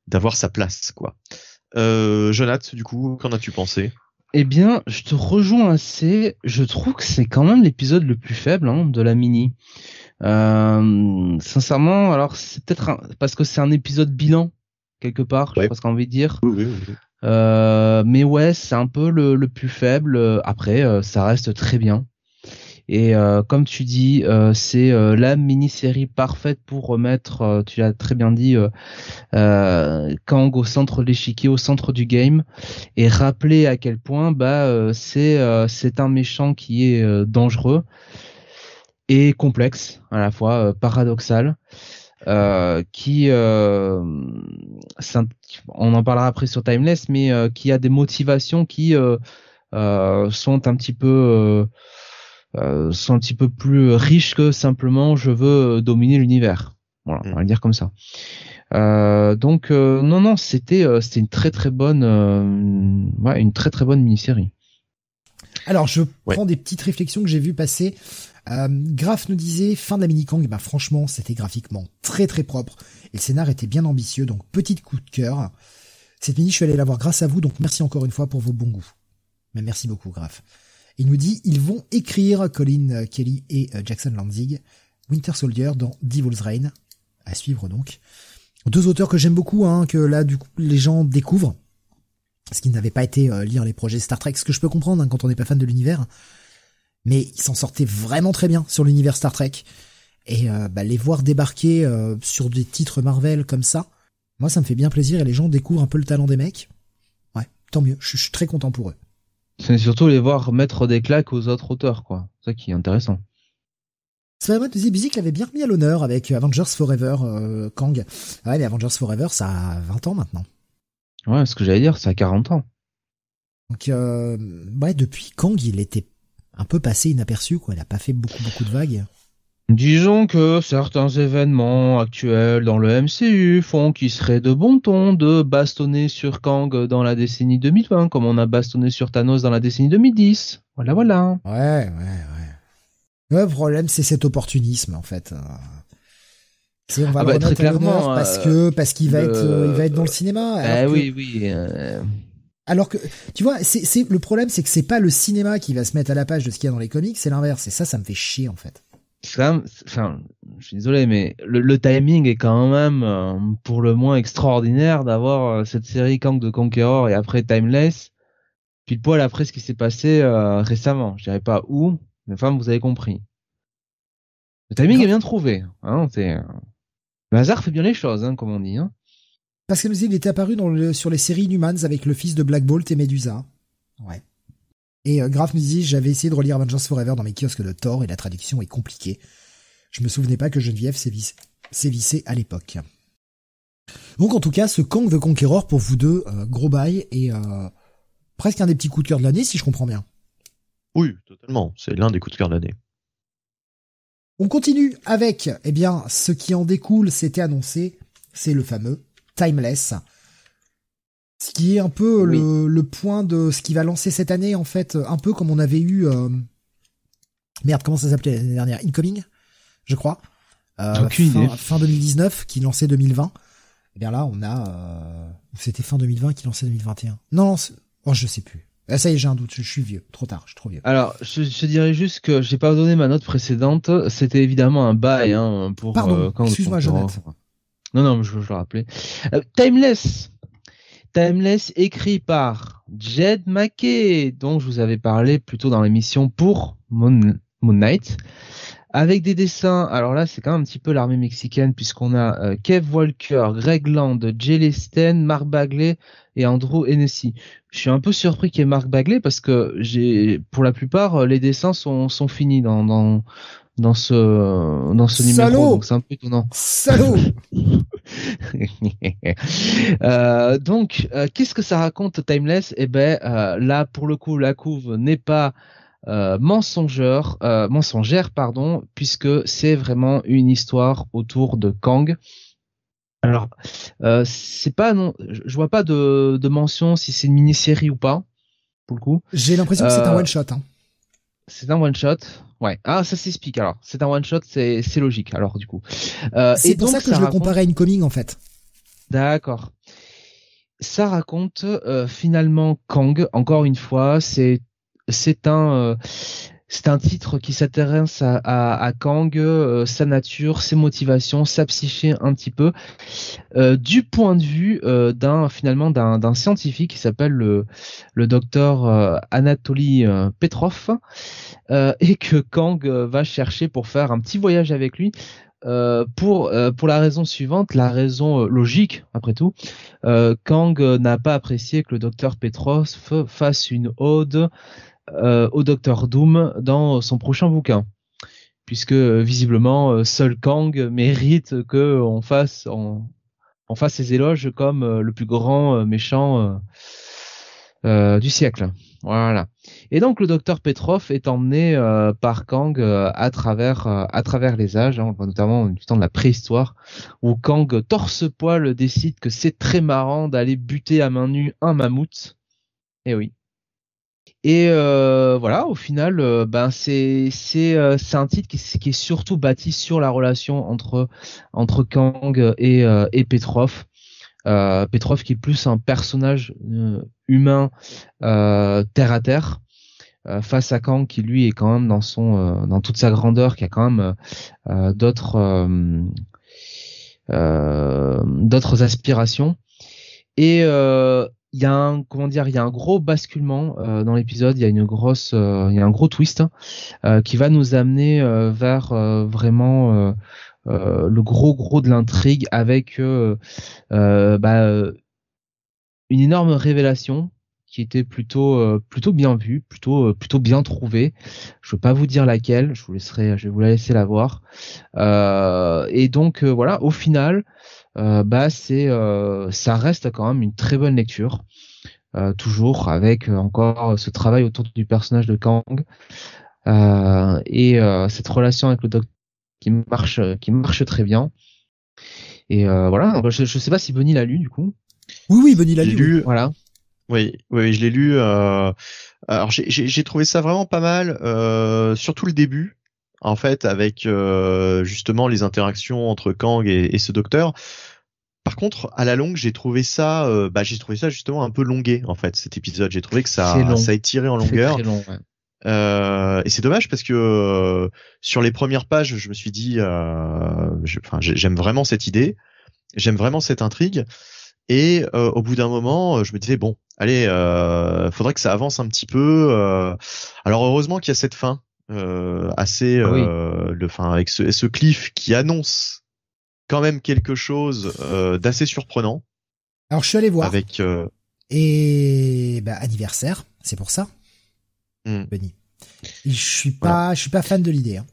d'avoir sa place quoi. Euh, Jonathan, du coup, qu'en as-tu pensé? Eh bien, je te rejoins assez. Je trouve que c'est quand même l'épisode le plus faible hein, de la mini. Euh, sincèrement, alors c'est peut-être parce que c'est un épisode bilan quelque part, ouais. je envie de dire. Oui, oui, oui. Euh, mais ouais, c'est un peu le, le, plus faible. Après, euh, ça reste très bien. Et euh, comme tu dis, euh, c'est euh, la mini-série parfaite pour remettre, tu l'as très bien dit, Kang au centre de l'échiquier, au centre du game, et rappeler à quel point bah c'est c'est un méchant qui est dangereux et complexe à la fois, paradoxal. qui on en parlera après sur Timeless mais qui a des motivations qui sont un petit peu euh, sont un petit peu plus riches que simplement je veux dominer l'univers. Voilà, on va le dire comme ça. Euh, donc euh, non non c'était euh, c'était une très très bonne ouais, une très très bonne mini-série. Alors je prends des petites réflexions que j'ai vues passer. Graf nous disait fin de la mini Kang, bah franchement c'était graphiquement très très propre et le scénar était bien ambitieux donc petit coup de cœur. Cette mini je suis allé la voir grâce à vous donc merci encore une fois pour vos bons goûts. Mais merci beaucoup Graf. Il nous dit ils vont écrire Colin Kelly et euh, Jackson Lanzig Winter Soldier dans Devil's Reign à suivre donc. Deux auteurs que j'aime beaucoup, hein, que là du coup les gens découvrent, ce qui n'avait pas été euh, lire les projets Star Trek, ce que je peux comprendre hein, quand on n'est pas fan de l'univers, mais ils s'en sortaient vraiment très bien sur l'univers Star Trek et euh, bah, les voir débarquer sur des titres Marvel comme ça, moi ça me fait bien plaisir et les gens découvrent un peu le talent des mecs. Ouais, tant mieux, je suis très content pour eux. C'est surtout les voir mettre des claques aux autres auteurs, quoi. C'est ça qui est intéressant. Spider-Man Bizik l'avait bien remis à l'honneur avec Avengers Forever euh, Kang. Ouais, mais Avengers Forever, ça a 20 ans maintenant. Ouais, ce que j'allais dire, ça a 40 ans. Donc, euh, ouais, depuis Kang, il était un peu passé inaperçu, quoi. Il a pas fait beaucoup, beaucoup de vagues. Disons que certains événements actuels dans le MCU font qu'il serait de bon ton de bastonner sur Kang dans la décennie 2020, comme on a bastonné sur Thanos dans la décennie 2010. Voilà, voilà. Ouais, ouais, ouais. Le problème, c'est cet opportunisme, en fait. C'est on va ah le bah, très clairement parce euh, que parce qu'il va être il va être dans le cinéma. Eh oui, oui. Euh. Alors que tu vois, c'est le problème, c'est que c'est pas le cinéma qui va se mettre à la page de ce qu'il y a dans les comics, c'est l'inverse. Et ça, ça me fait chier en fait enfin, je suis désolé, mais le, timing est quand même euh, pour le moins extraordinaire d'avoir euh, cette série Kang de Conqueror et après Timeless, puis le poil après ce qui s'est passé euh, récemment. Je dirais pas où, mais enfin, vous avez compris. Le timing est bien trouvé. Hein, c'est le hasard fait bien les choses, hein, comme on dit. Hein. Parce que il était apparu dans le, sur les séries Inhumans avec le fils de Black Bolt et Medusa. Ouais. Et Graf nous dit, j'avais essayé de relire Avengers Forever dans mes kiosques de Thor et la traduction est compliquée. Je me souvenais pas que Geneviève sévissait à l'époque. Donc en tout cas, ce Kang the Conqueror pour vous deux, euh, gros bail et euh, presque un des petits coups de cœur de l'année si je comprends bien. Oui, totalement. C'est l'un des coups de cœur de l'année. On continue avec, eh bien, ce qui en découle, c'était annoncé, c'est le fameux Timeless, ce qui est un peu le, point de ce qui va lancer cette année, en fait, un peu comme on avait eu... Euh... Merde, comment ça s'appelait l'année dernière? Incoming, je crois. Euh, fin, fin, 2019, qui lançait 2020. Et eh bien là, on a... Euh... C'était fin 2020 qui lançait 2021. Non, oh, je sais plus. Ah, ça y est, j'ai un doute, je, suis vieux, trop tard, je suis trop vieux. Alors, je, dirais juste que j'ai pas donné ma note précédente, c'était évidemment un bail hein, pour... Pardon, euh, excuse-moi, Jonathan. Non, non, je, je le rappelais. Euh, Timeless, Timeless écrit par Jed McKay, dont je vous avais parlé plutôt dans l'émission pour Moon, Knight, avec des dessins. Alors là, c'est quand même un petit peu l'armée mexicaine puisqu'on a euh, Kev Walker, Greg Land, Jay Sten, Mark Bagley et Andrew Hennessy. Je suis un peu surpris qu'il y ait Mark Bagley parce que pour la plupart, euh, les dessins sont, finis dans, dans ce dans ce numéro donc c'est un peu étonnant. Salaud euh, donc euh, qu'est-ce que ça raconte Timeless? Eh ben euh, là pour le coup la couve n'est pas euh, mensongeur mensongère pardon puisque c'est vraiment une histoire autour de Kang. Alors c'est pas non je vois pas de, de mention si c'est une mini-série ou pas pour le coup. J'ai l'impression que c'est un one shot hein. C'est un one shot Ouais. Ah, ça s'explique alors. C'est un one shot, c'est logique alors du coup. Euh, c'est pour ça que je le comparais à une coming en fait. D'accord. ça raconte finalement Kang. Encore une fois, c'est c'est un c'est un titre qui s'intéresse à, Kang, euh, sa nature, ses motivations, sa psyché un petit peu, euh, du point de vue euh, d'un finalement d'un scientifique qui s'appelle le, docteur Anatoly Petrov et que Kang va chercher pour faire un petit voyage avec lui. pour pour la raison suivante, la raison logique après tout, Kang n'a pas apprécié que le docteur Petrov fasse une ode au Docteur Doom dans son prochain bouquin, puisque euh, visiblement euh, seul Kang mérite que on fasse on, fasse ses éloges comme le plus grand méchant du siècle. Voilà. Et donc le docteur Petrov est emmené par Kang à travers à travers les âges, hein, notamment du temps de la préhistoire, où Kang torse-poil décide que c'est très marrant d'aller buter à main nue un mammouth. Et eh oui. Et euh, voilà, au final, euh, ben c'est c'est euh, c'est un titre qui, qui, est surtout bâti sur la relation entre entre Kang et et Petrov. Petrov qui est plus un personnage humain terre à terre face à Kang qui lui est quand même dans son dans toute sa grandeur, qui a quand même d'autres d'autres aspirations. Et il y a un comment dire, il y a un gros basculement euh, dans l'épisode. Il y a une grosse, euh, y a un gros twist hein, euh, qui va nous amener vers vraiment le gros gros de l'intrigue avec bah, une énorme révélation qui était plutôt plutôt bien vue, plutôt plutôt bien trouvée. Je veux pas vous dire laquelle, je vous laisserai, je vais vous la laisser la voir. et donc voilà, au final, bah c'est euh, ça reste quand même une très bonne lecture. Euh, toujours avec encore ce travail autour du personnage de Kang et cette relation avec le docteur qui marche qui marche très bien. Et voilà, je, je sais pas si Benny l'a lu du coup. Oui oui, Benny l'a lu. Voilà. Oui, oui, je l'ai lu. Euh... Alors j'ai trouvé ça vraiment pas mal, euh, surtout le début, en fait, avec euh, justement les interactions entre Kang et, et ce docteur. Par contre, à la longue, j'ai trouvé ça, euh, bah, j'ai trouvé ça justement un peu longué en fait cet épisode. J'ai trouvé que ça, ça étiré en longueur. Long, ouais. euh, et c'est dommage parce que euh, sur les premières pages, je me suis dit, euh, j'aime vraiment cette idée, j'aime vraiment cette intrigue. Et euh, au bout d'un moment, je me disais bon, allez, faudrait que ça avance un petit peu. alors heureusement qu'il y a cette fin assez, le, fin avec ce, ce cliff qui annonce quand même quelque chose euh, d'assez surprenant. Alors je suis allé voir. Avec euh... et bah, anniversaire, c'est pour ça. Hmm. Benny. Je suis pas, je suis pas fan de l'idée. Hein.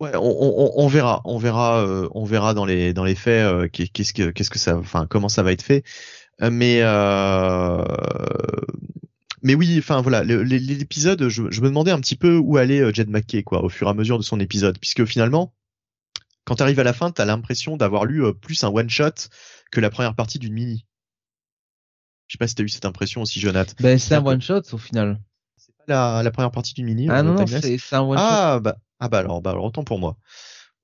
Ouais, on, on, on, verra, on verra, euh, on verra dans les dans les faits euh, qu'est-ce que qu'est-ce que ça, enfin comment ça va être fait. mais mais oui, enfin voilà, l'épisode, je, je, me demandais un petit peu où allait Jed McKay quoi, au fur et à mesure de son épisode, puisque finalement, quand tu arrives à la fin, tu as l'impression d'avoir lu euh, plus un one shot que la première partie d'une mini. Je sais pas si tu as eu cette impression aussi, Jonathan. Ben, c'est un one shot au final. C'est pas la, première partie d'une mini. Ah euh, non, non c'est un one shot. Ah bah, ah bah alors, bah alors autant pour moi.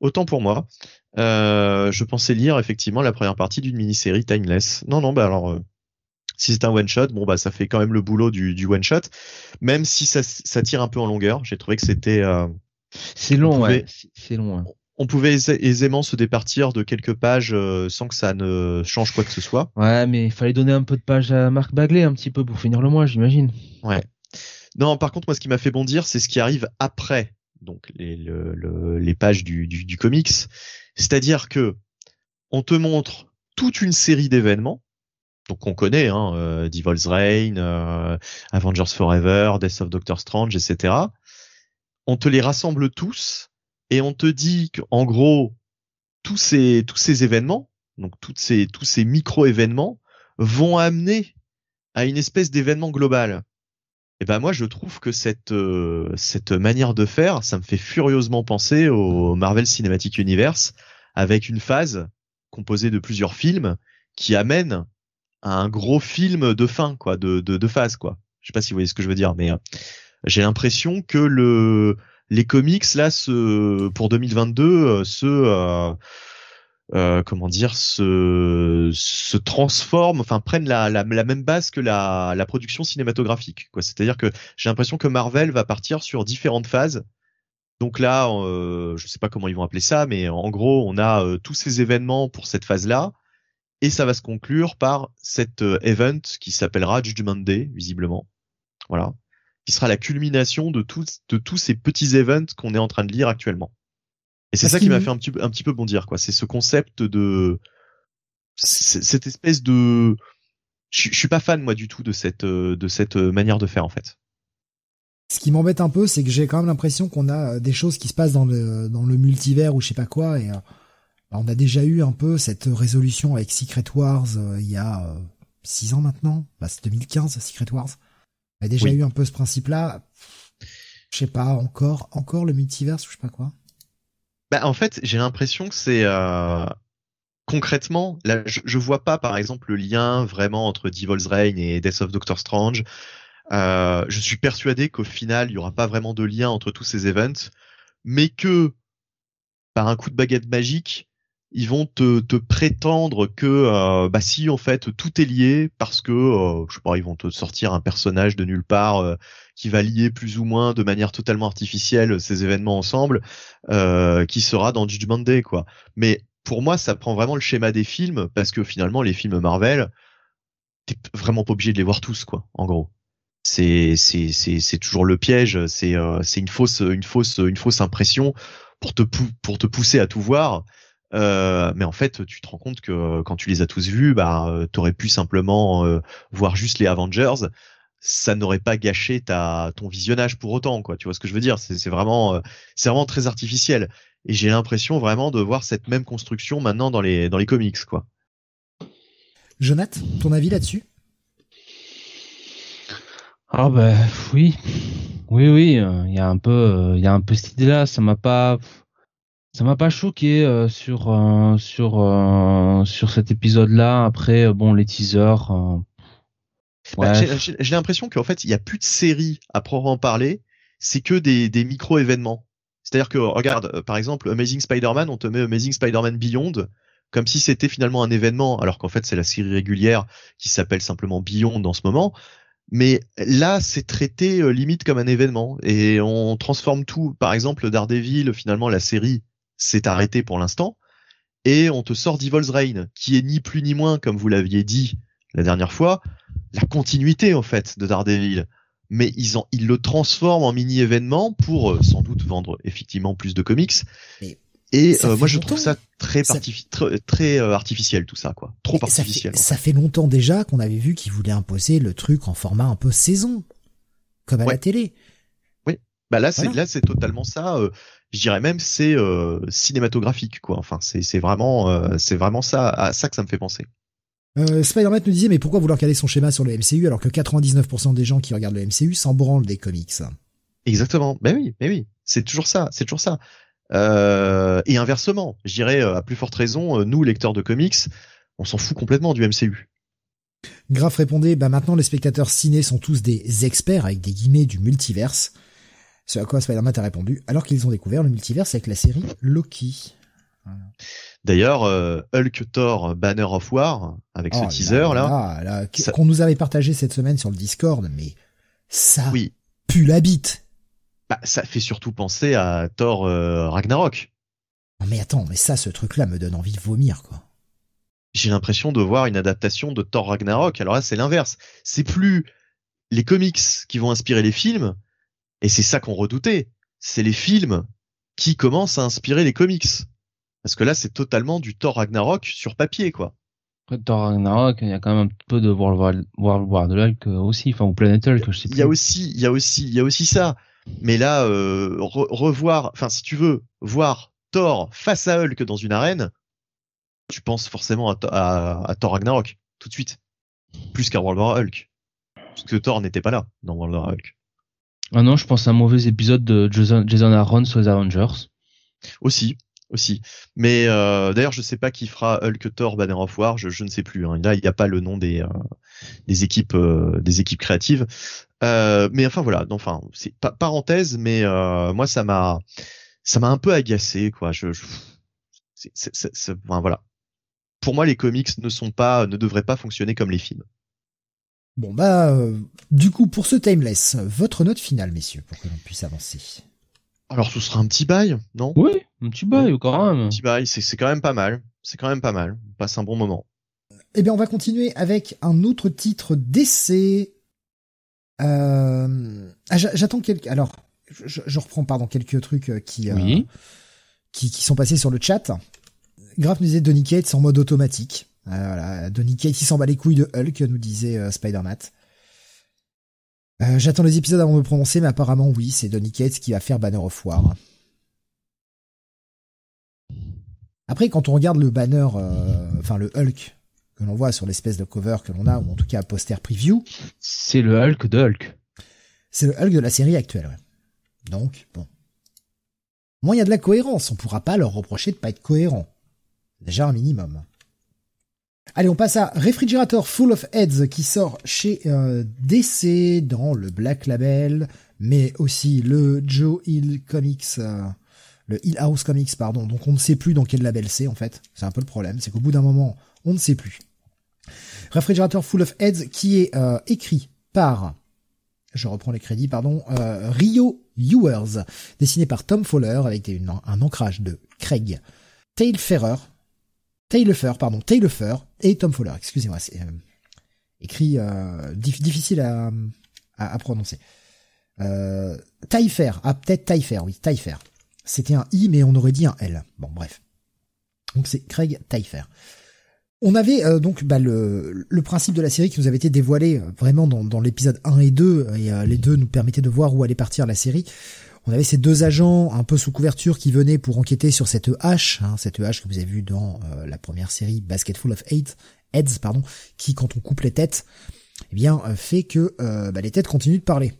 Autant pour moi. Euh, je pensais lire effectivement la première partie d'une mini-série Timeless. Non, non, bah alors, si c'est un one shot, bon bah ça fait quand même le boulot du, du one shot. Même si ça, ça tire un peu en longueur, j'ai trouvé que c'était. c'est long, ouais. C'est long. On pouvait aisément se départir de quelques pages euh, sans que ça ne change quoi que ce soit. Ouais, mais il fallait donner un peu de pages à Marc Bagley un petit peu pour finir le mois, j'imagine. Ouais. Non, par contre, moi, ce qui m'a fait bondir, c'est ce qui arrive après, donc les, les pages du, du, comics. C'est-à-dire que on te montre toute une série d'événements, donc on connaît, hein, euh, Devil's Reign, euh, Avengers Forever, Death of Doctor Strange, etc. On te les rassemble tous et on te dit qu'en gros tous ces tous ces événements, donc toutes ces tous ces micro événements vont amener à une espèce d'événement global. Et ben moi je trouve que cette euh, cette manière de faire, ça me fait furieusement penser au Marvel Cinematic Universe avec une phase composée de plusieurs films qui amène un gros film de fin quoi, de de, de phase quoi. Je sais pas si vous voyez ce que je veux dire, mais euh, j'ai l'impression que le les comics là pour 2022 ce euh, euh, comment dire, se, se transforment, enfin prennent la, la, la même base que la, la production cinématographique. Quoi. C'est-à-dire que j'ai l'impression que Marvel va partir sur différentes phases. Donc là, euh, je sais pas comment ils vont appeler ça, mais en gros, on a euh, tous ces événements pour cette phase-là, et ça va se conclure par cet euh, event qui s'appellera Judgment Day, visiblement. Voilà, qui sera la culmination de tous de tous ces petits events qu'on est en train de lire actuellement. Et c'est ça qui m'a fait un petit, un petit peu bondir, quoi. C'est ce concept de cette espèce de. Je, je suis pas fan moi du tout de cette de cette manière de faire en fait. Ce qui m'embête un peu, c'est que j'ai quand même l'impression qu'on a des choses qui se passent dans le dans le multivers ou je sais pas quoi et euh, on a déjà eu un peu cette résolution avec Secret Wars euh, il y a euh, six ans maintenant. Bah, c'est 2015 Secret Wars. On a déjà eu un peu ce principe-là. Je sais pas encore encore le multivers ou je sais pas quoi. Bah, en fait, j'ai l'impression que c'est euh, concrètement, là, je, je, vois pas, par exemple, le lien vraiment entre Devil's Reign et Death of Doctor Strange. Euh, je suis persuadé qu'au final, il y aura pas vraiment de lien entre tous ces events, mais que par un coup de baguette magique, ils vont te, te prétendre que euh, bah si en fait tout est lié parce que euh, je sais pas ils vont te sortir un personnage de nulle part euh, qui va lier plus ou moins de manière totalement artificielle ces événements ensemble qui sera dans Judgment Day quoi. Mais pour moi ça prend vraiment le schéma des films parce que finalement les films Marvel t'es vraiment pas obligé de les voir tous quoi en gros. C'est c'est c'est c'est toujours le piège c'est c'est une fausse une fausse une fausse impression pour te pour te pousser à tout voir euh, mais en fait, tu te rends compte que quand tu les as tous vus, bah, euh, t'aurais pu simplement euh, voir juste les Avengers. Ça n'aurait pas gâché ta ton visionnage pour autant, quoi. Tu vois ce que je veux dire? C'est vraiment, euh, c'est vraiment très artificiel. Et j'ai l'impression vraiment de voir cette même construction maintenant dans les dans les comics, quoi. Jonathan, ton avis là-dessus? Ah ben oui, oui, oui. Il y a un peu, il y a un peu cette idée-là. Ça m'a pas ça m'a pas choqué euh, sur euh, sur euh, sur cet épisode-là. Après, bon, les teasers. Bah, j'ai l'impression qu'en fait, il y a plus de séries à proprement parler. C'est que des des micro événements. C'est-à-dire que regarde, par exemple, Amazing Spider-Man, on te met Amazing Spider-Man Beyond comme si c'était finalement un événement, alors qu'en fait c'est la série régulière qui s'appelle simplement Beyond en ce moment. Mais là, c'est traité limite comme un événement et on transforme tout. Par exemple, Daredevil, finalement, la série c'est arrêté pour l'instant. Et on te sort Devil's Reign, qui est ni plus ni moins, comme vous l'aviez dit la dernière fois, la continuité en fait de Daredevil. Mais ils, en, ils le transforment en mini-événement pour euh, sans doute vendre effectivement plus de comics. et euh, moi je trouve ça très, très, euh, artificiel tout ça quoi, trop artificiel. Ça fait, longtemps déjà qu'on avait vu qu'ils voulaient imposer le truc en format un peu saison, comme à la télé. Oui, bah là c'est là c'est totalement ça je dirais même c'est euh, cinématographique quoi. Enfin c'est vraiment euh, c'est vraiment ça à ça que ça me fait penser. Euh, Spider-Man nous disait mais pourquoi vouloir caler son schéma sur le MCU alors que 99% des gens qui regardent le MCU s'en branlent des comics? Exactement. Ben oui, ben oui, c'est toujours ça, c'est toujours ça. Et inversement, je dirais à plus forte raison, nous lecteurs de comics, on s'en fout complètement du MCU. Graf répondait, bah maintenant les spectateurs ciné sont tous des experts avec des guillemets du multiverse. Ce à quoi Spider-Man a répondu, alors qu'ils ont découvert le multivers avec la série Loki. D'ailleurs, euh, Hulk Thor Banner of War, avec ce oh teaser là, là, qu'on nous avait partagé cette semaine sur le Discord, mais ça oui. pue la bite. Bah, ça fait surtout penser à Thor euh, Ragnarok. mais attends, mais ça, ce truc-là me donne envie de vomir, quoi. J'ai l'impression de voir une adaptation de Thor Ragnarok. Alors là, c'est l'inverse. C'est plus les comics qui vont inspirer les films, et c'est ça qu'on redoutait. C'est les films qui commencent à inspirer les comics. Parce que là, c'est totalement du Thor Ragnarok sur papier, quoi. Après Thor Ragnarok, il y a quand même un peu de World War, de Hulk aussi, enfin, ou Planet Hulk, je sais Il y a aussi, il y a aussi, il y a aussi ça. Mais là, euh, revoir, enfin, si tu veux, voir Thor face à Hulk dans une arène, tu penses forcément à, Thor Ragnarok, tout de suite. Plus qu'à World War Hulk. Parce que Thor n'était pas là dans World War Hulk. Ah non, je pense à un mauvais épisode de Jason, Jason Aaron sur les Avengers. Aussi, aussi. Mais euh, d'ailleurs, je sais pas qui fera Hulk Thor Banner of War, je, je ne sais plus. Hein. Là, il n'y a pas le nom des euh, des équipes euh, des équipes créatives. Euh, mais enfin voilà, enfin c'est parenthèse, mais moi ça m'a ça m'a un peu agacé quoi. Je, c'est, enfin, voilà. Pour moi, les comics ne sont pas, ne devraient pas fonctionner comme les films. Bon bah, euh, du coup, pour ce timeless, votre note finale, messieurs, pour que l'on puisse avancer. Alors, ce sera un petit bail, non? Oui, un petit bail, quand même. Un petit bail, c'est, c'est quand même pas mal. C'est quand même pas mal. On passe un bon moment. Eh bien, on va continuer avec un autre titre d'essai. Euh... Ah, j'attends quelques. Alors, je, je, reprends pardon quelques trucs euh, qui, euh, qui qui sont passés sur le chat. Graf nous disait Donny Cates en mode automatique. Euh, voilà, Donny Cates il s'en bat les couilles de Hulk, nous disait Spider-Man. J'attends les épisodes avant de me prononcer, mais apparemment oui, c'est Donny Cates qui va faire Banner of War. Après, quand on regarde le banner, enfin le Hulk que l'on voit sur l'espèce de cover que l'on a, ou en tout cas poster preview, c'est le Hulk de Hulk. C'est le Hulk de la série actuelle. Ouais. Donc, bon. Moi, il y a de la cohérence. On pourra pas leur reprocher de pas être cohérent. Déjà un minimum. Allez, on passe à Refrigerator Full of Heads qui sort chez euh, DC dans le Black Label, mais aussi le Joe Hill Comics, euh, le Hill House Comics, pardon. Donc on ne sait plus dans quel label c'est en fait. C'est un peu le problème, c'est qu'au bout d'un moment, on ne sait plus. Refrigerator Full of Heads qui est euh, écrit par je reprends les crédits, pardon, euh, Rio Ewers, dessiné par Tom Fowler avec un ancrage de Craig Tailferrer, Tailfer, pardon, Tailfer et Tom Fowler, excusez-moi, c'est euh, écrit euh, difficile à, à, prononcer. Euh, ah peut-être Taillefer, oui, Taillefer. C'était un I mais on aurait dit un L. Bon bref. Donc c'est Craig Taillefer. On avait euh, donc bah, le, principe de la série qui nous avait été dévoilé euh, vraiment dans, l'épisode 1 et 2, et euh, les deux nous permettaient de voir où allait partir la série. On avait ces deux agents un peu sous couverture qui venaient pour enquêter sur cette hache, hein, cette hache que vous avez vu dans la première série Basket Full of Eight, Heads, pardon, qui quand on coupe les têtes, eh bien fait que bah, les têtes continuent de parler.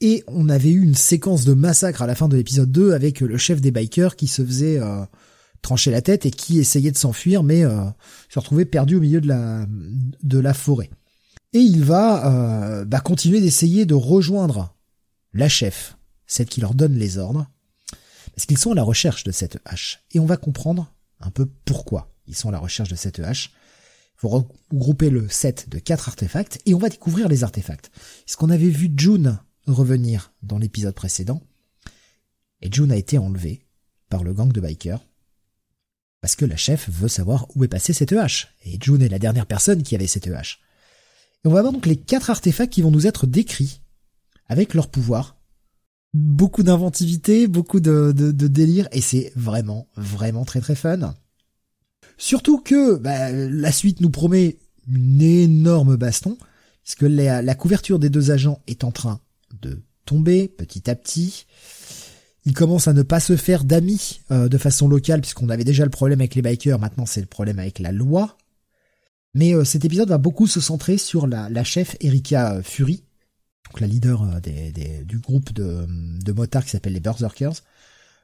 Et on avait eu une séquence de massacre à la fin de l'épisode 2 avec le chef des bikers qui se faisait trancher la tête et qui essayait de s'enfuir mais euh, se retrouvait perdu au milieu de la de la forêt. Et il va euh, bah, continuer d'essayer de rejoindre la chef, celle qui leur donne les ordres, parce qu'ils sont à la recherche de cette hache. Et on va comprendre un peu pourquoi ils sont à la recherche de cette hache. Il faut regrouper le set de quatre artefacts et on va découvrir les artefacts. Ce qu'on avait vu June revenir dans l'épisode précédent, et June a été enlevée par le gang de bikers parce que la chef veut savoir où est passée cette hache, et June est la dernière personne qui avait cette hache. Et on va avoir donc les quatre artefacts qui vont nous être décrits, avec leur pouvoir. Beaucoup d'inventivité, beaucoup de, délire, et c'est vraiment, vraiment très très fun. Surtout que bah, la suite nous promet une énorme baston, puisque la couverture des deux agents est en train de tomber petit à petit il commence à ne pas se faire d'amis euh, de façon locale puisqu'on avait déjà le problème avec les bikers, maintenant c'est le problème avec la loi. Mais euh, cet épisode va beaucoup se centrer sur la, chef Erika Fury, donc la leader euh, du groupe de, motards qui s'appelle les Berserkers.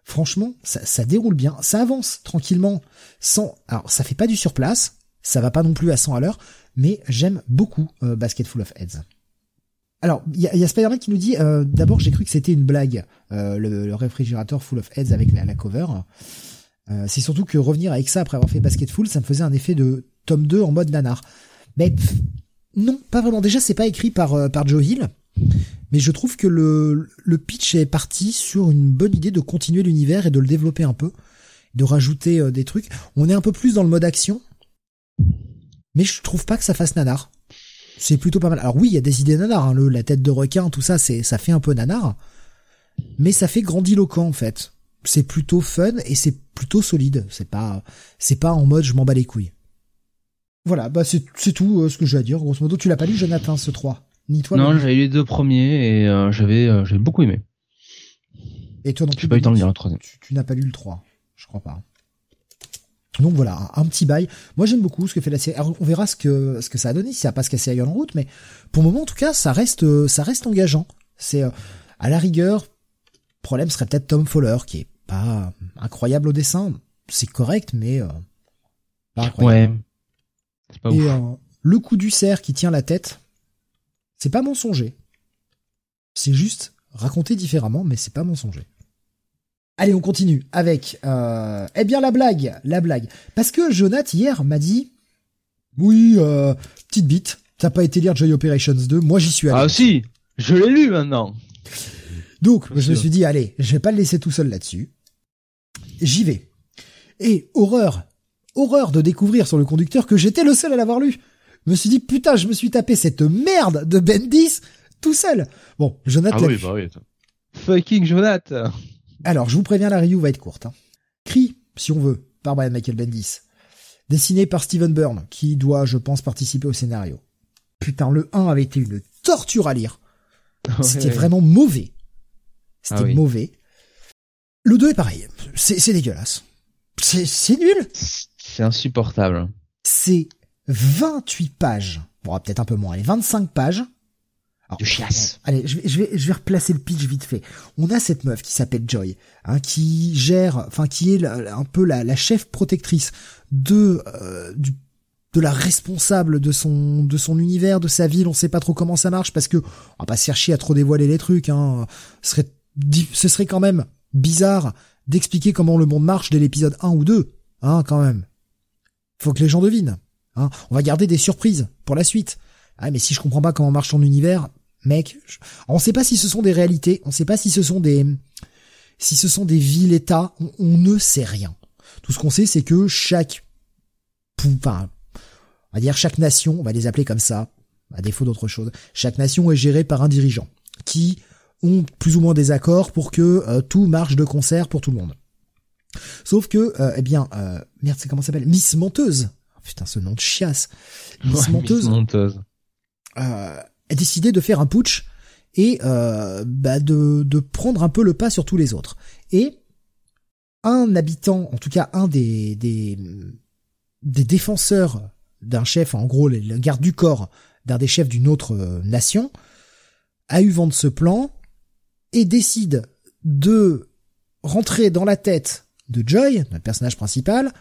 Franchement, ça, déroule bien, ça avance tranquillement, sans. Alors, ça fait pas du surplace, ça va pas non plus à 100 à l'heure, mais j'aime beaucoup Basket Full of Heads. Alors, il y a, y Spider-Man qui nous dit, euh, d'abord j'ai cru que c'était une blague, euh, le, réfrigérateur full of heads avec la, cover. Euh, c'est surtout que revenir avec ça après avoir fait Basket Full, ça me faisait un effet de tome 2 en mode nanar. Mais non, pas vraiment. Déjà, c'est pas écrit par Joe Hill, mais je trouve que le, le pitch est parti sur une bonne idée de continuer l'univers et de le développer un peu, de rajouter des trucs. On est un peu plus dans le mode action, mais je trouve pas que ça fasse nanar c'est plutôt pas mal. Alors oui, il y a des idées nanar, hein, le, la tête de requin, tout ça, c'est ça fait un peu nanar, mais ça fait grandiloquent en fait. C'est plutôt fun et c'est plutôt solide. C'est pas c'est pas en mode je m'en bats les couilles. Voilà, bah c'est c'est tout euh, ce que j'ai à dire. Grosso modo, tu l'as pas lu, Jonathan, ce 3 Ni toi Non, j'avais lu les deux premiers et euh, j'avais euh, j'avais beaucoup aimé. Et toi non plus. J'ai pas eu le temps de lire le troisième. Tu, tu n'as pas lu le 3, je crois pas. Donc voilà, un petit bail. Moi j'aime beaucoup ce que fait la série. Alors, on verra ce que ce que ça a donné si ça passe qu'à série en route, mais pour le moment en tout cas ça reste ça reste engageant. C'est euh, à la rigueur. Problème serait peut-être Tom Fowler qui est pas incroyable au dessin. C'est correct, mais euh, pas incroyable. Ouais. Pas Et euh, le coup du cerf qui tient la tête, c'est pas mensonger. C'est juste raconté différemment, mais c'est pas mensonger. Allez, on continue avec, euh, eh bien, la blague, la blague. Parce que Jonath, hier, m'a dit, oui, euh, petite bite, t'as pas été lire Joy Operations 2, moi j'y suis allé. Ah si, je l'ai lu maintenant. Donc, je me suis dit, allez, je vais pas le laisser tout seul là-dessus. J'y vais. Et horreur, horreur de découvrir sur le conducteur que j'étais le seul à l'avoir lu. Je me suis dit, putain, je me suis tapé cette merde de Bendis tout seul. Bon, Jonathan Ah oui, bah oui. Fucking Jonathan. Alors, je vous préviens, la review va être courte. Hein. Cri, si on veut, par Brian Michael Bendis. Dessiné par Steven Byrne, qui doit, je pense, participer au scénario. Putain, le 1 avait été une torture à lire. C'était Ouais. vraiment mauvais. C'était Ah oui. mauvais. Le 2 est pareil. C'est dégueulasse. C'est c'est nul. C'est insupportable. C'est 28 pages. Bon, peut-être un peu moins. Allez, 25 pages. Alors, De chiasse. Allez, je vais, je vais, je vais replacer le pitch vite fait. On a cette meuf qui s'appelle Joy, hein, qui gère, enfin, qui est la- un peu la, la chef protectrice de, euh, du, de la responsable de son, de son univers, de sa ville. On sait pas trop comment ça marche parce que on va pas se faire chier à trop dévoiler les trucs. Hein. Ce serait, ce serait quand même bizarre d'expliquer comment le monde marche dès l'épisode 1 ou 2, hein, quand même. Faut que les gens devinent. Hein. On va garder des surprises pour la suite. Ah, mais si je comprends pas comment marche ton univers, mec, je- on sait pas si ce sont des réalités, on sait pas si ce sont des, si ce sont des villes-États, on, on ne sait rien. Tout ce qu'on sait, c'est que chaque, enfin, on va dire chaque nation, on va les appeler comme ça, à défaut d'autre chose, chaque nation est gérée par un dirigeant qui ont plus ou moins des accords pour que euh, tout marche de concert pour tout le monde. Sauf que, euh, eh bien, euh, merde, c'est comment s'appelle? Miss Menteuse. Oh, putain, ce nom de chiasse. Miss Ouais, Menteuse Miss Menteuse. euh, a décidé de faire un putsch et euh, bah, de, de prendre un peu le pas sur tous les autres. Et un habitant, en tout cas un des, des, des défenseurs d'un chef, en gros le garde du corps d'un des chefs d'une autre euh, nation, a eu vent de ce plan et décide de rentrer dans la tête de Joy, notre personnage principal,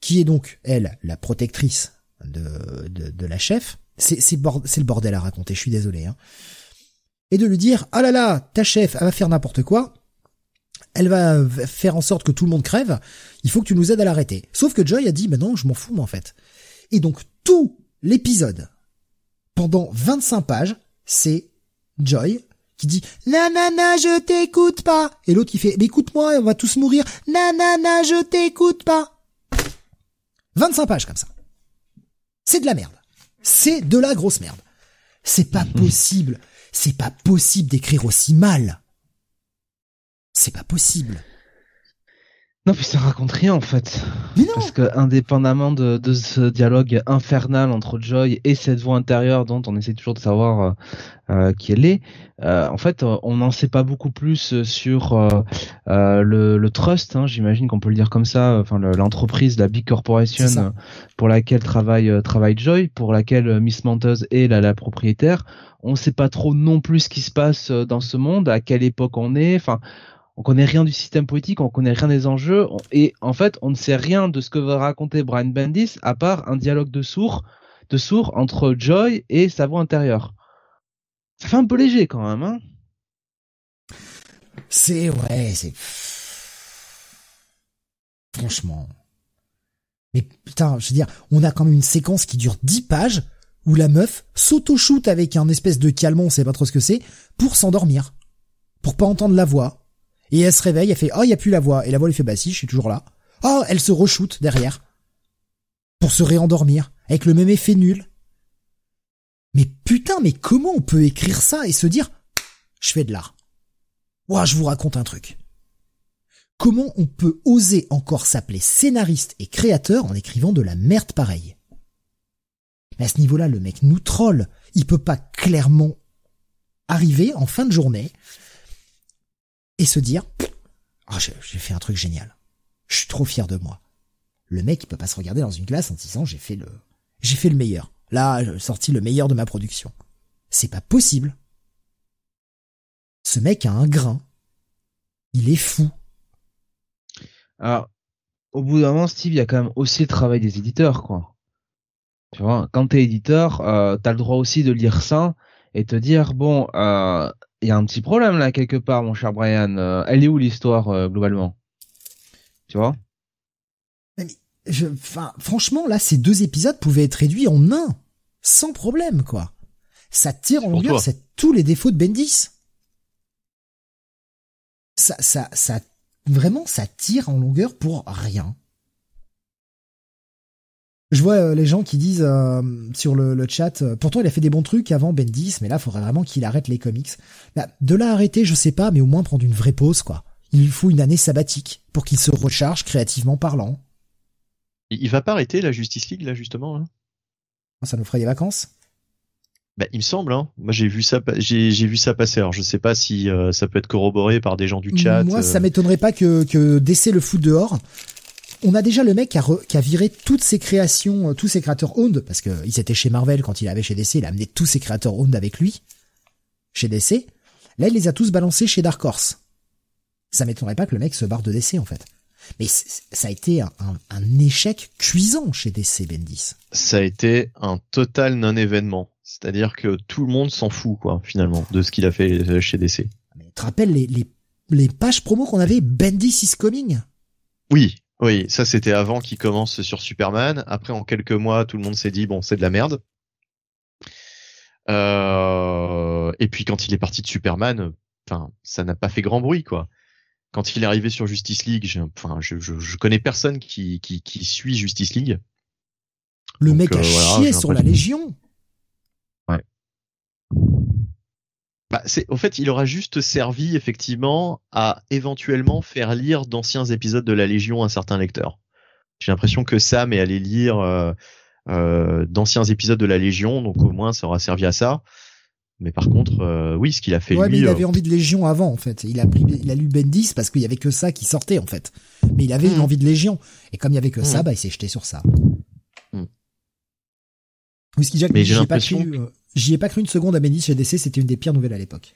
qui est donc, elle, la protectrice de, de, de la chef? C'est le bordel à raconter, je suis désolé. Hein. Et de lui dire, ah là là, ta chef, elle va faire n'importe quoi, elle va faire en sorte que tout le monde crève, il faut que tu nous aides à l'arrêter. Sauf que Joy a dit, mais non, je m'en fous, moi, en fait. Et donc, tout l'épisode, pendant 25 pages, c'est Joy qui dit nanana je t'écoute pas et l'autre qui fait écoute-moi on va tous mourir nanana je t'écoute pas 25 pages comme ça. C'est de la merde. C'est de la grosse merde. C'est pas possible. C'est pas possible d'écrire aussi mal. C'est pas possible Non, puis ça raconte rien en fait. mais non Parce que indépendamment de, de ce dialogue infernal entre Joy et cette voix intérieure dont on essaie toujours de savoir euh, euh, qui elle est, euh, en fait, on n'en sait pas beaucoup plus sur euh, le, le trust, hein, j'imagine qu'on peut le dire comme ça, enfin le- l'entreprise, la big corporation pour laquelle travaille travaille Joy, pour laquelle Miss Menteuse est la, la propriétaire. On ne sait pas trop non plus ce qui se passe dans ce monde, à quelle époque on est, enfin on connaît rien du système politique, on connaît rien des enjeux, et en fait, on ne sait rien de ce que va raconter Brian Bendis, à part un dialogue de sourds, de entre Joy et sa voix intérieure. Ça fait un peu léger quand même, hein C'est ouais, c'est franchement. Mais putain, je veux dire, on a quand même une séquence qui dure 10 pages où la meuf s'auto-shoot avec un espèce de calmant, on sait pas trop ce que c'est, pour s'endormir. Pour pas entendre la voix. Et elle se réveille, elle fait "Oh, il y a plus la voix." Et la voix lui fait "Bah si, je suis toujours là." Oh, elle se re-shoot derrière pour se réendormir avec le même effet nul. Mais putain, mais comment on peut écrire ça et se dire "Je fais de l'art." Ouah, je vous raconte un truc. Comment on peut oser encore s'appeler scénariste et créateur en écrivant de la merde pareille? Mais à ce niveau-là, le mec nous troll. Il peut pas clairement arriver en fin de journée et se dire Ah, j'ai fait un truc génial. Je suis trop fier de moi. Le mec, il peut pas se regarder dans une glace en disant j'ai fait le j'ai fait le meilleur. Là, j'ai sorti le meilleur de ma production. C'est pas possible. Ce mec a un grain. Il est fou. Alors, au bout d'un moment, Steve, il y a quand même aussi le travail des éditeurs, quoi. Tu vois, quand t'es éditeur, euh, t'as le droit aussi de lire ça et te dire bon, euh, il y a un petit problème là quelque part, mon cher Brian. Euh, elle est où l'histoire euh, globalement? Tu vois? Je, franchement, là, ces deux épisodes pouvaient être réduits en un, sans problème, quoi. Ça tire en longueur, c'est tous les défauts de Bendis. Ça, ça, ça, vraiment, ça tire en longueur pour rien. Je vois euh, les gens qui disent euh, sur le, chat, euh, pourtant il a fait des bons trucs avant Bendis, mais là il faudrait vraiment qu'il arrête les comics. Bah, de là arrêter, je sais pas, mais au moins prendre une vraie pause, quoi. Il lui faut une année sabbatique pour qu'il se recharge créativement parlant. Il va pas arrêter la Justice League là justement. Hein? Ça nous ferait des vacances? Bah, il me semble. Hein. Moi, j'ai vu ça, j'ai vu ça passer. Alors, je sais pas si ça peut être corroboré par des gens du chat. Moi, ça m'étonnerait pas que que DC le fout dehors on a déjà le mec qui a, qui a viré toutes ses créations, euh, tous ses créateurs owned, parce qu'il était chez Marvel quand il avait chez DC, il a amené tous ses créateurs owned avec lui, chez DC. Là, il les a tous balancés chez Dark Horse. Ça m'étonnerait pas que le mec se barre de DC, en fait. Mais ça a été un, un, échec cuisant chez DC, Bendis. Ça a été un total non-événement. C'est-à-dire que tout le monde s'en fout, quoi, finalement, de ce qu'il a fait euh, chez DC. Mais tu te rappelles les, les, les pages promo qu'on avait? Bendis is coming? Oui, oui, ça c'était avant qu'il commence sur Superman. Après, en quelques mois, tout le monde s'est dit bon, c'est de la merde. Euh... Et puis quand il est parti de Superman, enfin, ça n'a pas fait grand bruit, quoi. Quand il est arrivé sur Justice League, je, enfin, je, je, connais personne qui, qui, qui, suit Justice League. Le mec a euh, chié sur la Légion. Ouais. Bah, c'est, au fait, il aura juste servi effectivement à éventuellement faire lire d'anciens épisodes de la Légion à un certain lecteur. J'ai l'impression que Sam est allé lire euh, euh, d'anciens épisodes de la Légion, donc au moins ça aura servi à ça. Mais par contre, euh, oui, ce qu'il a fait ouais, lui. mais il avait envie de Légion avant, en fait. Il a pris, il a lu Bendis parce qu'il y avait que ça qui sortait, en fait. Mais il avait une hmm. envie de Légion. Et comme il y avait que ça, hmm. bah, il s'est jeté sur ça. Hmm. Whisky Jack, mais j'ai l'impression. J'y ai pas cru une seconde à Bendis chez DC, c'était une des pires nouvelles à l'époque.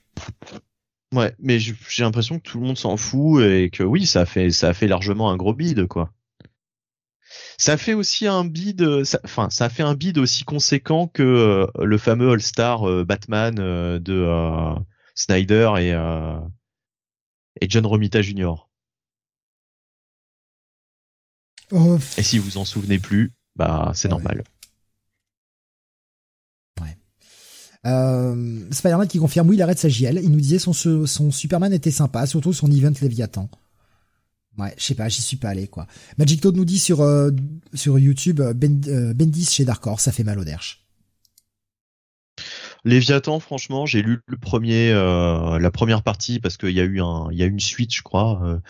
Ouais, mais j'ai l'impression que tout le monde s'en fout et que oui, ça a fait ça a fait largement un gros bid quoi. Ça fait aussi un bid, enfin ça a fait un bid aussi conséquent que euh, le fameux All Star euh, Batman euh, de Snyder et et John Romita Jr. Oh, et si vous en souvenez plus, bah c'est normal. Euh, Spider-Man qui confirme oui, il arrête sa JL. Il nous disait son, Superman était sympa, surtout son event Léviathan. Ouais, je sais pas, j'y suis pas allé quoi. Magic Toad nous dit sur euh, sur YouTube euh, ben, euh, Bendis chez Dark Horse, ça fait mal au derche. Léviathan, franchement, j'ai lu le premier, la première partie parce qu'il y a eu un, il y a une suite, je crois.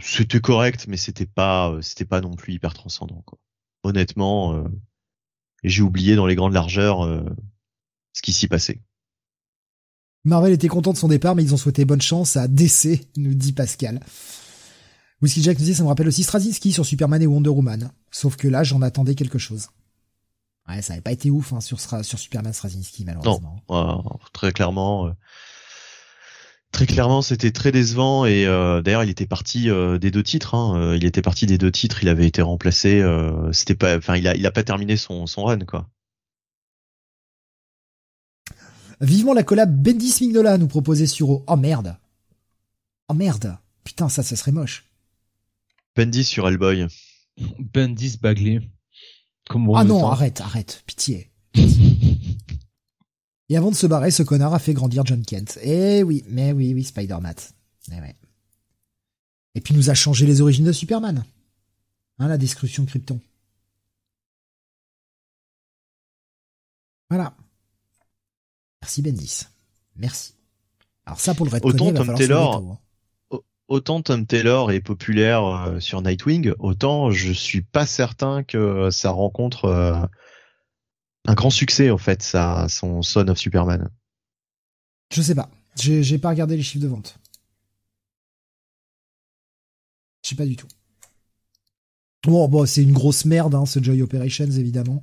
c'était correct, mais c'était pas, c'était pas non plus hyper transcendant. Quoi. Honnêtement, et j'ai oublié dans les grandes largeurs euh, ce qui s'y passait. Marvel était content de son départ, mais ils ont souhaité bonne chance à DC, nous dit Pascal. Whiskey Jack nous dit, ça me rappelle aussi Straczynski sur Superman et Wonder Woman. Sauf que là, j'en attendais quelque chose. Ouais, ça n'avait pas été ouf hein, sur, sur Superman Straczynski, malheureusement. Non, très clairement. Euh, Très clairement, c'était très décevant et euh, d'ailleurs, il était parti euh, des deux titres. Hein. Euh, il était parti des deux titres. Il avait été remplacé. c'était pas, enfin, il a, il a pas terminé son, son run quoi. Vivement la collab Bendis Mignola nous proposait sur Oh merde. Oh merde. Putain, ça, ça serait moche. Bendis sur Hellboy. Bendis Bagley. ah non, arrête, arrête, pitié. Et avant de se barrer, ce connard a fait grandir John Kent. Eh oui, mais oui, oui, Spider-Man. Eh ouais. Et puis nous a changé les origines de Superman. Hein, la description Krypton. Voilà. Merci Bendis. Merci. Alors ça pour le Red autant Tom Taylor, hein. autant Tom Taylor est populaire euh, sur Nightwing, autant je suis pas certain que ça rencontre euh, un grand succès en fait, ça, son Son of Superman. Je sais pas. J'ai pas regardé les chiffres de vente. Je sais pas du tout. Bon, bon c'est une grosse merde, hein, ce Joy Operations, évidemment.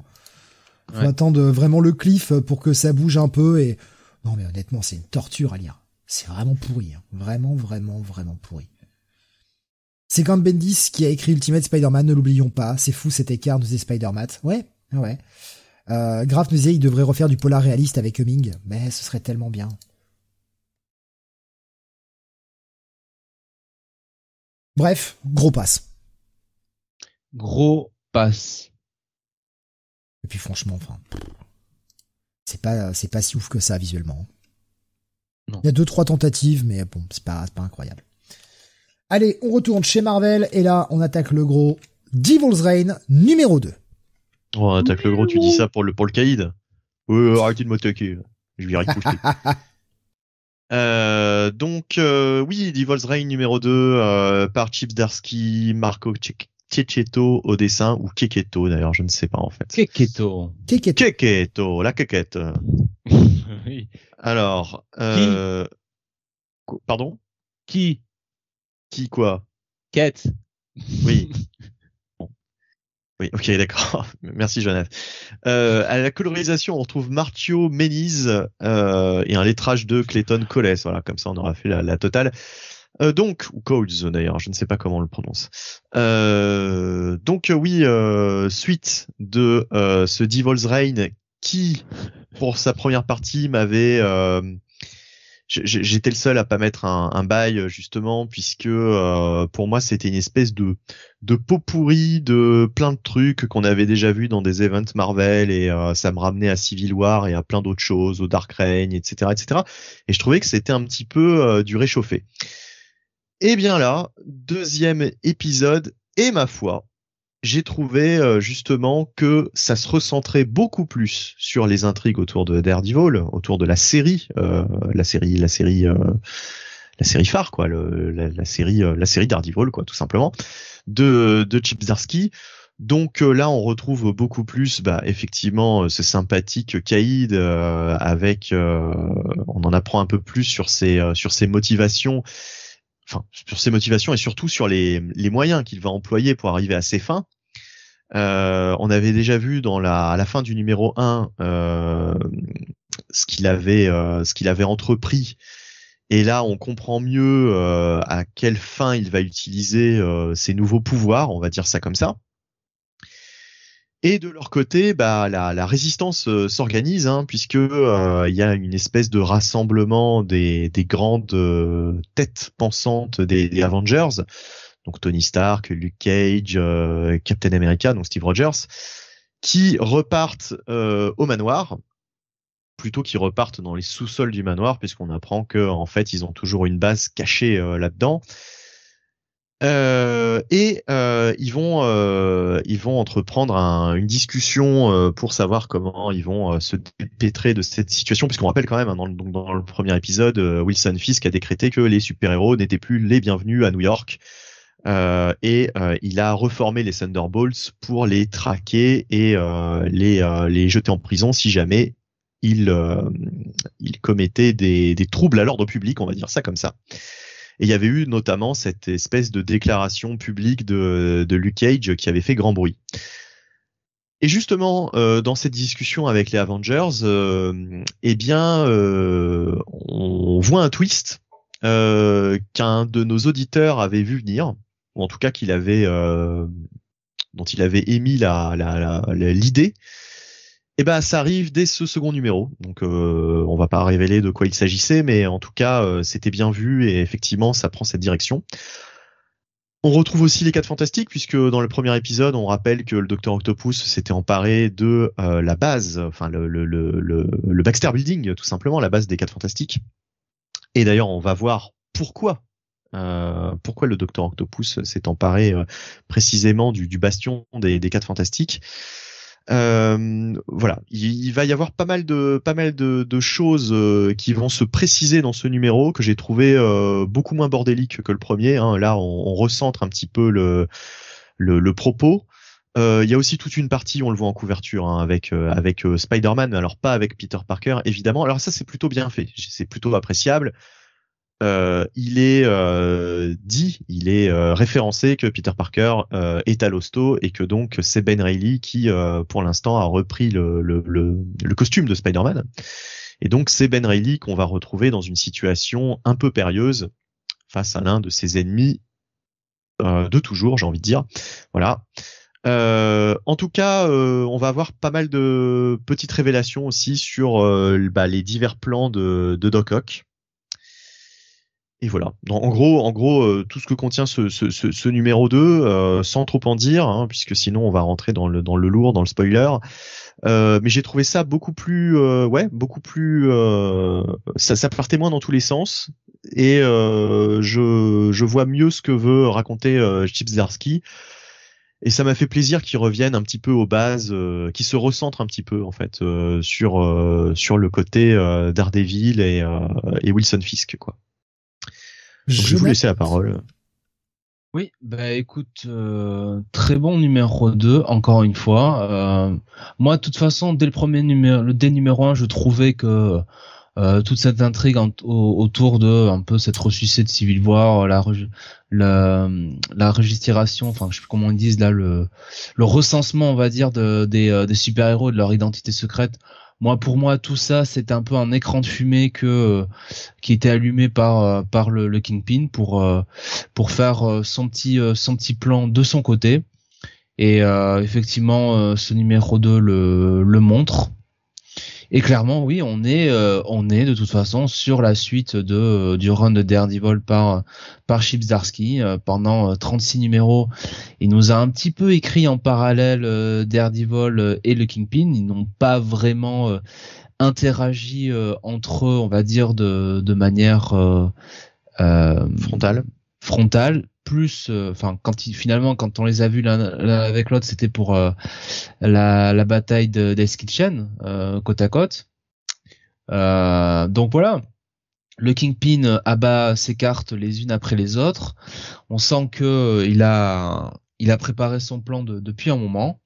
Faut attendre vraiment le cliff pour que ça bouge un peu et... Non, mais honnêtement, c'est une torture à lire. C'est vraiment pourri. Hein. Vraiment, vraiment, vraiment pourri. C'est quand Bendis qui a écrit Ultimate Spider-Man, ne l'oublions pas. C'est fou cet écart, nous Spider-Man. Ouais, ouais. Euh, Graf nous disait il devrait refaire du polar réaliste avec Humming, mais ce serait tellement bien. Bref, gros passe. Gros passe. Et puis franchement, enfin, c'est pas c'est pas si ouf que ça visuellement. Il y a deux trois tentatives, mais bon, c'est pas pas incroyable. Allez, on retourne chez Marvel et là, on attaque le gros Devil's Reign numéro 2. Oh, on attaque le gros, tu dis ça pour le pour le caïd. Ouais, arrêtez de m'attaquer. Je vais riposter. Euh, donc euh, oui, Devil's Reign numéro 2 euh, par Chips Darsky, Marco Cecchetto au dessin ou Keketo d'ailleurs, je ne sais pas en fait. Keketo. Keketo. Keketo, la quéquette. oui. Alors, euh... qu- pardon? Qui? Qui quoi? Quête. Oui. Oui, ok, d'accord. Merci, Jonathan. Euh, à la colorisation, on retrouve Martio Meniz euh, et un lettrage de Clayton Coles. Voilà, comme ça, on aura fait la, totale. Euh, donc, ou Coles d'ailleurs, je ne sais pas comment on le prononce. Euh, donc oui, suite de ce Devil's Reign qui, pour sa première partie, m'avait j'étais le seul à pas mettre un, bail justement puisque euh, pour moi c'était une espèce de de pot pourri de plein de trucs qu'on avait déjà vu dans des events Marvel et euh, ça me ramenait à Civil War et à plein d'autres choses, au Dark Reign, etc., etc. Et je trouvais que c'était un petit peu euh, du réchauffé. Et bien là, deuxième épisode et ma foi, j'ai trouvé euh, justement que ça se recentrait beaucoup plus sur les intrigues autour de Daredevil, autour de la série, euh, la série, la série, euh, la série phare quoi, le, la, série, euh, la série Daredevil quoi, tout simplement, de de Chip. Donc euh, là, on retrouve beaucoup plus, bah, effectivement, euh, ce sympathique euh, avec, on en apprend un peu plus sur ses sur ses motivations, enfin sur ses motivations et surtout sur les moyens qu'il va employer pour arriver à ses fins. Euh, on avait déjà vu dans la à la fin du numéro 1 euh, ce qu'il avait euh, ce qu'il avait entrepris et là on comprend mieux euh, à quelle fin il va utiliser ses nouveaux pouvoirs, on va dire ça comme ça. Et de leur côté, bah, la, la résistance euh, s'organise, hein, puisque euh, il y a une espèce de rassemblement des, des grandes euh, têtes pensantes des, des Avengers, donc Tony Stark, Luke Cage, euh, Captain America, donc Steve Rogers, qui repartent au manoir, plutôt qu'ils repartent dans les sous-sols du manoir, puisqu'on apprend que en fait ils ont toujours une base cachée là-dedans. Euh, et euh, ils vont euh, ils vont entreprendre un- une discussion euh, pour savoir comment ils vont euh, se dépêtrer de cette situation. Puisqu'on rappelle quand même hein, dans, le, dans le premier épisode euh, Wilson Fisk a décrété que les super-héros n'étaient plus les bienvenus à New York. Et il a reformé les Thunderbolts pour les traquer et les les jeter en prison si jamais ils ils commettaient des, des troubles à l'ordre public on va dire ça comme ça et il y avait eu notamment cette espèce de déclaration publique de, Luke Cage qui avait fait grand bruit. Et justement, euh, dans cette discussion avec les Avengers, euh, eh bien, euh, on voit un twist qu'un de nos auditeurs avait vu venir, ou en tout cas qu'il avait, dont il avait émis la- Et ben, ça arrive dès ce second numéro. Donc, euh, on va pas révéler de quoi il s'agissait, mais en tout cas, euh, c'était bien vu et effectivement, ça prend cette direction. On retrouve aussi les quatre fantastiques puisque dans le premier épisode, on rappelle que le Docteur Octopus s'était emparé de euh, la base, enfin le, le, le, le, le Baxter Building, tout simplement, la base des quatre fantastiques. Et d'ailleurs, on va voir pourquoi. Euh, pourquoi le Docteur Octopus s'est emparé euh, précisément du, du bastion des, des quatre fantastiques. Euh, voilà, il, va y avoir pas mal de pas mal de, choses euh, qui vont se préciser dans ce numéro que j'ai trouvé euh, beaucoup moins bordélique que le premier. hein. Là, on, on recentre un petit peu le le, propos. Il y a aussi toute une partie, on le voit en couverture, hein, avec avec Spider-Man, alors pas avec Peter Parker, évidemment. Alors ça, c'est plutôt bien fait, c'est plutôt appréciable. Euh, il est euh, dit, il est euh, référencé que Peter Parker est à l'hosto et que donc c'est Ben Reilly qui, pour l'instant, a repris le, costume de Spider-Man. Et donc c'est Ben Reilly qu'on va retrouver dans une situation un peu périlleuse face à l'un de ses ennemis de toujours, j'ai envie de dire. Voilà. En tout cas, on va avoir pas mal de petites révélations aussi sur bah, les divers plans de, de Doc Ock. Et voilà. En gros, en gros, euh, tout ce que contient ce, ce, ce, numéro 2, euh, sans trop en dire, hein, puisque sinon on va rentrer dans le dans le lourd, dans le spoiler. Euh, mais j'ai trouvé ça beaucoup plus, ouais, beaucoup plus. ça, ça partait moins dans tous les sens, et je je vois mieux ce que veut raconter Chip Zdarsky. Et ça m'a fait plaisir qu'il revienne un petit peu aux bases, euh, qu'il se recentre un petit peu en fait sur sur le côté Daredevil et, et Wilson Fisk quoi je, vais vous laisser la parole. Oui, bah écoute, euh, très bon numéro 2, encore une fois. Euh, moi, de toute façon, dès le premier numéro, dès numéro 1, je trouvais que euh, toute cette intrigue autour de un peu cette ressuscité de Civil War, la, la, la registration, enfin je sais plus comment ils disent là, le, le recensement, on va dire, de, des, des super-héros, de leur identité secrète, moi, pour moi, tout ça, c'était un peu un écran de fumée que euh, qui était allumé par euh, par le, le, Kingpin pour euh, pour faire son petit son petit plan de son côté. Et effectivement, ce numéro 2 le, le montre. Et clairement, oui, on est, euh, on est de toute façon sur la suite de euh, du run de Daredevil par par Chip Zdarsky euh, pendant 36 numéros. Il nous a un petit peu écrit en parallèle Daredevil et le Kingpin. Ils n'ont pas vraiment interagi entre eux, on va dire de de manière frontale. Frontale plus, euh, enfin quand il, finalement quand on les a vus l'un avec l'autre, c'était pour euh, la, la, bataille de Death Kitchen euh, côte à côte. donc voilà, le Kingpin abat ses cartes les unes après les autres. On sent que il a il a préparé son plan de, depuis un moment.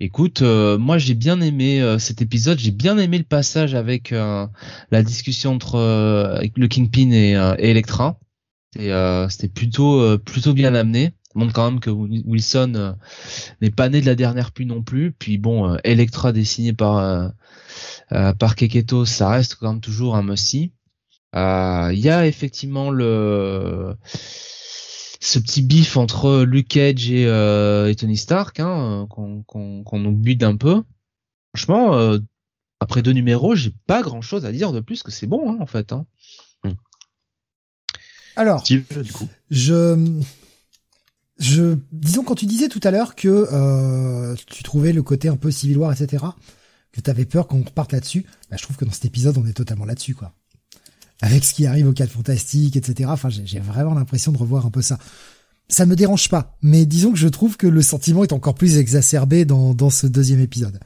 Écoute, moi j'ai bien aimé cet épisode, j'ai bien aimé le passage avec la discussion entre le Kingpin et, et Electra. Euh, c'était plutôt euh, plutôt bien amené. On montre quand même que Wilson euh, n'est pas né de la dernière pluie non plus. Puis bon, Electra dessiné par par Keketo, ça reste quand même toujours un musty. Il y a effectivement le ce petit bif entre Luke Cage et, et Tony Stark hein, qu'on qu'on qu'on oublie d'un peu. Franchement, après deux numéros, j'ai pas grand chose à dire de plus que c'est bon hein, en fait. Hein. Alors, je, je, disons quand tu disais tout à l'heure que euh, tu trouvais le côté un peu Civil War, etc., que t'avais peur qu'on reparte là-dessus, bah, je trouve que dans cet épisode, on est totalement là-dessus, quoi. Avec ce qui arrive au 4 fantastique, etc. Enfin, j'ai vraiment l'impression de revoir un peu ça. Ça me dérange pas, mais disons que je trouve que le sentiment est encore plus exacerbé dans, dans ce deuxième épisode.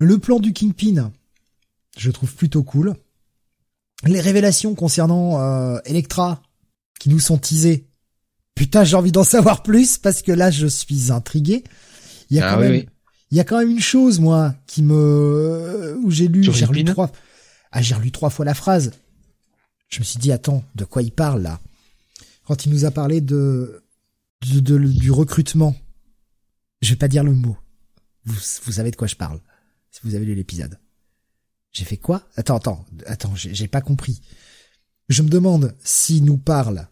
Le plan du Kingpin, je trouve plutôt cool les révélations concernant euh, Electra qui nous sont teasées. Putain, j'ai envie d'en savoir plus parce que là, je suis intrigué. Il y a ah quand même, il y a quand même une chose, moi, qui me, où j'ai lu, j'ai relu trois, ah, j'ai relu trois fois la phrase. Je me suis dit, attends, de quoi il parle là? Quand il nous a parlé de, de, du recrutement. Je vais pas dire le mot. Vous, vous savez de quoi je parle. Si vous avez lu l'épisode. J'ai fait quoi? Attends, attends, attends, j'ai pas compris. Je me demande s'il nous parle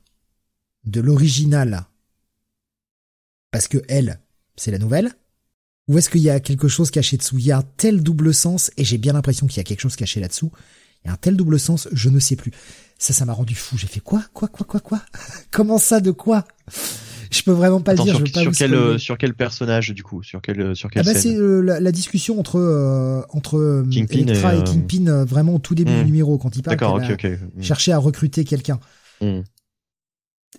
de l'original parce que elle, c'est la nouvelle, ou est-ce qu'il y a quelque chose caché dessous? Il y a un tel double sens, et j'ai bien l'impression qu'il y a quelque chose caché là-dessous. Il y a un tel double sens, je ne sais plus. Ça, ça m'a rendu fou. J'ai fait quoi? Quoi Quoi Quoi Quoi? Comment ça? De quoi? Je peux vraiment pas le dire. Sur, je veux pas sur quel euh, sur quel personnage du coup Sur quel euh, sur quelle ah bah C'est euh, la, la, discussion entre entre Kingpin Electra et, Kingpin vraiment au tout début du hmm. numéro quand il parle. D'accord, ok, ok. Hmm. Chercher à recruter quelqu'un. Hmm.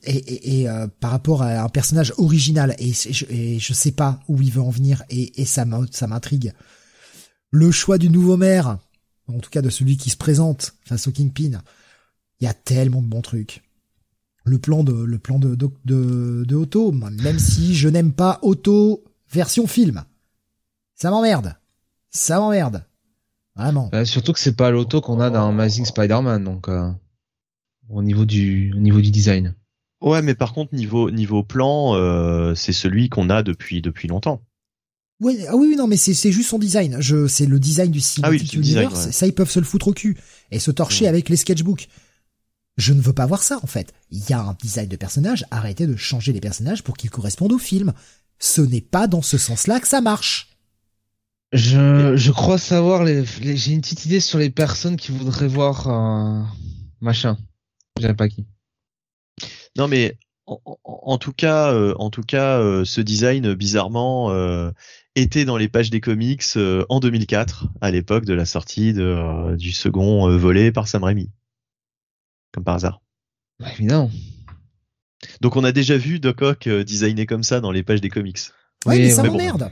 Et, et, et par rapport à un personnage original et, je, et je sais pas où il veut en venir et, et ça m'intrigue. Le choix du nouveau maire, en tout cas de celui qui se présente face au Kingpin, il y a tellement de bons trucs le plan de le plan de de, de, de Otto, même si je n'aime pas Otto version film. Ça m'emmerde. Ça m'emmerde. Vraiment. Euh, surtout que c'est pas l'auto qu'on a dans Amazing Spider-Man, donc euh, au niveau du au niveau du design. Ouais, mais par contre niveau niveau plan, euh, c'est celui qu'on a depuis depuis longtemps. Ouais, ah oui, non, mais c'est c'est juste son design. Je c'est le design du Cinematic ah Ça, ils peuvent se le foutre au cul et se torcher avec les sketchbooks. Je ne veux pas voir ça, en fait. Il y a un design de personnage, arrêtez de changer les personnages pour qu'ils correspondent au film. Ce n'est pas dans ce sens-là que ça marche. Je, je crois savoir les, j'ai une petite idée sur les personnes qui voudraient voir un machin. J'aime pas qui. Non mais en, en- en tout cas, euh, en tout cas, euh, ce design bizarrement euh, était dans les pages des comics euh, en 2004, à l'époque de la sortie de, euh, du second euh, volet par Sam Raimi, comme par hasard. Bah, évidemment. Donc on a déjà vu Doc Ock euh, designé comme ça dans les pages des comics. Ouais, Oui, mais ça bon. m'emmerde.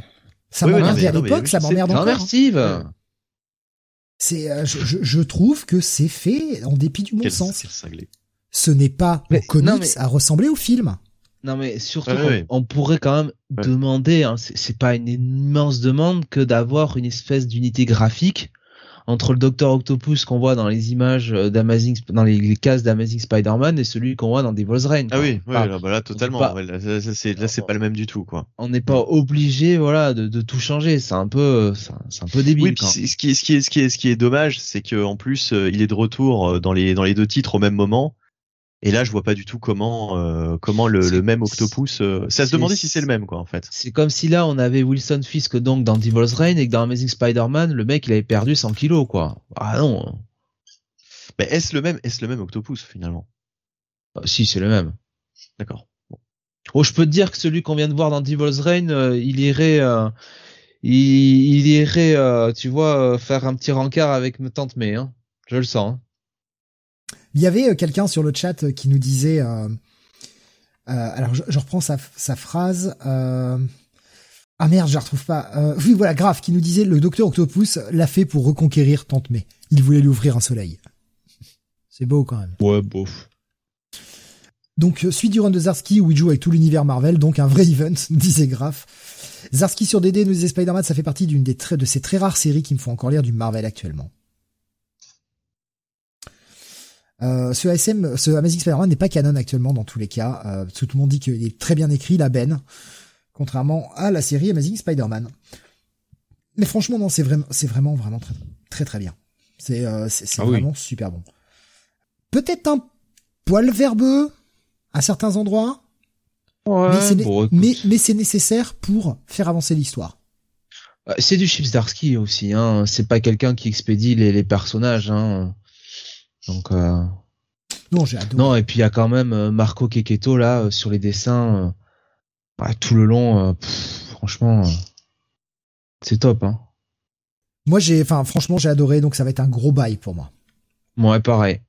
Ça Oui, oui, à l'époque, oui, ça m'emmerde encore. merci Steve. C'est, euh, je, je- je trouve que c'est fait en dépit du bon Quel, sens. Ce n'est pas Mais- au comics non, mais- à ressembler au film. Non mais surtout, Ouais, on- ouais. on, pourrait quand même Ouais. demander, hein, c'est c'est pas une immense demande que d'avoir une espèce d'unité graphique entre le Docteur Octopus qu'on voit dans les images euh, d'Amazing, dans les, les cases d'Amazing Spider-Man et celui qu'on voit dans Devil's Reign. Ah quoi. oui, oui Enfin, là, bah là, totalement. pas- Ouais, là, c'est là c'est pas le même du tout quoi. on n'est pas obligé, voilà, de, de tout changer. C'est un peu, c'est un- c'est un peu débile. Oui, puis ce qui est ce qui est ce qui est ce qui est dommage, c'est que en plus euh, il est de retour euh, dans les dans les deux titres au même moment. Et là, je vois pas du tout comment euh, comment le, le même Octopus. euh, à se demander si c'est le même quoi en fait. C'est comme si là on avait Wilson Fisk donc dans Devil's Reign et que dans Amazing Spider-Man le mec il avait perdu 100 kilos quoi. Ah non, Mais est-ce le même est-ce le même Octopus finalement? Ah, si c'est le même. D'accord. Oh, je peux te dire que celui qu'on vient de voir dans Devil's Reign, euh, il irait, euh, il, il irait, euh, tu vois, euh, faire un petit rencard avec ma tante May, hein. Je le sens. hein. Il y avait euh, quelqu'un sur le chat euh, qui nous disait, euh, euh, alors je, je reprends sa, sa phrase. euh, ah merde, je la retrouve pas. Euh, oui, voilà, grave, qui nous disait le docteur Octopus l'a fait pour reconquérir Tante May. Il voulait lui ouvrir un soleil. C'est beau quand même. Ouais, bof. Donc suite du run de Zarski où il joue avec tout l'univers Marvel, donc un vrai event, nous disait Graf. Zarski sur DD nous disait Spider-Man, ça fait partie d'une des très, de ces très rares séries qui me font encore lire du Marvel actuellement. Euh, ce ASM, ce Amazing Spider-Man n'est pas canon actuellement dans tous les cas. Euh, tout le monde dit qu'il est très bien écrit, la Ben, contrairement à la série Amazing Spider-Man. Mais franchement, non, c'est vraiment, c'est vraiment, vraiment très, très, très bien. C'est, euh, Ah oui. vraiment super bon. Peut-être un poil verbeux à certains endroits, mais c'est, né- bon, écoute. mais, mais c'est nécessaire pour faire avancer l'histoire. Euh, C'est du Chips Darsky aussi, hein. C'est pas quelqu'un qui expédie les, les personnages, hein. Donc, euh... Non, j'ai adoré. non, et puis il y a quand même euh, Marco Keketo là euh, sur les dessins, euh, ouais, tout le long. euh, pff, franchement, euh, c'est top, hein. Moi, j'ai, enfin, franchement, j'ai adoré, donc ça va être un gros bail pour moi. Ouais, pareil.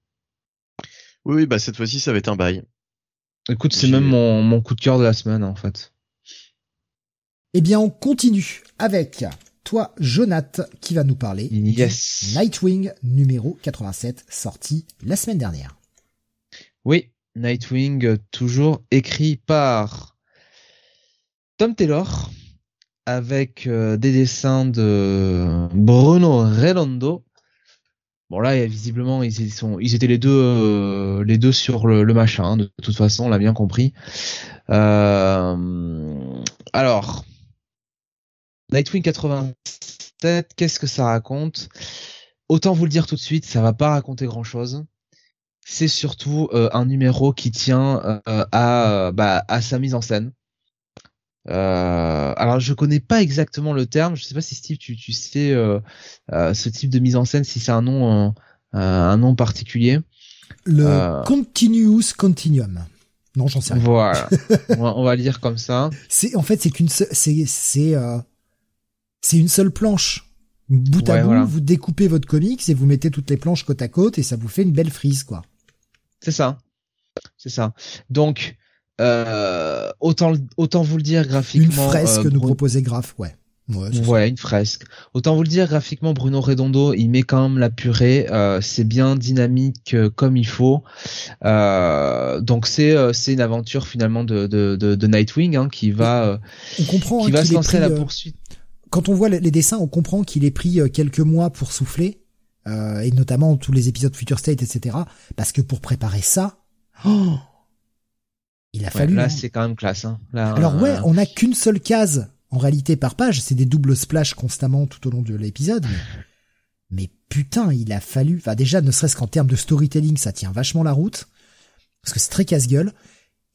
Oui, oui, bah cette fois-ci ça va être un bail. Écoute, c'est même mon, mon coup de cœur de la semaine, en fait. Eh bien, on continue avec toi, Jonath, qui va nous parler Yes. du Nightwing numéro 87, sorti la semaine dernière. Oui, Nightwing, euh, toujours écrit par Tom Taylor, avec euh, des dessins de Bruno Redondo. Bon là, visiblement, ils, ils sont, ils étaient les deux, euh, les deux sur le, le machin. hein, de toute façon, on l'a bien compris. Euh, alors, Nightwing 87, qu'est-ce que ça raconte? Autant vous le dire tout de suite, ça va pas raconter grand-chose c'est surtout euh, un numéro qui tient euh, à, bah, à sa mise en scène. Euh, alors je connais pas exactement le terme, je sais pas si Steve tu, tu sais ce type de mise en scène si c'est un nom un nom particulier. Le. Continuous Continuum. Non, j'en sais rien. Voilà, on, va, on va dire comme ça. C'est, en fait, c'est qu'une, c'est, c'est, euh, c'est une seule planche. Bout à Ouais, bout, voilà. vous découpez votre comics et vous mettez toutes les planches côte à côte et ça vous fait une belle frise, quoi. C'est ça, c'est ça. Donc euh, autant vous le dire Une graphiquement. fresque euh, nous proposait Graf, ouais. Ouais, une fresque. Autant vous le dire, graphiquement, Bruno Redondo, il met quand même la purée. euh, c'est bien dynamique euh, comme il faut. Euh, donc c'est c'est une aventure finalement de de, de, de Nightwing hein, qui va On comprend qui hein, va se lancer à la poursuite. Quand on voit les dessins, on comprend qu'il ait pris euh, quelques mois pour souffler, euh, et notamment tous les épisodes Future State, etc. Parce que pour préparer ça, oh, il a Ouais, fallu. là, hein. c'est quand même classe. Hein. Là, Alors ouais, euh, on n'a qu'une seule case en réalité par page, c'est des doubles splash constamment tout au long de l'épisode. Mais, mais putain, il a fallu. Enfin déjà, ne serait-ce qu'en termes de storytelling, ça tient vachement la route parce que c'est très casse-gueule.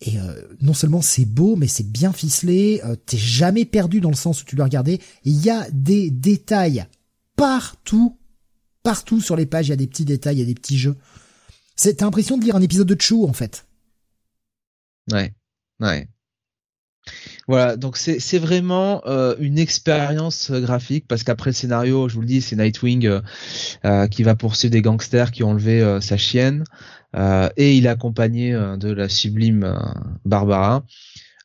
Et euh, non seulement c'est beau, mais c'est bien ficelé. euh, T'es jamais perdu dans le sens où tu dois regarder. Il y a des détails partout, partout sur les pages. Il y a des petits détails, il y a des petits jeux. T'as l'impression de lire un épisode de Chou en fait. Ouais, ouais. Voilà, donc c'est vraiment euh, une expérience euh, graphique parce qu'après le scénario, je vous le dis, c'est Nightwing qui va poursuivre des gangsters qui ont enlevé sa chienne et il est accompagné de la sublime Barbara.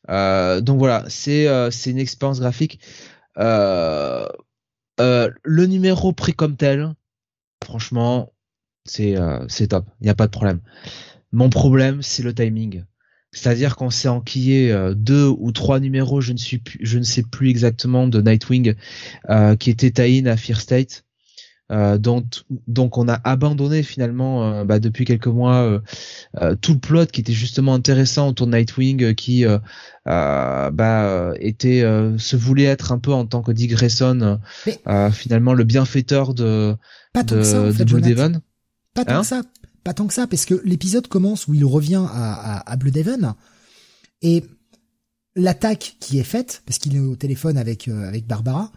donc voilà, c'est une expérience graphique. le numéro pris comme tel, franchement, c'est top, il n'y a pas de problème. Mon problème, c'est le timing. C'est-à-dire qu'on s'est enquillé euh, deux ou trois numéros, je ne suis je ne sais plus exactement de Nightwing, euh, qui était tie à Fear State. Euh, donc, donc on a abandonné finalement euh, bah, depuis quelques mois tout le plot qui était justement intéressant autour de Nightwing, qui bah, était se voulait être un peu en tant que Dick Grayson finalement le bienfaiteur de de, de Blue Devon. Pas tant hein que ça pas tant que ça, parce que l'épisode commence où il revient à, à, à Bloodhaven, et l'attaque qui est faite, parce qu'il est au téléphone avec, euh, avec Barbara,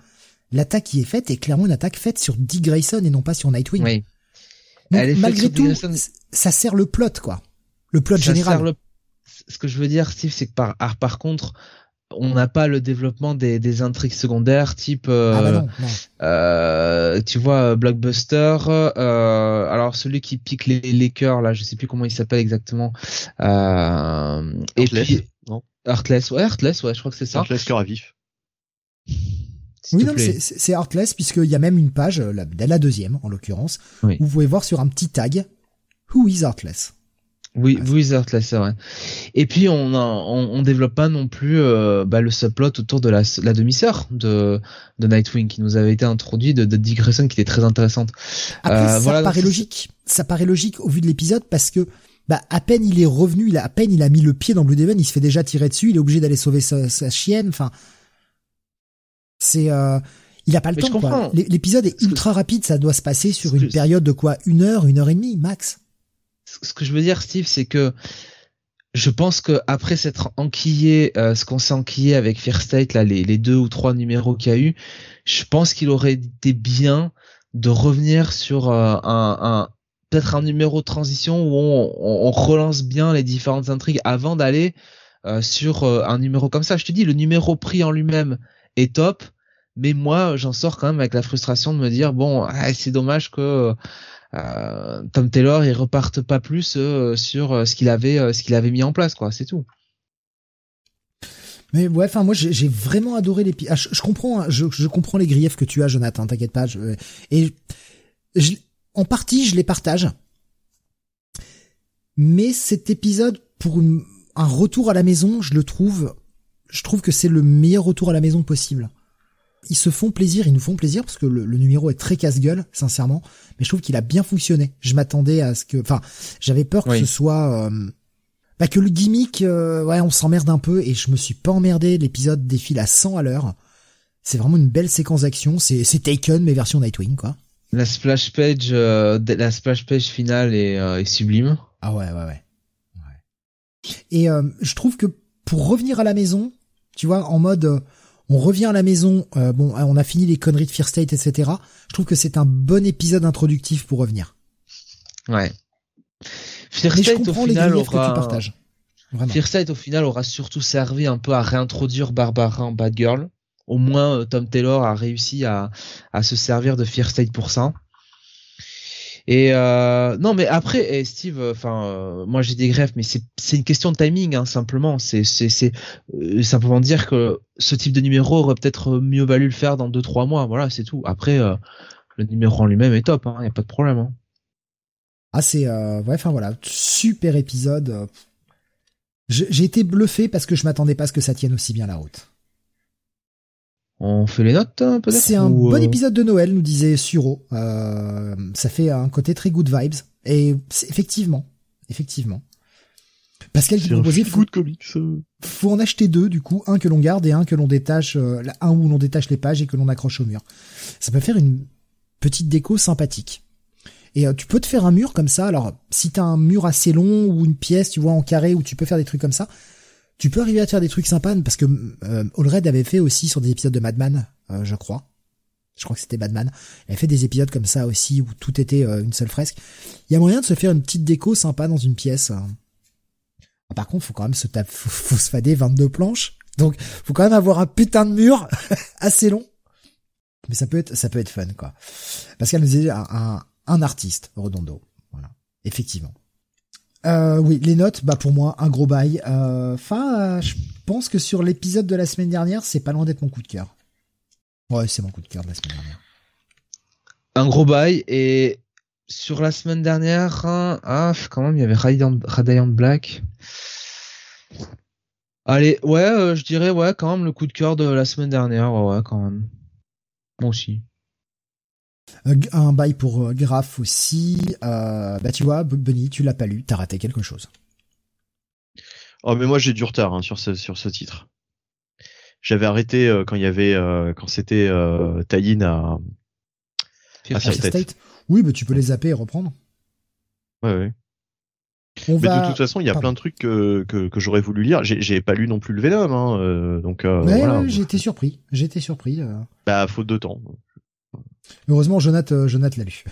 l'attaque qui est faite est clairement une attaque faite sur Dick Grayson et non pas sur Nightwing. Oui. malgré tout, ça sert le plot, quoi. Le plot général. Ce que je veux dire, Steve, c'est que par, par contre, on n'a pas le développement des, des intrigues secondaires type euh, ah bah Euh, tu vois blockbuster euh, alors celui qui pique les, les cœurs là je sais plus comment il s'appelle exactement euh, et puis non? Heartless ouais Heartless ouais je crois que c'est ça Heartless cœur à vif oui, non, c'est Heartless puisqu'il y a même une page, la, la deuxième en l'occurrence, où vous pouvez voir sur un petit tag Who is Heartless? Oui, Wizard là, c'est vrai. Et puis on on, on, développe pas non plus euh, bah, le subplot autour de la, la demi-sœur de de Nightwing qui nous avait été introduit de, de Dick Grayson qui était très intéressante. Après, euh, ça voilà, paraît logique. Ça paraît logique au vu de l'épisode parce que bah à peine il est revenu, il a à peine il a mis le pied dans Blue Devon, il se fait déjà tirer dessus, il est obligé d'aller sauver sa, sa, chienne. Enfin, c'est euh, il a pas le temps. L'épisode est ultra rapide, ça doit se passer sur une période de quoi? Une heure, une heure et demie max? Ce que je veux dire, Steve, c'est que je pense que après s'être enquillé, euh, ce qu'on s'est enquillé avec Fear State, là, les, les deux ou trois numéros qu'il y a eu, je pense qu'il aurait été bien de revenir sur euh, un, un peut-être un numéro de transition où on, on, relance bien les différentes intrigues avant d'aller euh, sur un numéro comme ça. Je te dis, le numéro pris en lui-même est top, mais moi, j'en sors quand même avec la frustration de me dire bon, ah, c'est dommage que euh, Tom Taylor il reparte pas plus euh, sur euh, ce qu'il avait ce qu'il avait mis en place quoi c'est tout. Mais ouais enfin moi j'ai vraiment adoré les ah, je, comprends hein, je, je, comprends les griefs que tu as Jonathan t'inquiète pas et en partie je les partage. Mais cet épisode pour un retour à la maison je le trouve je trouve que c'est le meilleur retour à la maison possible ils se font plaisir, ils nous font plaisir parce que le, numéro est très casse-gueule, sincèrement. Mais je trouve qu'il a bien fonctionné. Je m'attendais à ce que, enfin, j'avais peur que ce soit, euh, bah, que le gimmick, euh, ouais, on s'emmerde un peu et je me suis pas emmerdé. L'épisode défile à 100 à l'heure. C'est vraiment une belle séquence d'action. C'est, c'est Taken mais version Nightwing, quoi. La splash page, euh, la splash page finale est, est sublime. Ah ouais, ouais, ouais. ouais. Et je trouve que pour revenir à la maison, tu vois, en mode on revient à la maison, euh, bon, on a fini les conneries de Fear State, etc. Je trouve que c'est un bon épisode introductif pour revenir. Ouais. Fear State au final aura... Fear State au final aura surtout servi un peu à réintroduire Barbara en Bad Girl. Au moins, euh, Tom Taylor a réussi à, à se servir de Fear State pour ça. Et euh, non, mais après, eh, Steve, enfin, euh, moi j'ai des greffes, mais c'est une question de timing, hein, simplement. C'est c'est euh, simplement dire que ce type de numéro aurait peut-être mieux valu le faire dans deux trois mois. Voilà, c'est tout. Après, euh, le numéro en lui-même est top, il hein, y a pas de problème. Hein. Ah, c'est ouais, enfin voilà, super épisode. J'ai été bluffé parce que je m'attendais pas à ce que ça tienne aussi bien la route. On fait les notes hein, peut-être C'est un bon euh, épisode de Noël, nous disait Suro. Euh, ça fait un côté très good vibes. Et effectivement, effectivement. Pascal qui proposait faut, comics. faut en acheter deux du coup, un que l'on garde et un que l'on détache, euh, un où l'on détache les pages et que l'on accroche au mur. Ça peut faire une petite déco sympathique. Et tu peux te faire un mur comme ça. Alors, si t'as un mur assez long ou une pièce, tu vois, en carré où tu peux faire des trucs comme ça, tu peux arriver à faire des trucs sympas parce que euh, Allred avait fait aussi sur des épisodes de Madman, euh, je crois. Je crois que c'était Batman. Elle a fait des épisodes comme ça aussi où tout était une seule fresque. Il y a moyen de se faire une petite déco sympa dans une pièce. Par contre, faut quand même se taper, faut, se fader 22 planches. Donc, faut quand même avoir un putain de mur assez long. Mais ça peut être, ça peut être fun, quoi. Parce qu'elle nous disait un, un, artiste, Redondo. Voilà. Effectivement. Euh, oui, les notes, bah pour moi, un gros bail. Enfin, euh, je pense que sur l'épisode de la semaine dernière, c'est pas loin d'être mon coup de cœur. Ouais, c'est mon coup de cœur de la semaine dernière. Un gros bail et sur la semaine dernière, hein, ah, quand même, il y avait Radiant, Radiant Black. Allez, ouais, euh, je dirais, ouais, quand même, le coup de cœur de la semaine dernière, ouais, quand même. Moi aussi. Euh, un bail pour euh, Graf aussi. bah tu vois, Bunny, tu l'as pas lu, t'as raté quelque chose. Oh mais moi j'ai du retard hein, sur ce sur ce titre. J'avais arrêté quand il y avait quand c'était euh, à, à State. Oui, mais tu peux les zapper et reprendre. Ouais, ouais. mais de toute façon, il y a plein de trucs que, que, que j'aurais voulu lire. J'ai pas lu non plus le Venom, hein, euh, donc. Euh, ouais, j'ai été surpris. J'ai été surpris. Euh. Bah, faute de temps. Heureusement, Jonathan, euh, Jonathan l'a lu.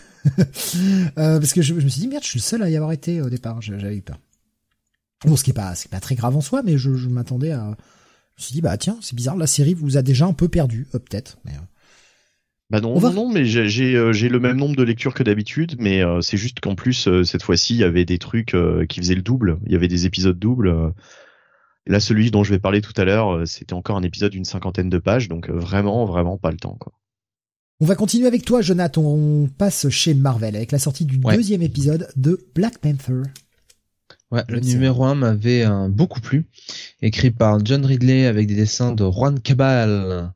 parce que je, je, me suis dit merde, je suis le seul à y avoir été au départ. J'avais eu peur. Bon, ce qui est pas, très grave en soi, mais je, je m'attendais à. Je me suis dit bah tiens, c'est bizarre, la série vous a déjà un peu perdu, peut-être. Mais bah non, non, non, mais j'ai euh, j'ai le même nombre de lectures que d'habitude, mais euh, c'est juste qu'en plus euh, cette fois-ci il y avait des trucs qui faisaient le double, il y avait des épisodes doubles. Là, celui dont je vais parler tout à l'heure, c'était encore un épisode d'une cinquantaine de pages, donc vraiment, vraiment pas le temps. Quoi. On va continuer avec toi, Jonathan. On passe chez Marvel avec la sortie du deuxième épisode de Black Panther. Ouais, le numéro 1 m'avait beaucoup plu. Écrit par John Ridley avec des dessins de Juan Cabal.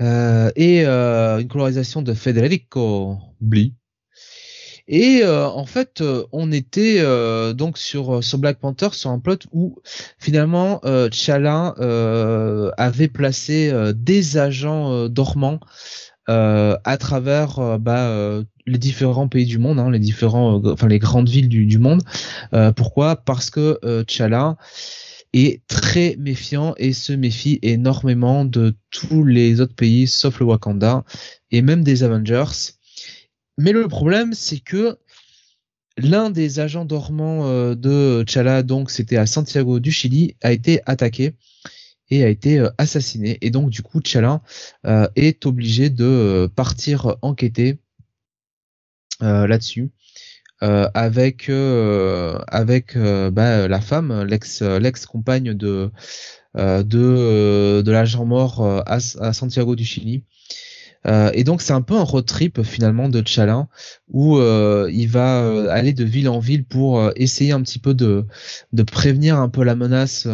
Euh, et euh, une colorisation de Federico Bli. Et euh, en fait, on était donc sur sur Black Panther sur un plot où finalement T'Challa avait placé des agents dormants à travers bah, les différents pays du monde, hein, les différents, enfin les grandes villes du, du monde. pourquoi? Parce que T'Challa est très méfiant et se méfie énormément de tous les autres pays sauf le Wakanda et même des Avengers. Mais le problème, c'est que l'un des agents dormants euh, de Chala, donc c'était à Santiago du Chili, a été attaqué et a été euh, assassiné. Et donc du coup, Chala euh, est obligé de partir enquêter là-dessus. Euh, avec euh, avec euh, bah, la femme, l'ex l'ex compagne de de de l'agent mort à, Santiago du Chili. Euh, et donc c'est un peu un road trip finalement de Chalin où euh, il va euh, aller de ville en ville pour essayer un petit peu de, de prévenir un peu la menace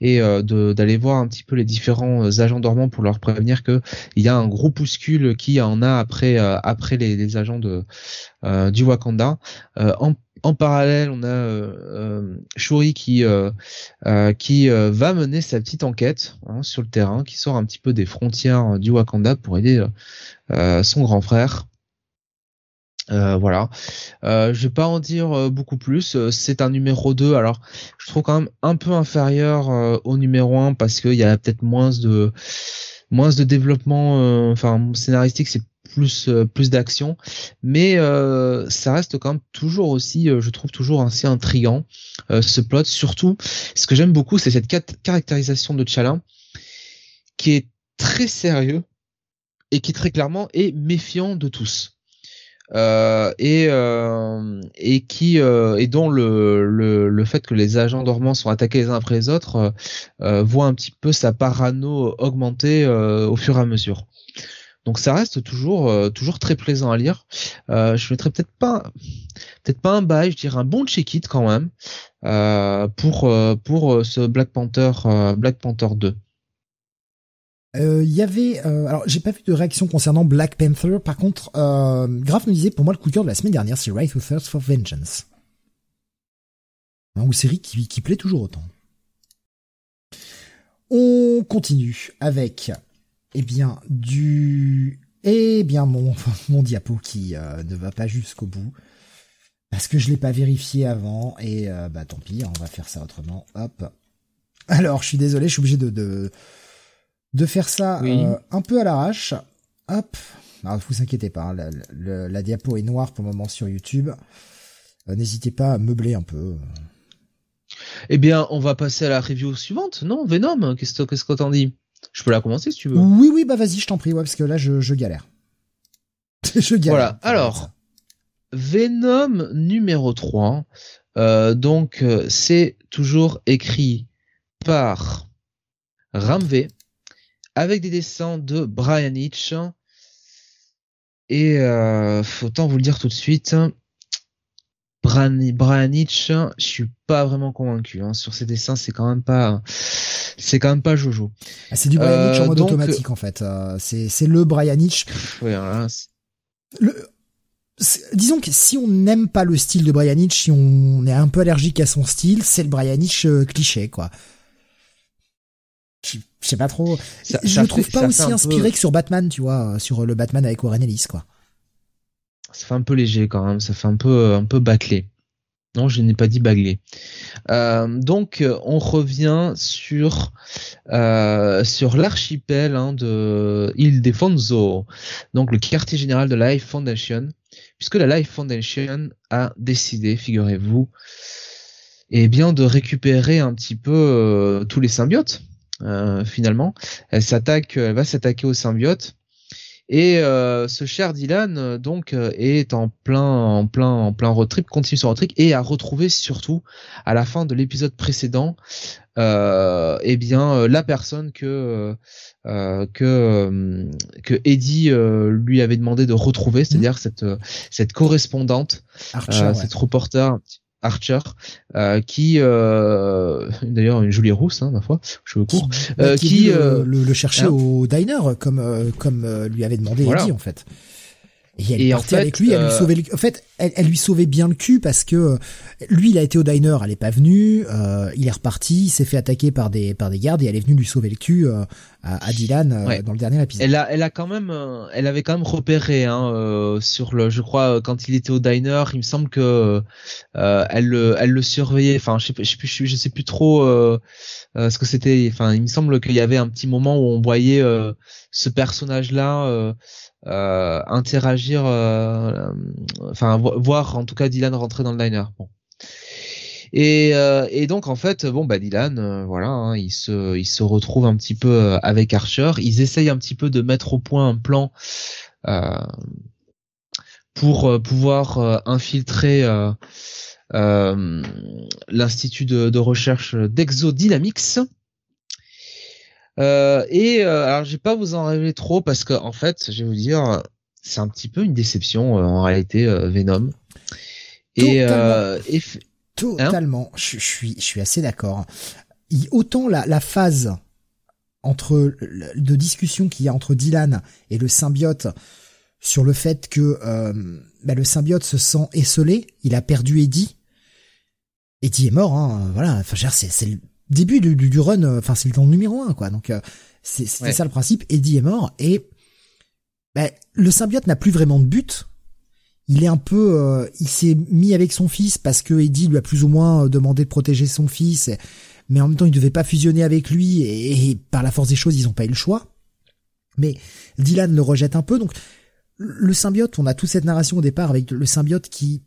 et d'aller voir un petit peu les différents agents dormants pour leur prévenir que il y a un gros pouscule qui en a après après les, les agents de du Wakanda. en en parallèle, on a euh, euh Shuri qui euh, euh, qui va mener sa petite enquête hein, sur le terrain, qui sort un petit peu des frontières du Wakanda pour aider son grand frère. voilà, je vais pas en dire beaucoup plus. C'est un numéro 2. Alors, je trouve quand même un peu inférieur au numéro 1 parce qu'il y a peut-être moins de moins de développement. Enfin, scénaristique, c'est plus euh, plus d'action. Mais euh, ça reste quand même toujours aussi euh, je trouve toujours assez intrigant ce plot. Surtout ce que j'aime beaucoup c'est cette caractérisation de Chalin qui est très sérieux et qui très clairement est méfiant de tous. Et et qui et dont le, le, le fait que les agents dormants sont attaqués les uns après les autres voit un petit peu sa parano augmenter au fur et à mesure. Donc ça reste toujours euh, toujours très plaisant à lire. Euh, je mettrais peut-être pas peut-être pas un bail, je dirais un bon check-it quand même euh, pour pour ce Black Panther Black Panther 2. Il y avait, alors j'ai pas vu de réaction concernant Black Panther. Par contre, Graf nous disait pour moi le coup de cœur de la semaine dernière, c'est Right Who Thirst for Vengeance, une série qui, qui plaît toujours autant. On continue avec eh bien, du... Eh bien, mon, mon diapo qui euh, ne va pas jusqu'au bout. Parce que je l'ai pas vérifié avant. Et euh, bah tant pis, on va faire ça autrement. Hop. Alors, je suis désolé, je suis obligé de, de, de faire ça euh, un peu à l'arrache. Hop. Alors, vous inquiétez pas, hein, la, la, diapo est noire pour le moment sur YouTube. N'hésitez pas à meubler un peu. Eh bien, on va passer à la review suivante, non Venom, qu'est-ce que t'en dis Je peux la commencer si tu veux. Oui, oui, bah vas-y, je t'en prie, ouais, parce que là, je, je galère. je galère. Voilà, alors, Venom numéro 3, euh, donc euh, c'est toujours écrit par Ramvé, avec des dessins de Brian Hitch. Et euh, autant vous le dire tout de suite, Brian, Hitch, je suis pas vraiment convaincu. Hein. Sur ces dessins, c'est quand même pas, c'est quand même pas Jojo. Ah, c'est du Brian Hitch en mode automatique en fait. c'est c'est le Brian Hitch. Oui, hein, le disons que si on n'aime pas le style de Brian Hitch, si on est un peu allergique à son style, c'est le Brian Hitch euh, cliché, quoi. Je, sais pas trop. je le trouve pas aussi inspiré que sur Batman, tu vois, euh, sur le Batman avec Warren Ellis, quoi. Ça fait un peu léger quand même, ça fait un peu un peu bâclé. Non, je n'ai pas dit baglé. Euh, donc, on revient sur euh, sur l'archipel hein, de Ildefonso, donc le quartier général de la Life Foundation, puisque la Life Foundation a décidé, figurez-vous, eh bien de récupérer un petit peu euh, tous les symbiotes. Euh, finalement, elle s'attaque, elle va s'attaquer aux symbiotes. Et euh, ce cher Dylan donc est en plein en plein en plein road trip, continue son road trip et a retrouvé surtout à la fin de l'épisode précédent euh, eh bien euh, la personne que euh, que euh, que Eddie lui avait demandé de retrouver, c'est-à-dire mmh. cette cette correspondante, cette reporter Archer, euh, qui euh, d'ailleurs une jolie rousse, hein, ma foi, cheveux courts, qui, le, le, cherchait hein au diner comme comme lui avait demandé Eddie en fait. Et elle est partie avec lui, elle lui euh, sauvait le... En fait, elle, elle, lui sauvait bien le cul parce que euh, lui, il a été au diner, elle est pas venue, euh, il est reparti, il s'est fait attaquer par des par des gardes et elle est venue lui sauver le cul euh, à, à, Dylan dans le dernier épisode. Elle a, elle a quand même, elle avait quand même repéré hein, sur le, je crois, quand il était au diner, il me semble que elle, elle le surveillait. Enfin, je sais, je sais plus, je sais plus trop ce que c'était. Enfin, il me semble qu'il y avait un petit moment où on voyait ce personnage-là euh, interagir, euh, enfin voir en tout cas Dylan rentrer dans le diner. Bon. Et, euh, et, donc en fait, bon bah Dylan, voilà, hein, il se, il se retrouve un petit peu avec Archer. Ils essayent un petit peu de mettre au point un plan pour pouvoir infiltrer l'institut de, de, recherche d'Exodynamics. Euh, et euh, alors, je vais pas vous en révéler trop parce que en fait, je vais vous dire, c'est un petit peu une déception euh, en réalité Venom. Et, totalement, et totalement. je, suis, je suis assez d'accord. Autant la, la phase entre de discussion qu'il y a entre Dylan et le symbiote sur le fait que bah, le symbiote se sent esselé, il a perdu Eddie. Eddie est mort, hein, voilà. Enfin, c'est début du, du, run, euh, enfin c'est le temps numéro un quoi. Donc euh, c'était ça le principe. Eddie est mort et bah, le symbiote n'a plus vraiment de but. Il est un peu, euh, il s'est mis avec son fils parce que Eddie lui a plus ou moins demandé de protéger son fils, mais en même temps il devait pas fusionner avec lui et, par la force des choses ils ont pas eu le choix. Mais Dylan le rejette un peu donc le symbiote, on a toute cette narration au départ avec le symbiote qui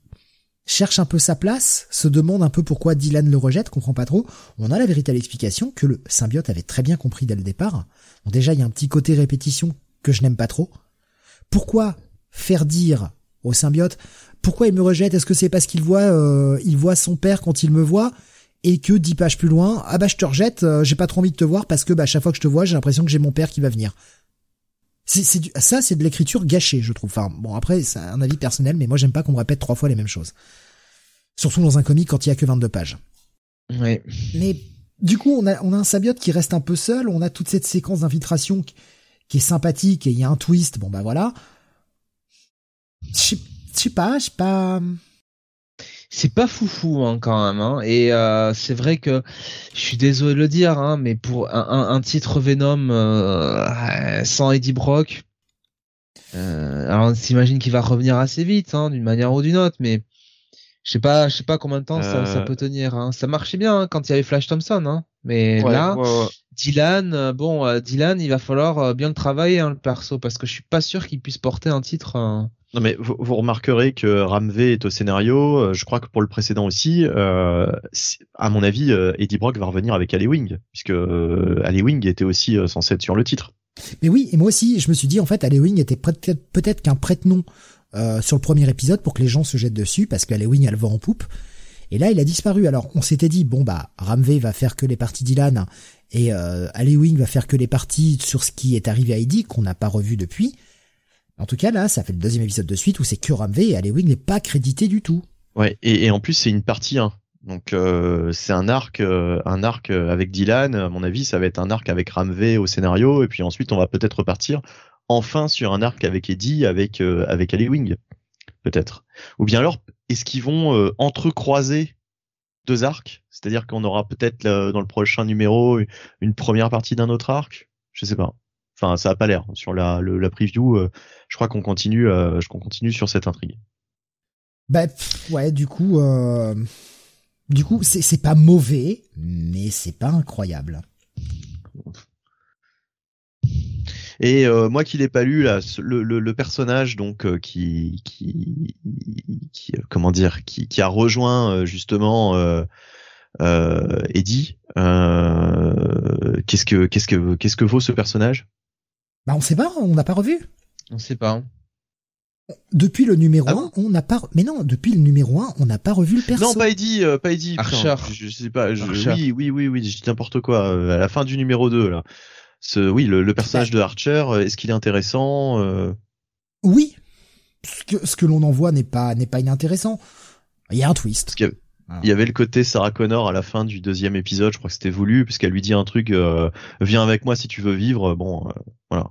cherche un peu sa place, se demande un peu pourquoi Dylan le rejette, comprend pas trop. On a la véritable explication que le symbiote avait très bien compris dès le départ. déjà, il y a un petit côté répétition que je n'aime pas trop. Pourquoi faire dire au symbiote pourquoi il me rejette? Est-ce que c'est parce qu'il voit euh, il voit son père quand il me voit? Et que dix pages plus loin, ah bah je te rejette, euh, j'ai pas trop envie de te voir parce que bah chaque fois que je te vois, j'ai l'impression que j'ai mon père qui va venir. C'est, ça, c'est de l'écriture gâchée, je trouve. Enfin, bon, après, c'est un avis personnel, mais moi, j'aime pas qu'on me répète trois fois les mêmes choses. Surtout dans un comic quand il y a que 22 pages. Mais, du coup, on a, on a un symbiote qui reste un peu seul, on a toute cette séquence d'infiltration qui, est sympathique et il y a un twist, bon bah voilà. Je sais pas, je sais pas c'est pas foufou hein, quand même. Hein. Et euh, c'est vrai que je suis désolé de le dire, hein, mais pour un, un, titre Venom euh, sans Eddie Brock, euh, alors on s'imagine qu'il va revenir assez vite, hein, d'une manière ou d'une autre, mais Je sais pas, je sais pas combien de temps ça, ça, peut tenir. Hein. Ça marchait bien hein, quand il y avait Flash Thompson, hein. mais là, Dylan, bon, Dylan, il va falloir bien le travailler hein, le perso parce que je suis pas sûr qu'il puisse porter un titre. Non mais vous, remarquerez que Ramvé est au scénario. Euh, je crois que pour le précédent aussi, euh, à mon avis, euh, Eddie Brock va revenir avec Ali Wing, puisque euh, Ali Wing était aussi censé être sur le titre. Mais oui, et moi aussi, je me suis dit en fait, Ali Wing était peut-être qu'un prête-nom sur le premier épisode pour que les gens se jettent dessus, parce qu'Ali Wing a le vent en poupe. Et là, il a disparu. Alors, on s'était dit bon bah, Ramvé va faire que les parties Dylan et euh, Ali Wing va faire que les parties sur ce qui est arrivé à Eddie qu'on n'a pas revu depuis. En tout cas, là, ça fait le deuxième épisode de suite où c'est que Ramvé et Alewing n'est pas crédité du tout. Ouais, et, en plus, c'est une partie 1. Donc euh, c'est un arc, euh, un arc euh, avec Dylan. À mon avis, ça va être un arc avec Ramvé au scénario, et puis ensuite on va peut-être repartir enfin sur un arc avec Eddie, avec avec Wing, peut-être. Ou bien alors, est-ce qu'ils vont entrecroiser deux arcs? C'est-à-dire qu'on aura peut-être dans le prochain numéro une première partie d'un autre arc? Je sais pas. Enfin, ça a pas l'air sur la, la preview. Euh, je crois qu'on continue, euh, qu'on continue sur cette intrigue. Bah ouais, du coup, euh, du coup, c'est c'est pas mauvais, mais c'est pas incroyable. Et moi qui l'ai pas lu là, le, le, personnage donc qui, qui, qui comment dire, qui, qui a rejoint justement Eddie. qu'est-ce que qu'est-ce que qu'est-ce que vaut ce personnage? Bah on sait pas, on n'a pas revu. On sait pas. Depuis le numéro 1, ah on n'a pas. Mais non, depuis le numéro 1, on n'a pas revu le perso. Non, pas Eddie, euh, pas Eddie. Archer. je, sais pas. oui, oui, oui, oui. Je dis n'importe quoi. Euh, à la fin du numéro 2 là. Ce, oui, le, personnage de Archer. Euh, est-ce qu'il est intéressant Oui. Ce que, ce que l'on en voit n'est pas n'est pas inintéressant. Il y a un twist. Il y avait le côté Sarah Connor à la fin du deuxième épisode, je crois que c'était voulu, puisqu'elle lui dit un truc, euh, viens avec moi si tu veux vivre. Bon, euh, voilà.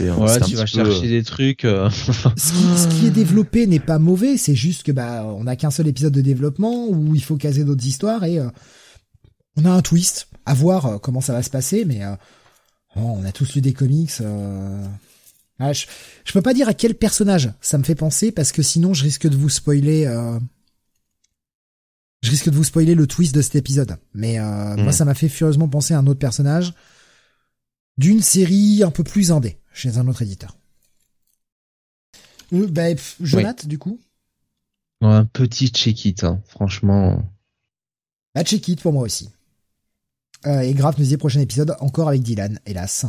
Ouais, tu vas chercher euh, des trucs. ce, qui, est développé n'est pas mauvais, c'est juste que bah on n'a qu'un seul épisode de développement où il faut caser d'autres histoires et on a un twist. À voir comment ça va se passer, mais on a tous lu des comics. Ah, je, je peux pas dire à quel personnage ça me fait penser parce que sinon je risque de vous spoiler je risque de vous spoiler le twist de cet épisode. Mais euh, moi, mm. ça m'a fait furieusement penser à un autre personnage d'une série un peu plus indé chez un autre éditeur. Euh, bah, Jonathan, du coup? Un petit check-it, hein, franchement. Bah, check-it pour moi aussi. Euh, et grave, nous disait prochain épisode, encore avec Dylan, hélas.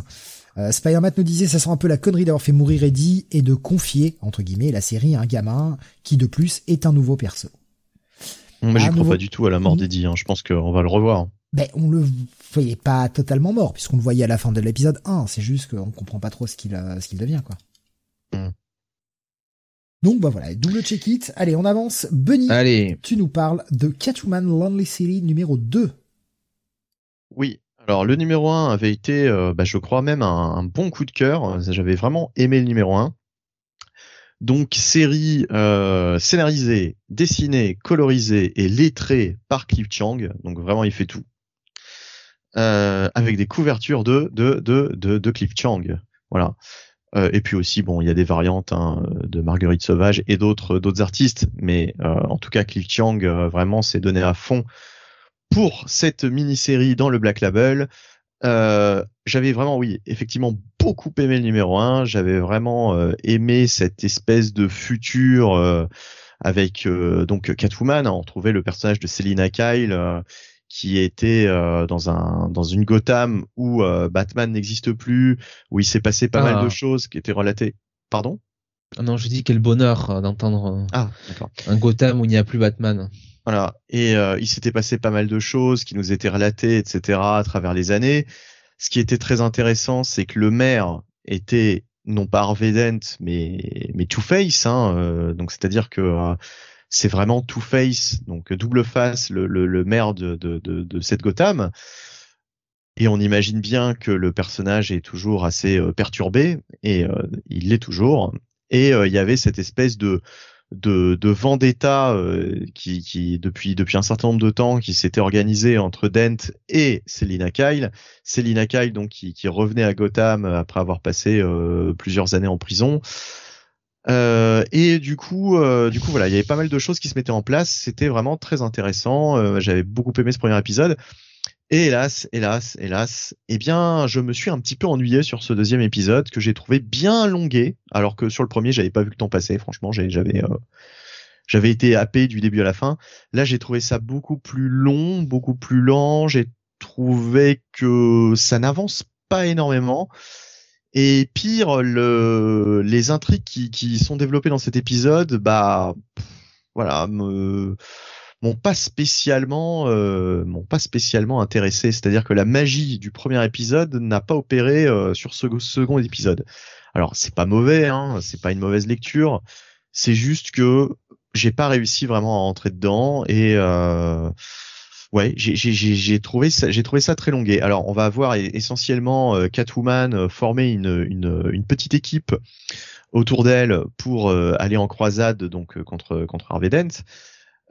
Euh, Spider-Man nous disait, ça sera un peu la connerie d'avoir fait mourir Eddie et de confier, entre guillemets, la série à un gamin qui, de plus, est un nouveau perso. Moi, j'y crois pas du tout à la mort d'Eddie. Hein. Je pense qu'on va le revoir. Ben, on le voyait pas totalement mort, puisqu'on le voyait à la fin de l'épisode 1. C'est juste qu'on comprend pas trop ce qu'il ce qu'il devient, quoi. Hmm. Donc, bah voilà, double check-it. Allez, on avance. Bunny, Allez. tu nous parles de Catwoman Lonely City numéro 2. Oui. Alors, le numéro 1 avait été, euh, bah, je crois même, un, un bon coup de cœur. J'avais vraiment aimé le numéro 1. Donc série euh, scénarisée, dessinée, colorisée et lettrée par Cliff Chang. Donc vraiment il fait tout. Euh, avec des couvertures de de de de, Cliff Chang. Voilà. Euh, et puis aussi bon il y a des variantes hein, de Marguerite Sauvage et d'autres d'autres artistes, mais en tout cas Cliff Chang vraiment s'est donné à fond pour cette mini-série dans le Black Label. Euh, j'avais vraiment, oui, effectivement, beaucoup aimé le numéro 1. J'avais vraiment euh, aimé cette espèce de futur euh, avec donc Catwoman. Hein. on trouvait le personnage de Selina Kyle qui était dans un dans une Gotham où Batman n'existe plus, où il s'est passé pas mal de ah. choses qui étaient relatées. Pardon? Ah Non, je dis quel bonheur d'entendre ah, un Gotham où il n'y a plus Batman. Voilà. Et il s'était passé pas mal de choses qui nous étaient relatées, etc. à travers les années. Ce qui était très intéressant, c'est que le maire était non pas Harvey Dent, mais mais Two Face. Hein, euh, donc c'est-à-dire que euh, c'est vraiment Two Face, donc double face, le, le, le maire de, de, de, cette Gotham. Et on imagine bien que le personnage est toujours assez euh, perturbé, et il l'est toujours. Et il y avait cette espèce de de, de vendetta euh, qui, qui depuis depuis un certain nombre de temps qui s'était organisé entre Dent et Selina Kyle. Selina Kyle donc qui, qui revenait à Gotham après avoir passé euh, plusieurs années en prison. Euh, et du coup, euh, du coup, voilà, il y avait pas mal de choses qui se mettaient en place. C'était vraiment très intéressant. Euh, J'avais beaucoup aimé ce premier épisode. Et hélas, hélas, hélas, eh bien, je me suis un petit peu ennuyé sur ce deuxième épisode que j'ai trouvé bien longué, alors que sur le premier, j'avais pas vu le temps passer. Franchement, j'avais, euh, j'avais été happé du début à la fin. Là, j'ai trouvé ça beaucoup plus long, beaucoup plus lent. J'ai trouvé que ça n'avance pas énormément. Et pire, le, les intrigues qui, qui sont développées dans cet épisode, bah, voilà, me, m'ont pas spécialement, euh, m'ont pas spécialement intéressé. C'est-à-dire que la magie du premier épisode n'a pas opéré euh, sur ce second épisode. Alors c'est pas mauvais, hein, c'est pas une mauvaise lecture. C'est juste que j'ai pas réussi vraiment à entrer dedans et euh, ouais, j'ai trouvé ça, j'ai trouvé ça très longué. Alors, on va avoir essentiellement euh, Catwoman euh, former une, une, une petite équipe autour d'elle pour euh, aller en croisade donc contre contre Harvey Dent.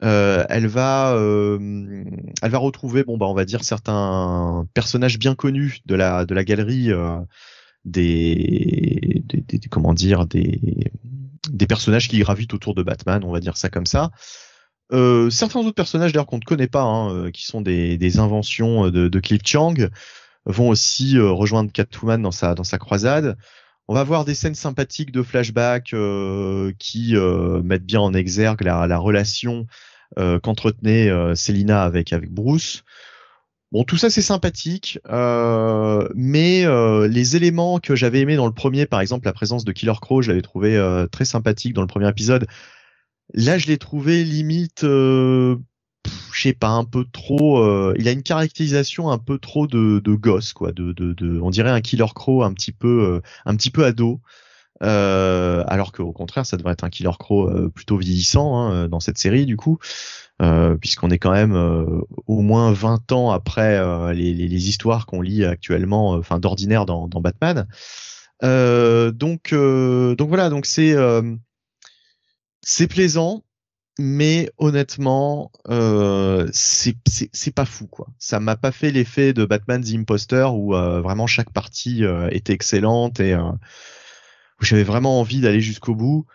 Euh, elle va elle va retrouver bon bah on va dire certains personnages bien connus de la de la galerie des, des, des, comment dire des des personnages qui gravitent autour de Batman on va dire ça comme ça euh, certains autres personnages d'ailleurs qu'on ne connaît pas, hein, euh, qui sont des, des inventions euh, de, de Cliff Chang, vont aussi rejoindre Catwoman dans sa dans sa croisade. On va voir des scènes sympathiques de flashback qui mettent bien en exergue la, la relation qu'entretenait Selina avec avec Bruce. Bon, tout ça c'est sympathique, mais les éléments que j'avais aimés dans le premier, par exemple la présence de Killer Crow, je l'avais trouvé très sympathique dans le premier épisode Là, je l'ai trouvé limite, euh, je sais pas, un peu trop. Euh, il a une caractérisation un peu trop de, de gosse, quoi. De, de, de, on dirait un Killer Crow un petit peu, euh, un petit peu ado. Euh, alors qu'au contraire, ça devrait être un Killer Crow euh, plutôt vieillissant hein, dans cette série, du coup, puisqu'on est quand même au moins 20 ans après les, les, les, histoires qu'on lit actuellement, enfin d'ordinaire dans, dans Batman. donc, donc voilà, donc c'est c'est plaisant, mais honnêtement, euh, c'est pas fou quoi. Ça m'a pas fait l'effet de Batman Imposter où euh, vraiment chaque partie euh, était excellente et euh, où j'avais vraiment envie d'aller jusqu'au bout.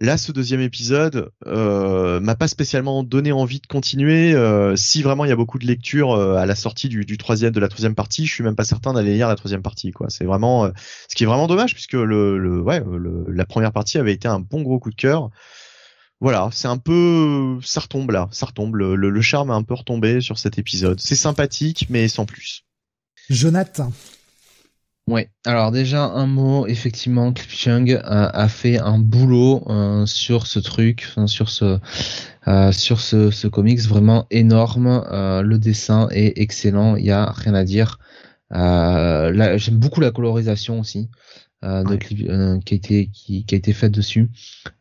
Là, ce deuxième épisode euh, m'a pas spécialement donné envie de continuer. si vraiment il y a beaucoup de lectures à la sortie du, du, troisième, de la troisième partie, je suis même pas certain d'aller lire la troisième partie. Quoi, c'est vraiment ce qui est vraiment dommage puisque le, le ouais, le, la première partie avait été un bon gros coup de cœur voilà, c'est un peu, ça retombe là, ça retombe. Le, le, charme a un peu retombé sur cet épisode. C'est sympathique, mais sans plus. Jonathan. Ouais. Alors déjà un mot, effectivement, Cliff Chung a, fait un boulot euh, sur ce truc, sur ce, euh, sur ce, ce, comics vraiment énorme. Euh, le dessin est excellent, il y a rien à dire. J'aime beaucoup la colorisation aussi. Euh, de euh, qui a été qui, qui, a été faite dessus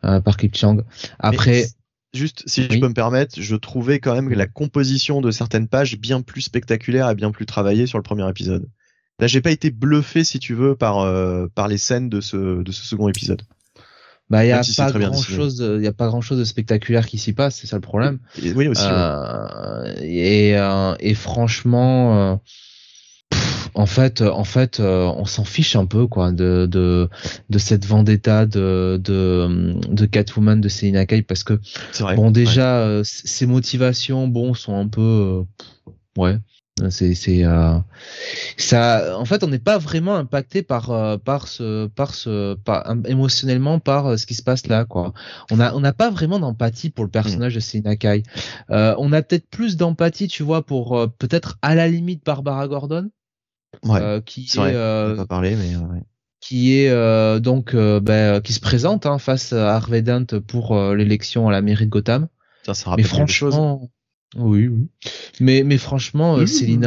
euh, par Clip Chang. Après. Juste, si je peux me permettre, je trouvais quand même la composition de certaines pages bien plus spectaculaire et bien plus travaillée sur le premier épisode. Là, j'ai pas été bluffé, si tu veux, par par les scènes de ce de ce second épisode. Bah, il y a pas grand chose, il y a pas grand chose de spectaculaire qui s'y passe, c'est ça le problème. oui aussi. Et et franchement en fait, en fait, euh, on s'en fiche un peu quoi de de, de cette vendetta de de de Catwoman de Selina Kyle parce que bon déjà euh, ses motivations bon sont un peu euh, ouais. C'est c'est ça en fait on n'est pas vraiment impacté par par ce par ce par émotionnellement par ce qui se passe là quoi. On a on n'a pas vraiment d'empathie pour le personnage de Selina Kyle. On a peut-être plus d'empathie tu vois pour peut-être à la limite Barbara Gordon ouais, euh, qui est, euh, pas parler, mais ouais. qui est euh, donc bah, qui se présente hein, face à Harvey Dent pour l'élection à la mairie de Gotham. Ça, ça mais franchement, oui, oui. Mais mais franchement, oui,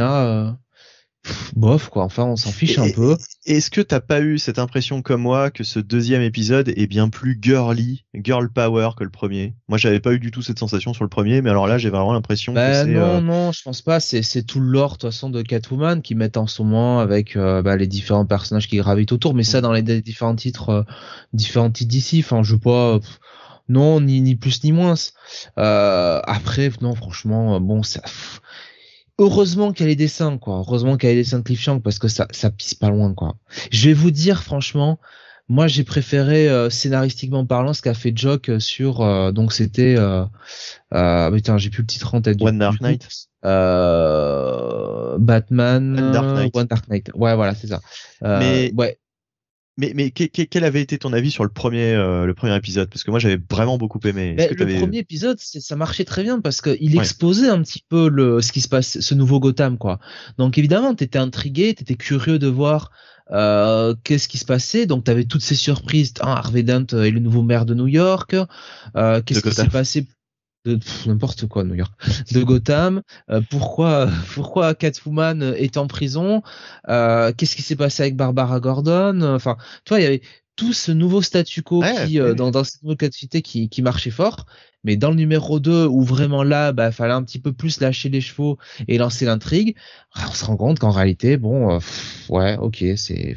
Bof quoi. Enfin, on s'en fiche un peu. Est-ce que t'as pas eu cette impression comme moi que ce deuxième épisode est bien plus girly, girl power que le premier? Moi, j'avais pas eu du tout cette sensation sur le premier, mais alors là, j'ai vraiment l'impression bah, que c'est. Non, euh... non, je pense pas. C'est c'est tout l'or de toute façon de Catwoman qui met en ce moment avec euh, bah, les différents personnages qui gravitent autour. Mais ça, dans les différents titres, euh, différents titres d'ici. Enfin, je veux pas. non, ni ni plus ni moins. Après, non, franchement, bon, ça heureusement qu'il y a les dessins, quoi. Heureusement qu'il y a les dessins de Cliff Chang parce que ça, ça pisse pas loin, quoi. Je vais vous dire, franchement, Moi, j'ai préféré euh, scénaristiquement parlant ce qu'a fait Jock sur euh, donc c'était euh, euh, putain, j'ai plus le titre en tête. One Dark Knight. Euh, Batman. One Dark Knight. One Dark Knight. Ouais, voilà, c'est ça. Euh, Mais- ouais, Mais, mais que- que- quel avait été ton avis sur le premier, euh, le premier épisode? Parce que moi j'avais vraiment beaucoup aimé. Que le premier épisode, c'est- ça marchait très bien parce qu'il Ouais. exposait un petit peu le ce qui se passe, ce nouveau Gotham, quoi. Donc évidemment, t'étais intrigué, t'étais curieux de voir euh, qu'est-ce qui se passait. Donc t'avais toutes ces surprises. Ah, Harvey Dent est le nouveau maire de New York. Euh, qu'est-ce qui s'est passé de n'importe quoi New York de Gotham Euh, pourquoi pourquoi Catwoman est en prison Euh, qu'est-ce qui s'est passé avec Barbara Gordon enfin tu vois il y avait tout ce nouveau statu quo Ouais, qui euh, dans dans cette nouvelle qui qui marchait fort mais dans le numéro 2 où vraiment là bah fallait un petit peu plus lâcher les chevaux et lancer l'intrigue ah, on se rend compte qu'en réalité bon pff, ouais ok c'est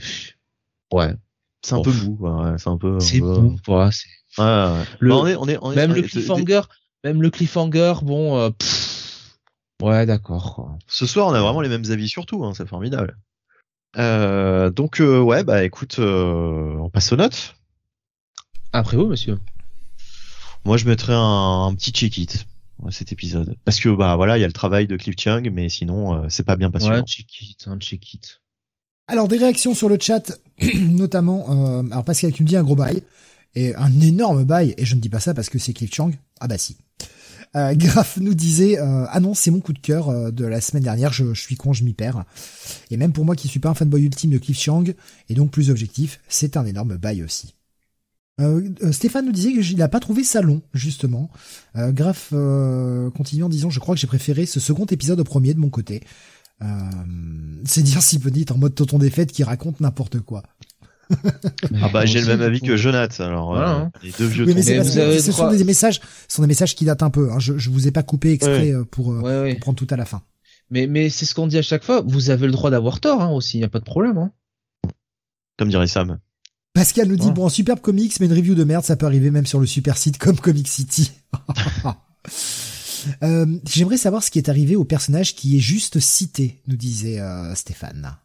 ouais C'est un Bon. peu mou, ouais, c'est un peu. c'est un peu- c'est Ouais, ouais. Le- Bah, on est, on est, on est même le cliffhanger même le cliffhanger bon euh, pff, ouais d'accord. Ce soir, on a vraiment les mêmes avis sur tout, hein, c'est formidable. Euh, donc euh, ouais, bah écoute, euh, on passe aux notes. après vous monsieur Moi, je mettrais un, un petit check-it à cet épisode, parce que bah voilà, il y a le travail de Cliff Chung, mais sinon, euh, c'est pas bien ouais passionnant. un check it un check it Alors des réactions sur le chat, notamment, euh, alors Pascal qui me dit un gros bail, et un énorme bail, et je ne dis pas ça parce que c'est Cliff Chang, ah bah si. Euh, Graf nous disait, euh, ah non, c'est mon coup de cœur euh, de la semaine dernière, je, suis con, je m'y perds. Et même pour moi qui suis pas un fanboy ultime de Cliff Chang, et donc plus objectif, c'est un énorme bail aussi. Euh, euh, Stéphane nous disait qu'il n'a pas trouvé ça long, justement. Euh, Graf euh, continue en disant, je crois que j'ai préféré ce second épisode au premier de mon côté. C'est dire si est en mode tonton des fêtes qui raconte n'importe quoi. Ah bah j'ai le même avis que Jonathan, alors Voilà, euh, hein. les deux vieux Oui, mais tombés. c'est Mais parce vous avez que ce sont des messages, ce sont des messages qui datent un peu. Hein. Je, je vous ai pas coupé exprès euh, pour, euh, ouais ouais pour prendre tout à la fin. mais mais c'est ce qu'on dit à chaque fois vous avez le droit d'avoir tort hein, aussi y a pas de problème hein. comme dirait Sam. Pascal nous dit Ouais. bon, superbe comics, mais une review de merde, ça peut arriver même sur le super site comme Comic City. Euh, J'aimerais savoir ce qui est arrivé au personnage qui est juste cité, nous disait euh, Stéphane.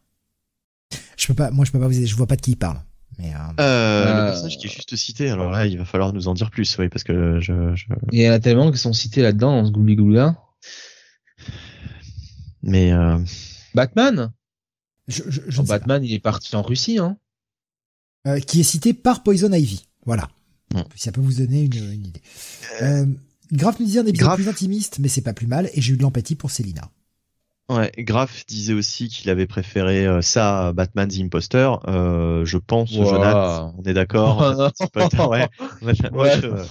Je peux pas, moi je peux pas vous je vois pas de qui il parle. Mais euh, Euh, Euh, Le personnage qui est juste cité, alors là il va falloir nous en dire plus, oui, parce que je, je... il y en a tellement qui sont cités là-dedans dans ce Goulin mais euh, Batman je, je, je Bon, ne sais pas. Batman il est parti en Russie hein Euh, qui est cité par Poison Ivy. Voilà. Ça peut vous donner une, une idée. Euh, Graf nous dit un épisode Graf. plus intimiste, mais c'est pas plus mal, et j'ai eu de l'empathie pour Célina. Ouais, Graf disait aussi qu'il avait préféré euh, ça à Batman The Imposter. Euh, je pense, Wow. Jonathan, on est d'accord. Ouais, euh,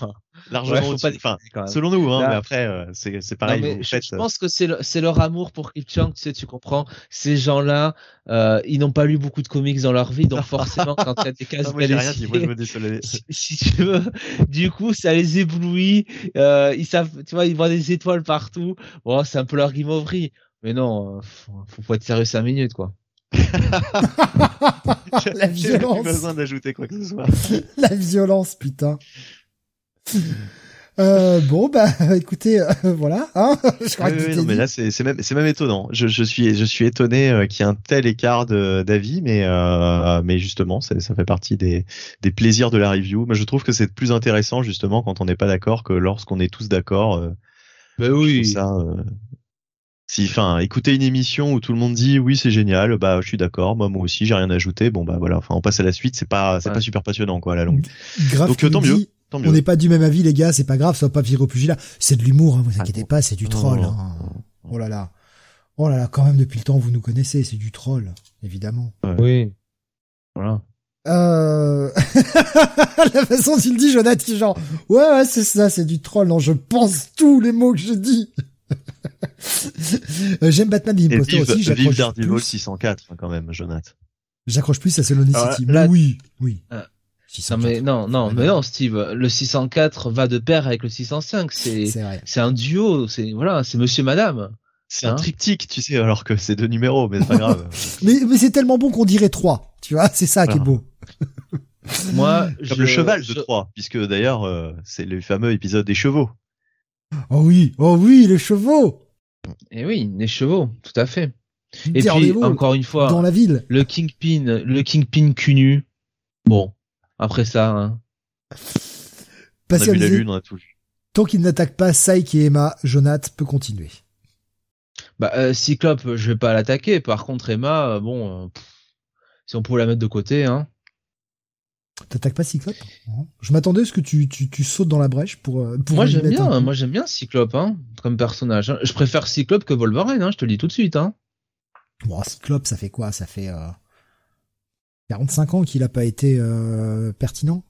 largement Ouais, Enfin, selon nous, hein, mais après, euh, c'est pareil. Non, vous je, je pense que c'est le- leur amour pour Cliff Chang, tu sais, tu comprends. Ces gens-là, euh, ils n'ont pas lu beaucoup de comics dans leur vie, donc forcément, quand il y a des cases Ah, moi, j'ai belles rien dit. Moi, je me désolais. si, si tu veux, du coup, ça les éblouit. Euh, ils savent, tu vois, ils voient des étoiles partout. Bon, c'est un peu leur guimauverie. Mais non, faut, faut pas être sérieux cinq minutes, quoi. La violence. besoin d'ajouter quoi que ce soit. La violence, putain. Euh, bon, bah, écoutez, euh, voilà, hein. Je crois Oui, que oui, non, mais dit. là, c'est même, c'est même étonnant. Je, je suis, je suis étonné euh, qu'il y ait un tel écart d'avis, mais, euh, mais justement, ça fait partie des, des plaisirs de la review. Mais je trouve que c'est plus intéressant justement quand on n'est pas d'accord que lorsqu'on est tous d'accord. euh, Ben je oui. ça. Euh, si, enfin, écouter une émission où tout le monde dit oui, c'est génial, bah, je suis d'accord, moi, moi aussi, j'ai rien ajouté. Bon, bah voilà. Enfin, on passe à la suite. C'est pas, c'est Ouais. pas super passionnant, quoi, à la longue. Graf Donc, qui tant mieux. dit, Tant on mieux. n'est pas du même avis, les gars, c'est pas grave, ça va pas virer au pugilat. C'est de l'humour, hein, vous Ah, inquiétez pas, c'est du troll. non, hein. Oh là là. Oh là là, quand même, depuis le temps, vous nous connaissez, c'est du troll, évidemment. Oui. Voilà. Euh... la façon dont le dis, Jonathan, genre, ouais, ouais, c'est ça, c'est du troll. Non, je pense tous les mots que je dis. Euh, J'aime Batman The Et Imposter vive, aussi, vive j'accroche Daredevil plus, 604 hein, quand même, Jonathan. j'accroche plus à Alors, City. là- oui, oui. Ah. 604. Non, mais non, non, mais non, Steve. Le 604 va de pair avec le 605. C'est, C'est vrai. c'est un duo. C'est, voilà, c'est monsieur, madame. C'est un Hein triptyque, tu sais, alors que c'est deux numéros, mais c'est pas grave. Mais, mais c'est tellement bon qu'on dirait trois. Tu vois, c'est ça qui est beau. Moi, Comme je- le cheval de je- Troie, puisque d'ailleurs, euh, c'est le fameux épisode des chevaux. Oh oui, oh oui, les chevaux. Eh oui, les chevaux, tout à fait. Et puis, encore une fois, dans la ville. le Kingpin, le Kingpin cul nu. Bon. après ça. Hein. On a vu la lune, on a tout vu. Tant qu'il n'attaque pas Saik et Emma, Jonath peut continuer. Bah, euh, Cyclope, je vais pas l'attaquer. Par contre, Emma, euh, bon, euh, si on pouvait la mettre de côté, hein. T'attaques pas Cyclope? Je m'attendais à ce que tu, tu, tu, sautes dans la brèche pour. euh, pour Moi j'aime bien, un- moi j'aime bien Cyclope, hein, comme personnage. hein. Je préfère Cyclope que Wolverine, hein, je te le dis tout de suite, hein. Bon, Cyclope, ça fait quoi? Ça fait euh, 45 ans qu'il a pas été euh, pertinent?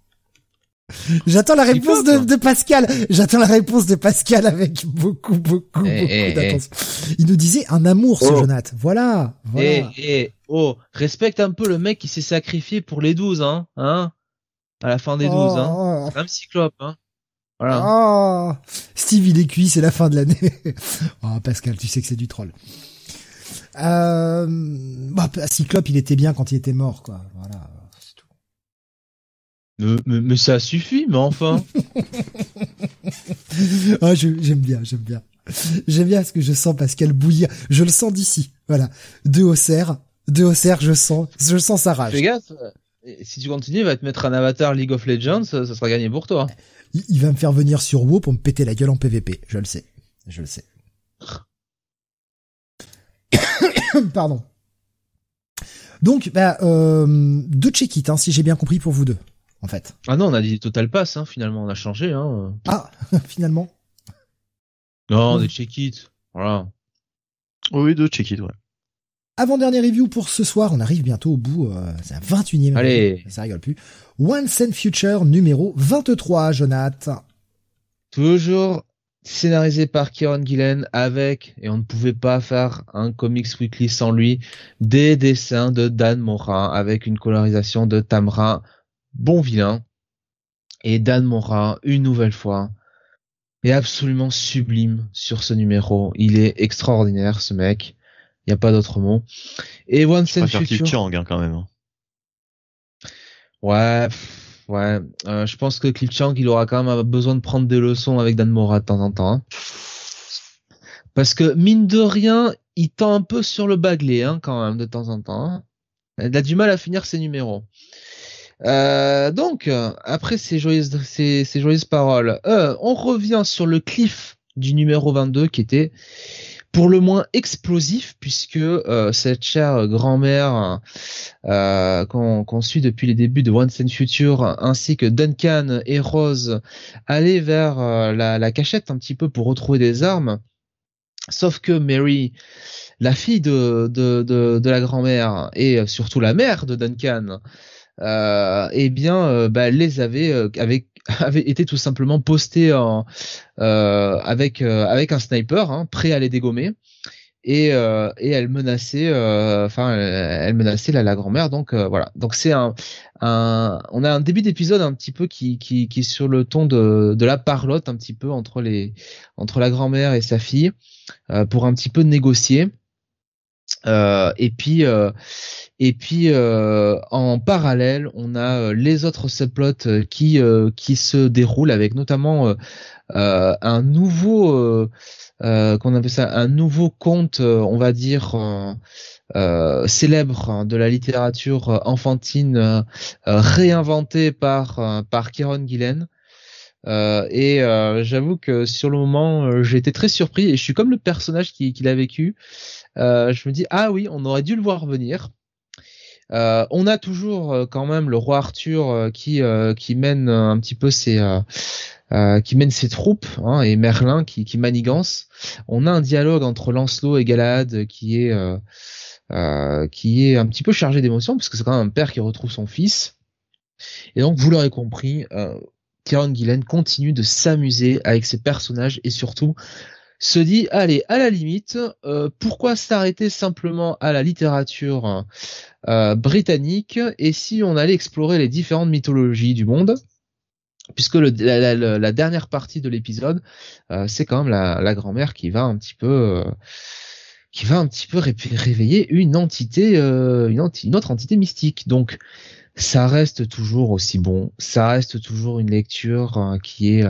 J'attends la réponse de, Cyclope. de Pascal. J'attends la réponse de Pascal avec beaucoup, beaucoup, Eh, beaucoup eh, d'attention. Il nous disait un amour, ce Oh. Jonath. Voilà. Et, voilà. et, oh, respecte un peu le mec qui s'est sacrifié pour les 12, hein, hein, à la fin des 12, hein. Oh, Même Cyclope, hein. Voilà. oh. Steve, il est cuit, c'est la fin de l'année. oh, Pascal, tu sais que c'est du troll. Euh, bah, Cyclope, il était bien quand il était mort, quoi. Voilà. c'est tout. Mais, mais, mais ça suffit, mais enfin. Ah, je- j'aime bien, j'aime bien. J'aime bien parce que je sens Pascal bouillir. Je le sens d'ici. Voilà. De Auxerre. De Auxerre, je sens, je sens sa rage. Fais gaffe. Si tu continues, il va te mettre un avatar League of Legends, ça, sera gagné pour toi. Il, il va me faire venir sur WoW pour me péter la gueule en PVP. Je le sais. Je le sais. Pardon. Donc, bah, euh, deux check-it, hein, si j'ai bien compris pour vous deux, en fait. Ah non, on a dit Total Pass, hein, finalement, on a changé, hein. Ah, finalement. Non, des check-it. Voilà. Oui, deux check it, ouais. Avant-dernière review pour ce soir, on arrive bientôt au bout, euh, c'est un 21 e Allez. ça rigole plus. Once and Future numéro 23, Jonathan. Toujours scénarisé par Kieron Gillen avec, et on ne pouvait pas faire un Comics Weekly sans lui, des dessins de Dan Mora avec une colorisation de Tamra, bon vilain. Et Dan Mora, une nouvelle fois, est absolument sublime sur ce numéro. Il est extraordinaire, ce mec. Il n'y a pas d'autre mot. Et Once Je and Future. Chang, hein, quand même. hein. Ouais, ouais. Euh, je pense que Cliff Chang, il aura quand même besoin de prendre des leçons avec Dan Mora de temps en temps. hein. Parce que mine de rien, il tend un peu sur le baglé, hein, quand même, de temps en temps. Il a du mal à finir ses numéros. Euh, donc, après ces joyeuses, ces, ces joyeuses paroles, euh, on revient sur le cliff du numéro 22 qui était pour le moins explosif puisque euh, cette chère grand-mère euh, qu'on suit depuis les débuts de Once and Future ainsi que Duncan et Rose allaient vers euh, la, cachette un petit peu pour retrouver des armes. Sauf que Mary, la fille de, de, de, la grand-mère et surtout la mère de Duncan, euh, eh bien, bah, les avait, euh, avait, avait été tout simplement postée en, euh, avec, euh, avec un sniper, hein, prêt à les dégommer. Et, euh, et elle menaçait, euh, enfin, elle menaçait la, la grand-mère. Donc euh, voilà. Donc c'est un, un, on a un début d'épisode un petit peu qui, qui, qui est sur le ton de, de la parlotte un petit peu entre les, entre la grand-mère et sa fille, euh, pour un petit peu négocier. Euh, et puis, euh, et puis euh, en parallèle, on a euh, les autres subplots euh, qui euh, qui se déroulent avec notamment un nouveau qu'on appelle ça un nouveau conte, on va dire euh, célèbre hein, de la littérature enfantine euh, réinventé par par Kieron Gillen. Euh, et j'avoue que sur le moment, j'ai été très surpris et je suis comme le personnage qui, qui l'a vécu. Je me dis ah oui, on aurait dû le voir venir. Euh, on a toujours euh, quand même le roi Arthur euh, qui euh, qui mène euh, un petit peu ses euh, qui mène ses troupes hein, et Merlin qui, qui manigance. On a un dialogue entre Lancelot et Galahad qui est qui est un petit peu chargé d'émotions parce que c'est quand même un père qui retrouve son fils. Et donc vous l'aurez compris, Kieron Gillen continue de s'amuser avec ses personnages et surtout se dit allez à la limite euh, pourquoi s'arrêter simplement à la littérature euh, britannique et si on allait explorer les différentes mythologies du monde? Puisque la, dernière partie de l'épisode euh, c'est quand même la, grand-mère qui va un petit peu qui va un petit peu ré- réveiller une entité une, une autre entité mystique. Donc ça reste toujours aussi bon ça reste toujours une lecture euh, qui est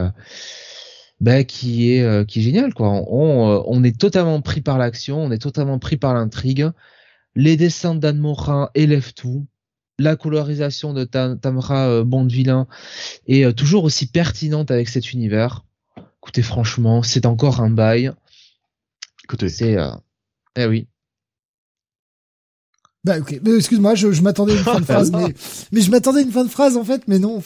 bah, qui est euh, qui est génial quoi. On, euh, on est totalement pris par l'action, on est totalement pris par l'intrigue. Les dessins d'Anne Morin élèvent tout. la colorisation de Tamra euh, Bond-Villain est euh, toujours aussi pertinente avec cet univers. Écoutez, franchement, c'est encore un bail. Écoutez. C'est... Eh oui. Bah ok, excuse-moi, je, m'attendais à une fin de phrase, mais, mais je m'attendais à une fin de phrase en fait, mais non.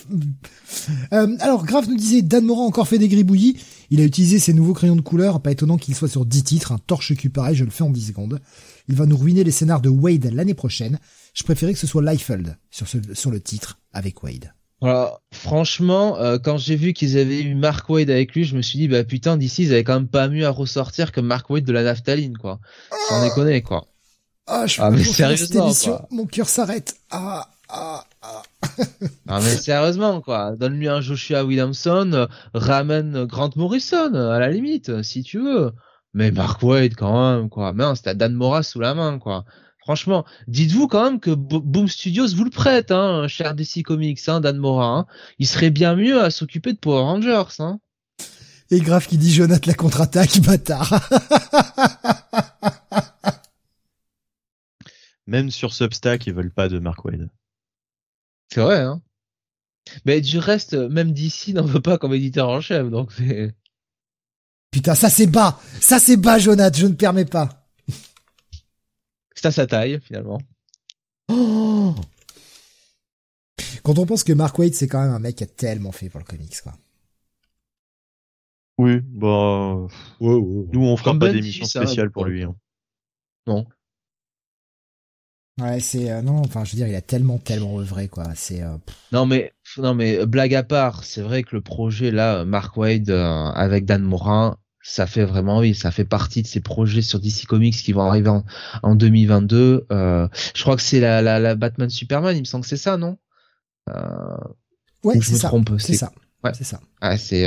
Euh, alors, Graf nous disait, Dan Morin a encore fait des gribouillis, il a utilisé ses nouveaux crayons de couleur, pas étonnant qu'il soit sur 10 titres, un torche cul pareil, je le fais en 10 secondes. Il va nous ruiner les scénars de Wade l'année prochaine. Je préférais que ce soit Liefeld sur, ce, sur le titre avec Wade. Voilà, franchement, euh, quand j'ai vu qu'ils avaient eu Mark Wade avec lui, je me suis dit, bah putain, d'ici, ils avaient quand même pas mieux à ressortir que Mark Wade de la naphtaline, quoi. Sans ah déconner, quoi. Ah, je ah, mais sérieusement, quoi. Mon cœur s'arrête. Ah, ah, ah. non, mais sérieusement, quoi. Donne-lui un Joshua Williamson, euh, ramène Grant Morrison, à la limite, si tu veux. Mais Mark Wade, quand même, quoi. Mais c'était Dan Mora sous la main, quoi. Franchement, dites-vous quand même que Boom Studios vous le prête, hein, cher DC Comics, hein, Dan Mora. Hein. Il serait bien mieux à s'occuper de Power Rangers, hein. Et grave qui dit Jonathan la contre-attaque, bâtard. Même sur Substack, ils veulent pas de Mark Wade. C'est vrai, hein. Mais du reste, même d'ici n'en veut pas comme éditeur en chef, donc c'est. Putain, ça c'est bas, ça c'est bas, Jonathan, je ne permets pas. C'est à sa taille, finalement. Oh Quand on pense que Mark Wade, c'est quand même un mec qui a tellement fait pour le comics, quoi. Oui, bah, nous on fera pas d'émission spéciale pour lui. Hein. Non. Ouais, c'est euh, non, enfin, je veux dire, il a tellement, tellement œuvré, quoi. C'est. Euh, non, mais non, mais blague à part, c'est vrai que le projet là, Mark Wade euh, avec Dan Morin, ça fait vraiment, oui, ça fait partie de ces projets sur DC Comics qui vont arriver en, 2022. je crois que c'est la, la, la, Batman Superman, il me semble que c'est ça, non? Ouais, me ça. C'est ça. Ouais, c'est ça. Ah, c'est.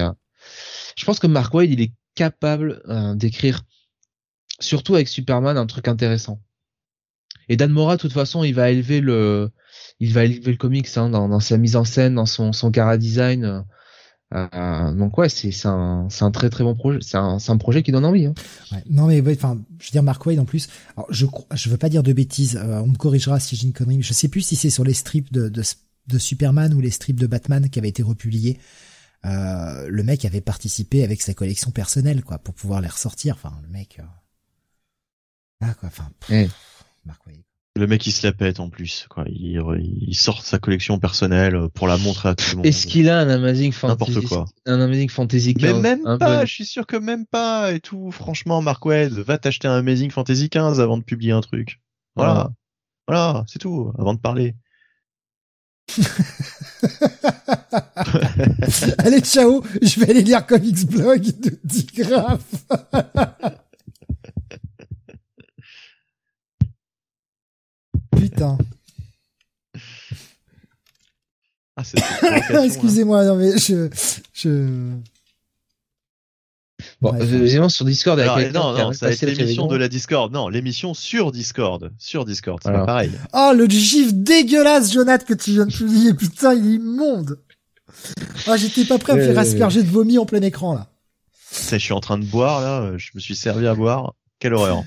Je pense que Mark Wade, il est capable d'écrire, surtout avec Superman, un truc intéressant. Et Dan Mora, de toute façon, il va élever le, il va élever le comics hein, dans, dans, sa mise en scène, dans son, son cara design. Euh, donc ouais, c'est un, un très très bon projet. C'est un, un projet qui donne envie. Hein. Ouais, non mais enfin, je veux dire Mark Wade en plus. Alors, je je veux pas dire de bêtises. Euh, on me corrigera si j'ai une connerie. Je sais plus si c'est sur les strips de, de, de Superman ou les strips de Batman qui avaient été republiés. Euh, le mec avait participé avec sa collection personnelle quoi pour pouvoir les ressortir. Enfin le mec. Euh... Ah quoi. Enfin. Le mec il se la pète en plus, quoi. Il, il sort sa collection personnelle pour la montrer à tout le monde. Est-ce qu'il a un Amazing Fantasy N'importe quoi. Un Amazing Fantasy 15 Mais même pas, je suis sûr que même pas et tout. Franchement, Mark Wade, va t'acheter un Amazing Fantasy 15 avant de publier un truc. Voilà. Voilà, c'est tout, avant de parler. Allez, ciao, je vais aller lire Comics Blog de Digraph. Putain. Ah, c'est Excusez-moi, non mais je, je... Bon, évidemment sur Discord avec Non, non, ça a été l'émission de la Discord. Non, l'émission sur Discord. Sur Discord, c'est pas pareil. Oh, le gif dégueulasse, Jonathan, que tu viens de publier. Putain, il est immonde. Ah, j'étais pas prêt à me faire asperger de vomi en plein écran, là. Je suis en train de boire, là. Je me suis servi à boire. Quelle horreur.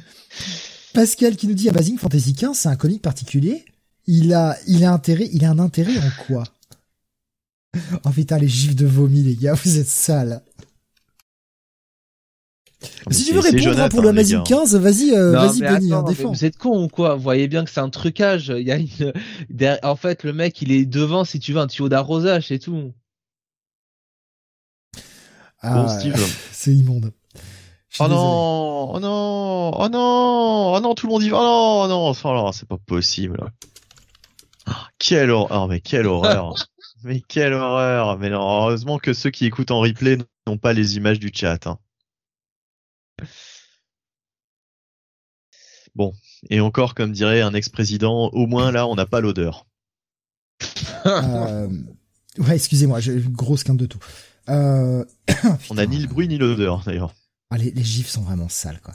Pascal qui nous dit Amazing Fantasy 15, c'est un comic particulier. Il a, il a intérêt, il a un intérêt en quoi? Oh putain, les gifs de vomi, les gars, vous êtes sales. si tu veux répondre hein, pour le Amazing 15, vas-y, euh, vas-y, Benny, hein, défends. Vous êtes con ou quoi? Vous voyez bien que c'est un trucage. Il y a une, en fait, le mec, il est devant, si tu veux, un tuyau d'arrosage, c'est tout. Ah, c'est immonde. Oh non, oh non, oh non, oh non, tout le monde y va. Oh non, oh non, c'est pas possible. Ah, quelle horreur, mais quelle horreur. mais quelle horreur. Mais non, heureusement que ceux qui écoutent en replay n'ont pas les images du chat. Hein. Bon, et encore, comme dirait un ex-président, au moins là, on n'a pas l'odeur. euh... Ouais, excusez-moi, j'ai une grosse quinte de tout. Euh... on n'a ni le bruit ni l'odeur, d'ailleurs. Ah, les, gifs sont vraiment sales, quoi.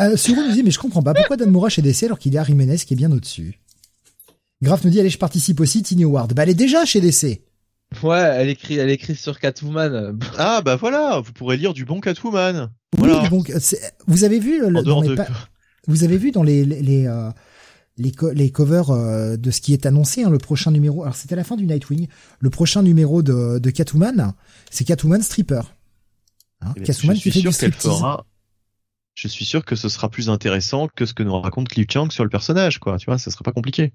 Euh, Suro nous dit, mais je comprends pas, pourquoi Dan Moura chez DC alors qu'il y a Jiménez qui est bien au-dessus? Graf nous dit, allez, je participe aussi, Tiny Ward. Bah, elle est déjà chez DC. Ouais, elle écrit, elle écrit sur Catwoman. Ah, bah voilà, vous pourrez lire du bon Catwoman. Oui, bon, vous avez vu, le, dans vous avez vu dans les, les, euh, les, les covers euh, de ce qui est annoncé, hein, le prochain numéro. Alors c'était la fin du Nightwing. Le prochain numéro de, de Catwoman, c'est Catwoman Stripper. Hein, eh ben. Je suis sûr que ce sera plus intéressant que ce que nous raconte Cliff Chang sur le personnage, quoi. Tu vois, ça sera pas compliqué.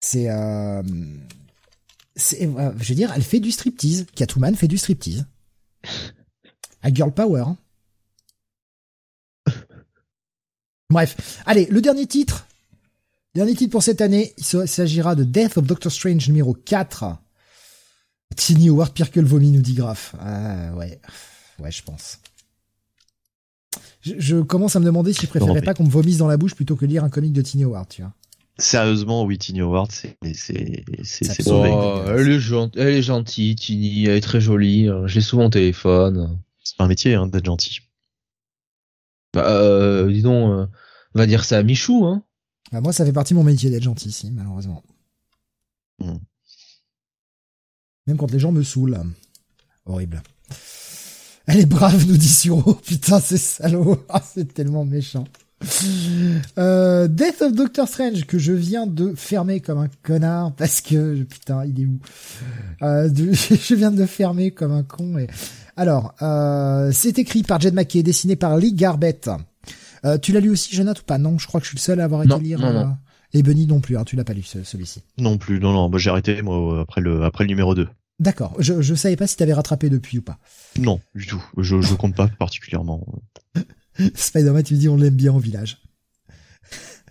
C'est, euh, c'est, euh, je veux dire, elle fait du striptease. Catwoman fait du striptease. À girl power. Hein. Bref, allez, le dernier titre. Dernier titre pour cette année, il s'agira de Death of Doctor Strange numéro 4. Tiny Howard pire que le vomi, nous dit Graf. Ah ouais, ouais, je pense. Je, commence à me demander si je préférerais pas qu'on me vomisse dans la bouche plutôt que lire un comic de Tiny Howard, tu vois. Sérieusement, oui, Tiny Howard, c'est c'est c'est oh, elle, est gentille, elle est gentille, Tiny, elle est très jolie. Euh, j'ai souvent au téléphone. C'est pas un métier hein, d'être gentil. Bah, euh, dis donc, euh, on va dire ça à Michou, hein. Bah, moi, ça fait partie de mon métier d'être gentil, si, malheureusement. Hmm. Même quand les gens me saoulent. Horrible. Elle est brave, nous dit Suro. Putain, c'est salaud. Ah, c'est tellement méchant. Euh, Death of Doctor Strange que je viens de fermer comme un connard parce que putain il est où? Euh, je viens de fermer comme un con et alors euh, c'est écrit par Jed McKay dessiné par Lee Garbett tu l'as lu aussi Jonathan ou pas? Non je crois que je suis le seul à avoir été lire non, non. Et Benny non plus hein, tu l'as pas lu celui-ci non plus non non bah, j'ai arrêté moi après le après le numéro 2 D'accord. Je, je savais pas si t'avais rattrapé depuis ou pas. Non, du tout. Je, je compte pas particulièrement. Spider-Man, tu me dis, on l'aime bien au village.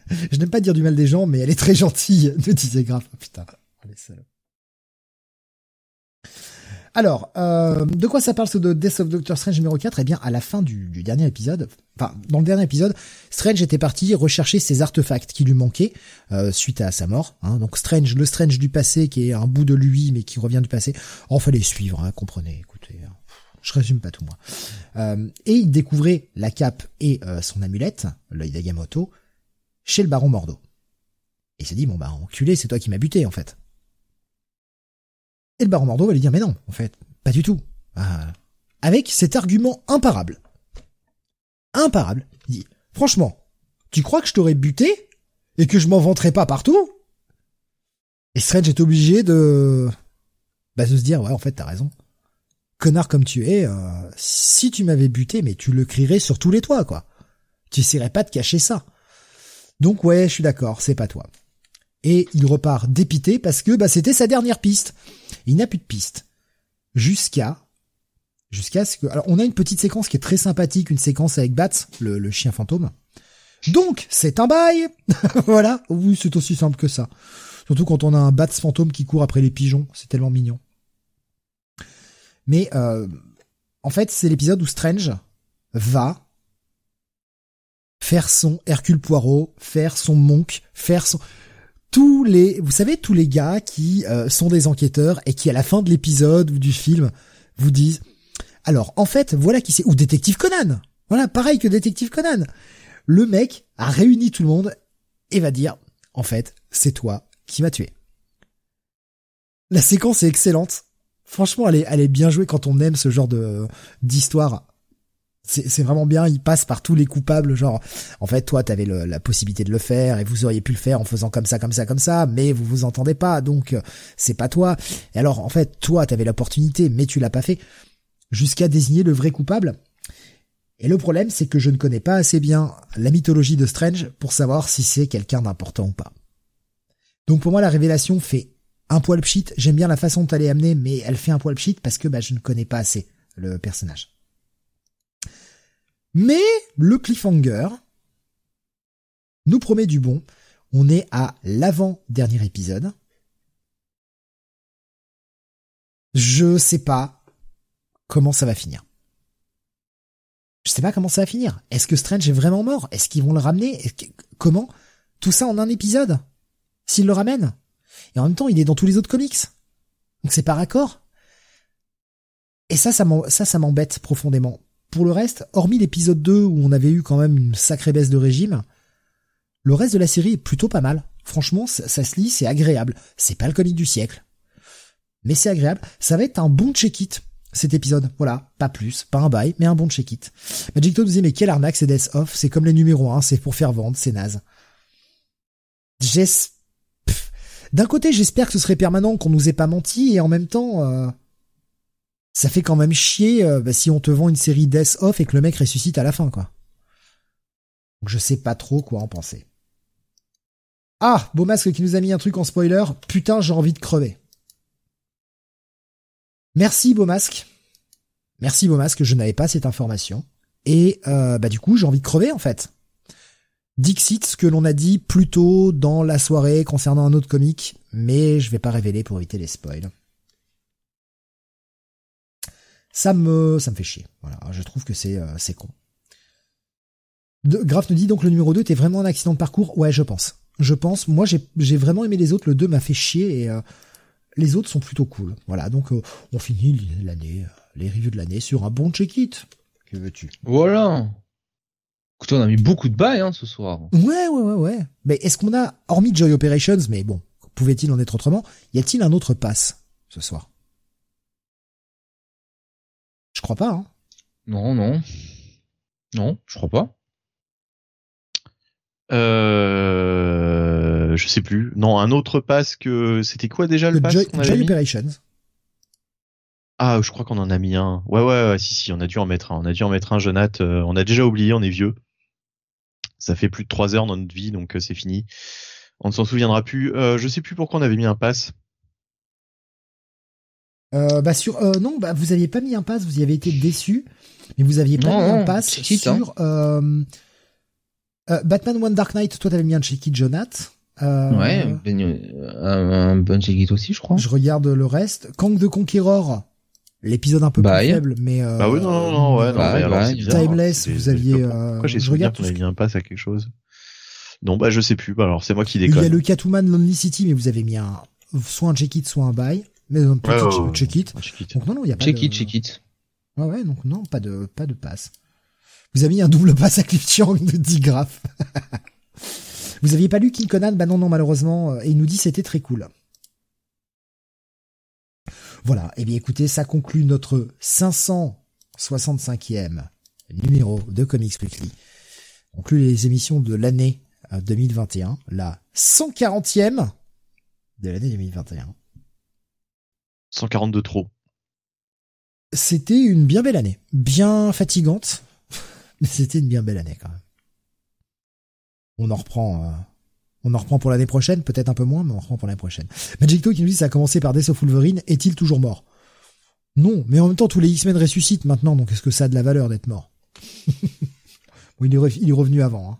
je n'aime pas dire du mal des gens, mais elle est très gentille, me disait Graf. Oh, putain, oh, Alors, euh, de quoi ça parle ce de Death of Doctor Strange numéro 4 Eh bien, à la fin du, dernier épisode, enfin, dans le dernier épisode, Strange était parti rechercher ses artefacts qui lui manquaient euh, suite à sa mort. Hein. Donc Strange, le Strange du passé, qui est un bout de lui, mais qui revient du passé. On fallait suivre, hein, comprenez, écoutez. Hein. Je résume pas tout moi. Euh, et il découvrait la cape et son amulette, l'œil d'Agamotto, chez le baron Mordo. Et il s'est dit, bon bah enculé, c'est toi qui m'as buté en fait. Et le baron Mordo va lui dire, mais non, en fait, pas du tout. Ah. Avec cet argument imparable. Imparable. Il dit, franchement, tu crois que je t'aurais buté et que je m'en vanterais pas partout? Et Strange est obligé de... Bah, de se dire, ouais, en fait, t'as raison connard comme tu es, euh, si tu m'avais buté, mais tu le crierais sur tous les toits, quoi. Tu essaierais pas de cacher ça. Donc ouais, je suis d'accord, c'est pas toi. Et il repart dépité parce que bah, c'était sa dernière piste. Il n'a plus de piste. Jusqu'à jusqu'à ce que alors on a une petite séquence qui est très sympathique, une séquence avec Bats, le, chien fantôme. Donc c'est un bail. voilà, oui, c'est aussi simple que ça. Surtout quand on a un Bats fantôme qui court après les pigeons, c'est tellement mignon. Mais euh, en fait, c'est l'épisode où Strange va faire son Hercule Poirot, faire son Monk, faire son tous les, vous savez, tous les gars qui euh, sont des enquêteurs et qui à la fin de l'épisode ou du film vous disent, alors en fait, voilà qui c'est, ou détective Conan, voilà, pareil que détective Conan. Le mec a réuni tout le monde et va dire, en fait, c'est toi qui m'as tué. La séquence est excellente. Franchement, elle est, elle est bien jouée quand on aime ce genre de d'histoire. C'est vraiment bien, il passe par tous les coupables, genre, en fait, toi, t'avais la possibilité de le faire, et vous auriez pu le faire en faisant comme ça, comme ça, comme ça, mais vous vous entendez pas, donc, c'est pas toi. Et alors, en fait, toi, t'avais l'opportunité, mais tu l'as pas fait, jusqu'à désigner le vrai coupable. Et le problème, c'est que je ne connais pas assez bien la mythologie de Strange pour savoir si c'est quelqu'un d'important ou pas. Donc pour moi, la révélation fait un poil pchit. J'aime bien la façon dont elle est amenée, mais elle fait un poil pchit parce que bah, je ne connais pas assez le personnage. Mais le cliffhanger nous promet du bon. On est à l'avant-dernier épisode. Je sais pas comment ça va finir. Je sais pas comment ça va finir. Est-ce que Strange est vraiment mort? Est-ce qu'ils vont le ramener? Comment? Tout ça en un épisode? S'ils le ramènent? Et en même temps, il est dans tous les autres comics. Donc c'est par accord. Et ça, ça m'embête profondément. Pour le reste, hormis l'épisode 2 où on avait eu quand même une sacrée baisse de régime, le reste de la série est plutôt pas mal. Franchement, ça, se lit, c'est agréable. C'est pas le comic du siècle. Mais c'est agréable. Ça va être un bon check-it, cet épisode. Voilà. Pas plus, pas un bail, mais un bon check-it. Magicto nous dit, mais quelle arnaque, c'est Death Off. C'est comme les numéros 1, c'est pour faire vendre, c'est naze. D'un côté, j'espère que ce serait permanent, qu'on nous ait pas menti, et en même temps, euh, ça fait quand même chier euh, bah, si on te vend une série Death Off et que le mec ressuscite à la fin, quoi. Donc je sais pas trop quoi en penser. Ah, Beau Masque qui nous a mis un truc en spoiler. Putain, j'ai envie de crever. Merci Beau Masque. Merci Beau Masque, je n'avais pas cette information. Et euh, bah du coup, j'ai envie de crever en fait. Dixit, ce que l'on a dit plus tôt dans la soirée concernant un autre comique, mais je vais pas révéler pour éviter les spoils. Ça me, ça me fait chier. Voilà, je trouve que c'est, euh, c'est con. De, Graf nous dit donc le numéro 2 était vraiment un accident de parcours. Ouais, je pense. Je pense. Moi, j'ai, j'ai vraiment aimé les autres. Le 2 m'a fait chier et euh, les autres sont plutôt cool. Voilà, donc euh, on finit l'année, les reviews de l'année sur un bon check-it. Que veux-tu? Voilà. Écoute, on a mis beaucoup de bails hein, ce soir. Ouais, ouais, ouais, ouais. Mais est-ce qu'on a, hormis Joy Operations, mais bon, pouvait-il en être autrement Y a-t-il un autre pass ce soir? Je crois pas. Hein. Non, non, non, je crois pas. Euh, je sais plus. Non, un autre pass que c'était quoi déjà le, pass Joy, Joy Operations. Ah, je crois qu'on en a mis un. Ouais, ouais, ouais, si, si, on a dû en mettre un. On a dû en mettre un, Jonathan. Euh, on a déjà oublié, on est vieux. Ça fait plus de trois heures dans notre vie, donc euh, c'est fini. On ne s'en souviendra plus. Euh, je sais plus pourquoi on avait mis un pass. Euh, bah sur euh, non, bah vous aviez pas mis un pass, vous y avez été déçu, mais vous aviez pas Non, mis un pass check-it, hein. sur euh, euh, Batman One Dark Knight. Toi, t'avais mis un check-it, Jonath. Euh, Ouais, ben, euh, un, un bon check aussi, je crois. Je regarde le reste. Kang the Conqueror, l'épisode un peu plus Bye. faible, mais euh, Bah oui, non, non, non, ouais, non, bah, mais alors, bah, c'est bizarre. Timeless, vous aviez, Pourquoi euh, j'ai je souvenir regarde qu'on avait mis un pass à quelque chose? Non, bah je sais plus. Bah alors c'est moi qui il y déconne. a le Catwoman Lonely City, mais vous avez mis un soit un check-it, soit un buy, mais un petit Ouais, ouais, ouais. check-it. Ah, check-it. Donc non, non, il y a pas Check de... it, check it. Ouais, ouais, donc non, pas de, pas de passe. Vous avez mis un double passe à Cliff Chiang de 10 graphes. Vous aviez pas lu King Conan? Bah non, non, malheureusement. euh, Et il nous dit c'était très cool. Voilà. Eh bien, écoutez, ça conclut notre 565e numéro de Comics Weekly. Conclut les émissions de l'année euh, 2021. La 140e de l'année 2021. 142 trop. C'était une bien belle année. Bien fatigante. Mais c'était une bien belle année quand même. On en reprend. euh, on en reprend pour l'année prochaine, peut-être un peu moins, mais on en reprend pour l'année prochaine. Magicto qui nous dit ça a commencé par Death of Wolverine, est-il toujours mort? Non, mais en même temps tous les X-Men ressuscitent maintenant, donc est-ce que ça a de la valeur d'être mort? Il est revenu avant. hein.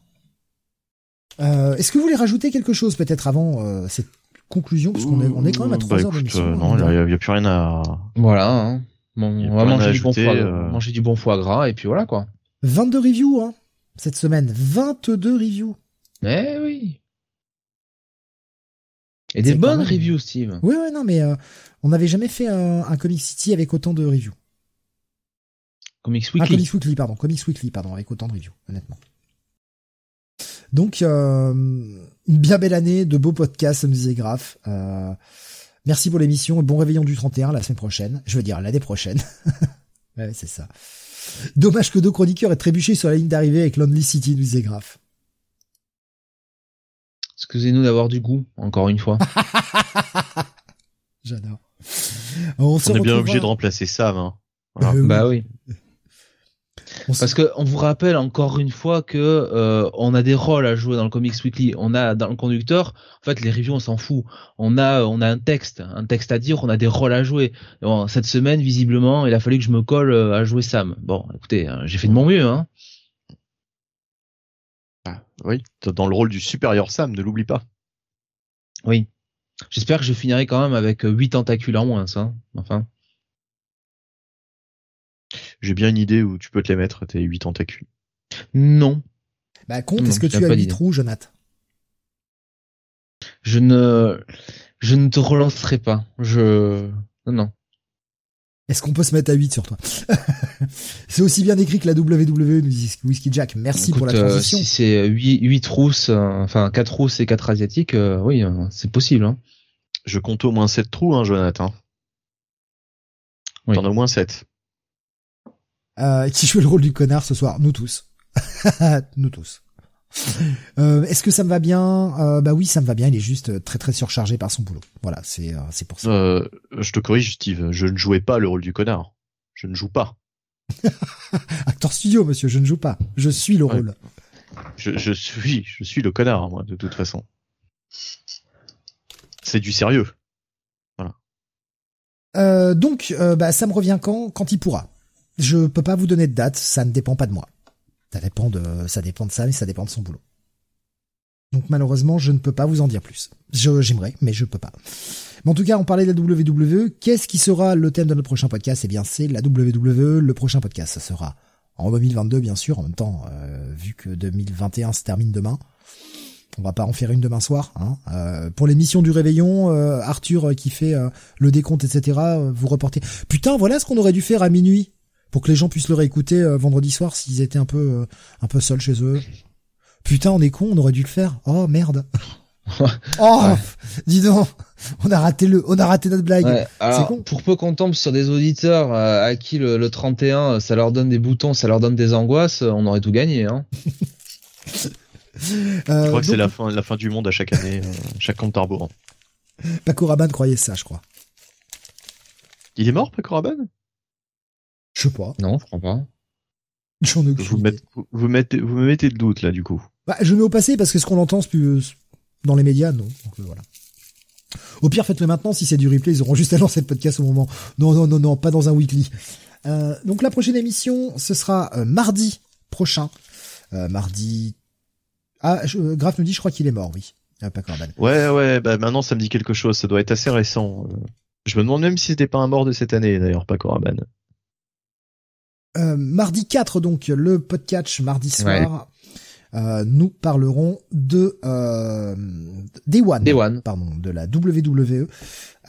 Euh, est-ce que vous voulez rajouter quelque chose peut-être avant euh, cette conclusion parce qu'on est, on est quand même à 3 Bah, heures d'émission. euh, non, il rien. y, a- plus rien à. Voilà. Hein. Bon, on va manger du, bon foie, euh. manger du bon foie gras et puis voilà quoi. 22 reviews hein, cette semaine. 22 reviews. Eh oui. Et des bonnes même- reviews, Steve. Oui, ouais, non, mais euh, on n'avait jamais fait un, un Comic City avec autant de reviews. Comics Un Weekly. Comics Weekly, pardon. Comics Weekly, pardon, avec autant de reviews, honnêtement. Donc, euh, une bien belle année, de beaux podcasts, ça Graf. Euh, merci pour l'émission et bon réveillon du 31 la semaine prochaine. Je veux dire, l'année prochaine. ouais, c'est ça. Dommage que deux chroniqueurs aient trébuché sur la ligne d'arrivée avec Lonely City, nous disait Graf. Excusez-nous d'avoir du goût, encore une fois. J'adore. On, On est bien obligé de remplacer Sam. Hein. Voilà. Euh, bah oui. Parce que on vous rappelle encore une fois que euh, on a des rôles à jouer dans le Comics Weekly. On a dans le conducteur, en fait, les reviews on s'en fout. On a on a un texte, un texte à dire. On a des rôles à jouer. Bon, cette semaine, visiblement, il a fallu que je me colle euh, à jouer Sam. Bon, écoutez, hein, j'ai fait de mon mieux. Hein. Ah, oui, t'es dans le rôle du supérieur Sam, ne l'oublie pas. Oui. J'espère que je finirai quand même avec euh, huit tentacules en moins. Ça. Enfin. J'ai bien une idée où tu peux te les mettre, tes huit tentacules. Non. Bah, compte, Non, est-ce que tu as pas 8 d'idée. trous, Jonathan? Je ne je ne te relancerai pas. Je non. Est-ce qu'on peut se mettre à 8 sur toi? C'est aussi bien écrit que la WWE, nous dit Whiskey Jack. Merci pour la Écoute, euh, transition. si c'est 8, huit rousses, euh, enfin 4 rousses et 4 asiatiques, euh, oui, euh, c'est possible. Hein. Je compte au moins sept trous, hein, Jonathan. Oui. T'en as au moins sept. Euh, qui joue le rôle du connard ce soir Nous tous. Nous tous. Euh, Est-ce que ça me va bien? Euh, Bah oui, ça me va bien. Il est juste très très surchargé par son boulot. Voilà, c'est euh, c'est pour ça. Euh, je te corrige, Steve. Je ne jouais pas le rôle du connard. Je ne joue pas. Acteur studio, monsieur. Je ne joue pas. Je suis le Ouais. rôle. Je, je suis, je suis le connard, moi, de toute façon. C'est du sérieux. Euh, donc, bah, ça me revient quand? Quand il pourra. Je peux pas vous donner de date. Ça ne dépend pas de moi. Ça dépend de ça dépend de ça, mais ça dépend de son boulot. Donc malheureusement, je ne peux pas vous en dire plus. J'aimerais, mais je peux pas. Mais en tout cas, on parlait de la WWE. Qu'est-ce qui sera le thème de notre prochain podcast? Eh bien, c'est la WWE. Le prochain podcast, ça sera en 2022, bien sûr. En même temps, euh, vu que 2021 se termine demain, on va pas en faire une demain soir. Hein. Euh, pour l'émission du réveillon, euh, Arthur euh, qui fait euh, le décompte, etc. euh, vous reportez. Putain, voilà ce qu'on aurait dû faire à minuit pour que les gens puissent le réécouter euh, vendredi soir s'ils étaient un peu euh, un peu seuls chez eux. Putain, on est con, on aurait dû le faire. Oh merde. oh, Ouais. dis donc, on a raté le, on a raté notre blague. Ouais, alors, con. pour peu qu'on tombe sur des auditeurs euh, à qui le, le 31, euh, ça leur donne des boutons, ça leur donne des angoisses, on aurait tout gagné. Hein. Euh, Je crois que c'est la fin, la fin du monde à chaque année, euh, chaque compte à rebours. Paco Rabanne croyait ça, je crois. Il est mort, Paco Rabanne? Je sais pas. Non, je crois pas. J'en ai aucune vous, mettez- vous, vous mettez, vous me mettez le doute, là, du coup. Bah, je mets au passé parce que ce qu'on entend c'est plus euh, dans les médias, non. Donc, euh, voilà. Au pire, faites-le maintenant. Si c'est du replay, ils auront juste à lancer le podcast au moment. Non, non, non, non, pas dans un weekly. Euh, donc la prochaine émission, ce sera euh, mardi prochain. Euh, mardi. Ah, je, euh, Graf nous dit, je crois qu'il est mort, oui. Euh, Paco Rabanne. Ouais, ouais, bah maintenant ça me dit quelque chose, ça doit être assez récent. Je me demande même si c'était pas un mort de cette année, d'ailleurs, Paco Rabanne. Euh, mardi 4, donc le podcast mardi soir. Euh, nous parlerons de euh, Day One. Day One. Pardon, de la WWE.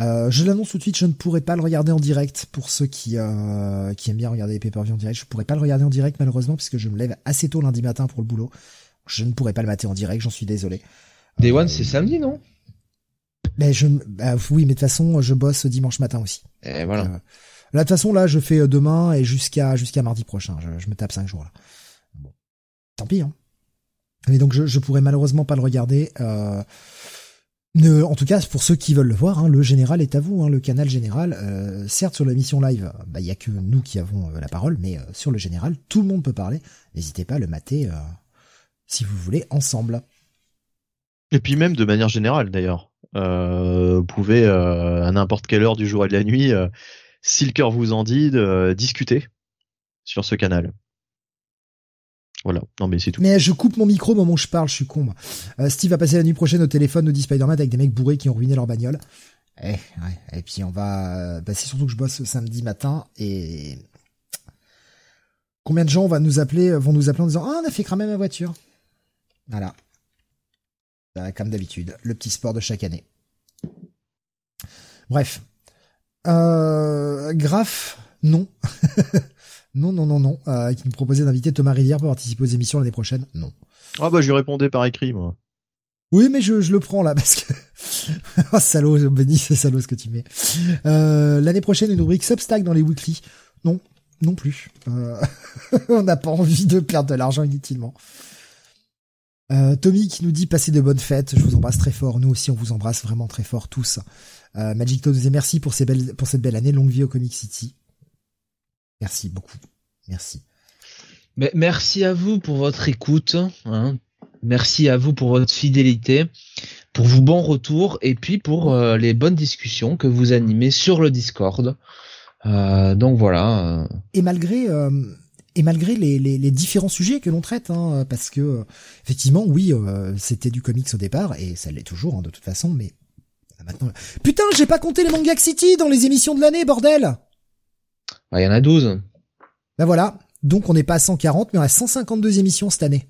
Euh, je l'annonce tout de suite, je ne pourrai pas le regarder en direct pour ceux qui euh, qui aiment bien regarder les pay-per-view en direct. Je pourrai pas le regarder en direct malheureusement puisque je me lève assez tôt lundi matin pour le boulot. Je ne pourrai pas le mater en direct, j'en suis désolé. Day Euh, One, c'est samedi, non? Mais je, bah, oui, mais de toute façon, je bosse dimanche matin aussi. Et voilà. Là, de toute façon, là, je fais euh, demain et jusqu'à jusqu'à mardi prochain. Je, me tape cinq jours là. Bon, tant pis. Hein. Mais donc, je, je pourrais malheureusement pas le regarder. Euh, en tout cas, pour ceux qui veulent le voir, hein, le général est à vous. Hein, le canal général, euh, certes sur l'émission live, bah, il y a que nous qui avons la parole, mais sur le général, tout le monde peut parler. N'hésitez pas à le mater si vous voulez ensemble. Et puis même de manière générale, d'ailleurs. Vous pouvez, à n'importe quelle heure du jour et de la nuit, si le cœur vous en dit, de, euh, discuter sur ce canal. Voilà, non mais c'est tout. Mais je coupe mon micro au moment où je parle, je suis con. Euh, Steve va passer la nuit prochaine au téléphone, dit Spider-Man, avec des mecs bourrés qui ont ruiné leur bagnole. Eh, ouais. Et puis on va... euh, Bah, c'est surtout que je bosse samedi matin et... Combien de gens va nous appeler, vont nous appeler en disant « Ah, on a fait cramer ma voiture !» Voilà. Bah, comme d'habitude, le petit sport de chaque année. Bref. Euh, Graf, non. non, non, non, non. Euh, qui nous proposait d'inviter Thomas Rivière pour participer aux émissions l'année prochaine. Non. Ah bah je lui répondais par écrit, moi. Oui, mais je, je le prends là parce que oh, salaud, Benny, c'est salaud ce que tu mets. Euh, L'année prochaine, une rubrique Substack dans les weekly. Non, non plus. Euh, on n'a pas envie de perdre de l'argent inutilement. Euh, Tommy qui nous dit passez de bonnes fêtes. Je vous embrasse très fort. Nous aussi, on vous embrasse vraiment très fort tous. Euh, Magic Toad merci pour, ces belles, pour cette belle année. Longue vie au Comic City. Merci beaucoup. Merci. Mais merci à vous pour votre écoute. hein. Merci à vous pour votre fidélité, pour vos bons retours et puis pour euh, les bonnes discussions que vous animez sur le Discord. Euh, donc voilà. euh, et malgré euh, et malgré les, les, les différents sujets que l'on traite, hein, parce que euh, effectivement, oui, euh, c'était du comics au départ et ça l'est toujours hein, de toute façon, mais maintenant, putain, j'ai pas compté les Manga City dans les émissions de l'année, bordel. bah, Il y en a 12. Ben voilà, donc on n'est pas à 140, mais on a 152 émissions cette année.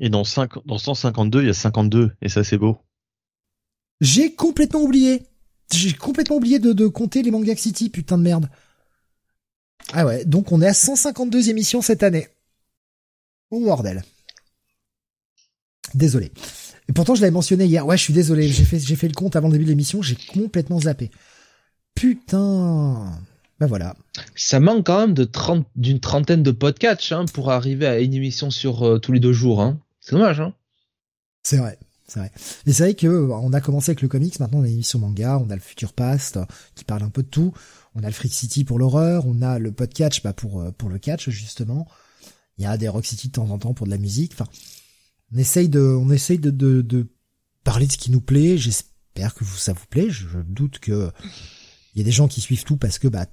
Et dans, 5, dans 152, il y a 52, et ça c'est beau. J'ai complètement oublié. J'ai complètement oublié de, de compter les Manga City, putain de merde. Ah ouais, donc on est à 152 émissions cette année. Oh bordel. Désolé. Et pourtant je l'avais mentionné hier. Ouais, je suis désolé. J'ai fait, j'ai fait le compte avant le début de l'émission. J'ai complètement zappé. Putain. Ben voilà. Ça manque quand même de 30, d'une trentaine de podcasts hein, pour arriver à une émission sur euh, tous les deux jours. Hein. C'est dommage. Hein. C'est vrai. C'est vrai. Mais c'est vrai que on a commencé avec le comics, maintenant on a une émission manga, on a le Future Past qui parle un peu de tout, on a le Freak City pour l'horreur, on a le podcast bah, pour pour le catch justement. Il y a des Rock City de temps en temps pour de la musique. Enfin, on essaye de on essaye de, parler de ce qui nous plaît. J'espère que ça vous plaît. Je, doute que il y a des gens qui suivent tout parce que bah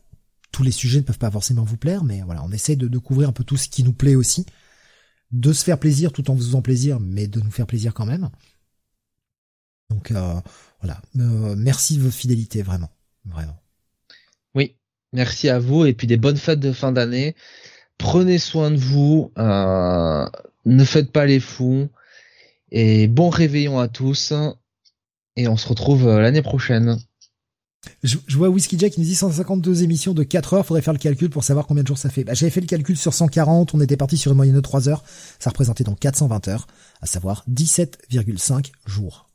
tous les sujets ne peuvent pas forcément vous plaire, mais voilà, on essaye de, de couvrir un peu tout ce qui nous plaît aussi, de se faire plaisir tout en vous faisant plaisir, mais de nous faire plaisir quand même. Donc euh, voilà, euh, merci de votre fidélité, vraiment, vraiment. Oui, merci à vous et puis des bonnes fêtes de fin d'année. Prenez soin de vous, euh, ne faites pas les fous et bon réveillon à tous. Et on se retrouve l'année prochaine. Je, vois Whiskey Jack qui nous dit 152 émissions de 4 heures, faudrait faire le calcul pour savoir combien de jours ça fait. Bah, j'avais fait le calcul sur 140, on était parti sur une moyenne de 3 heures, ça représentait donc 420 heures, à savoir 17,5 jours.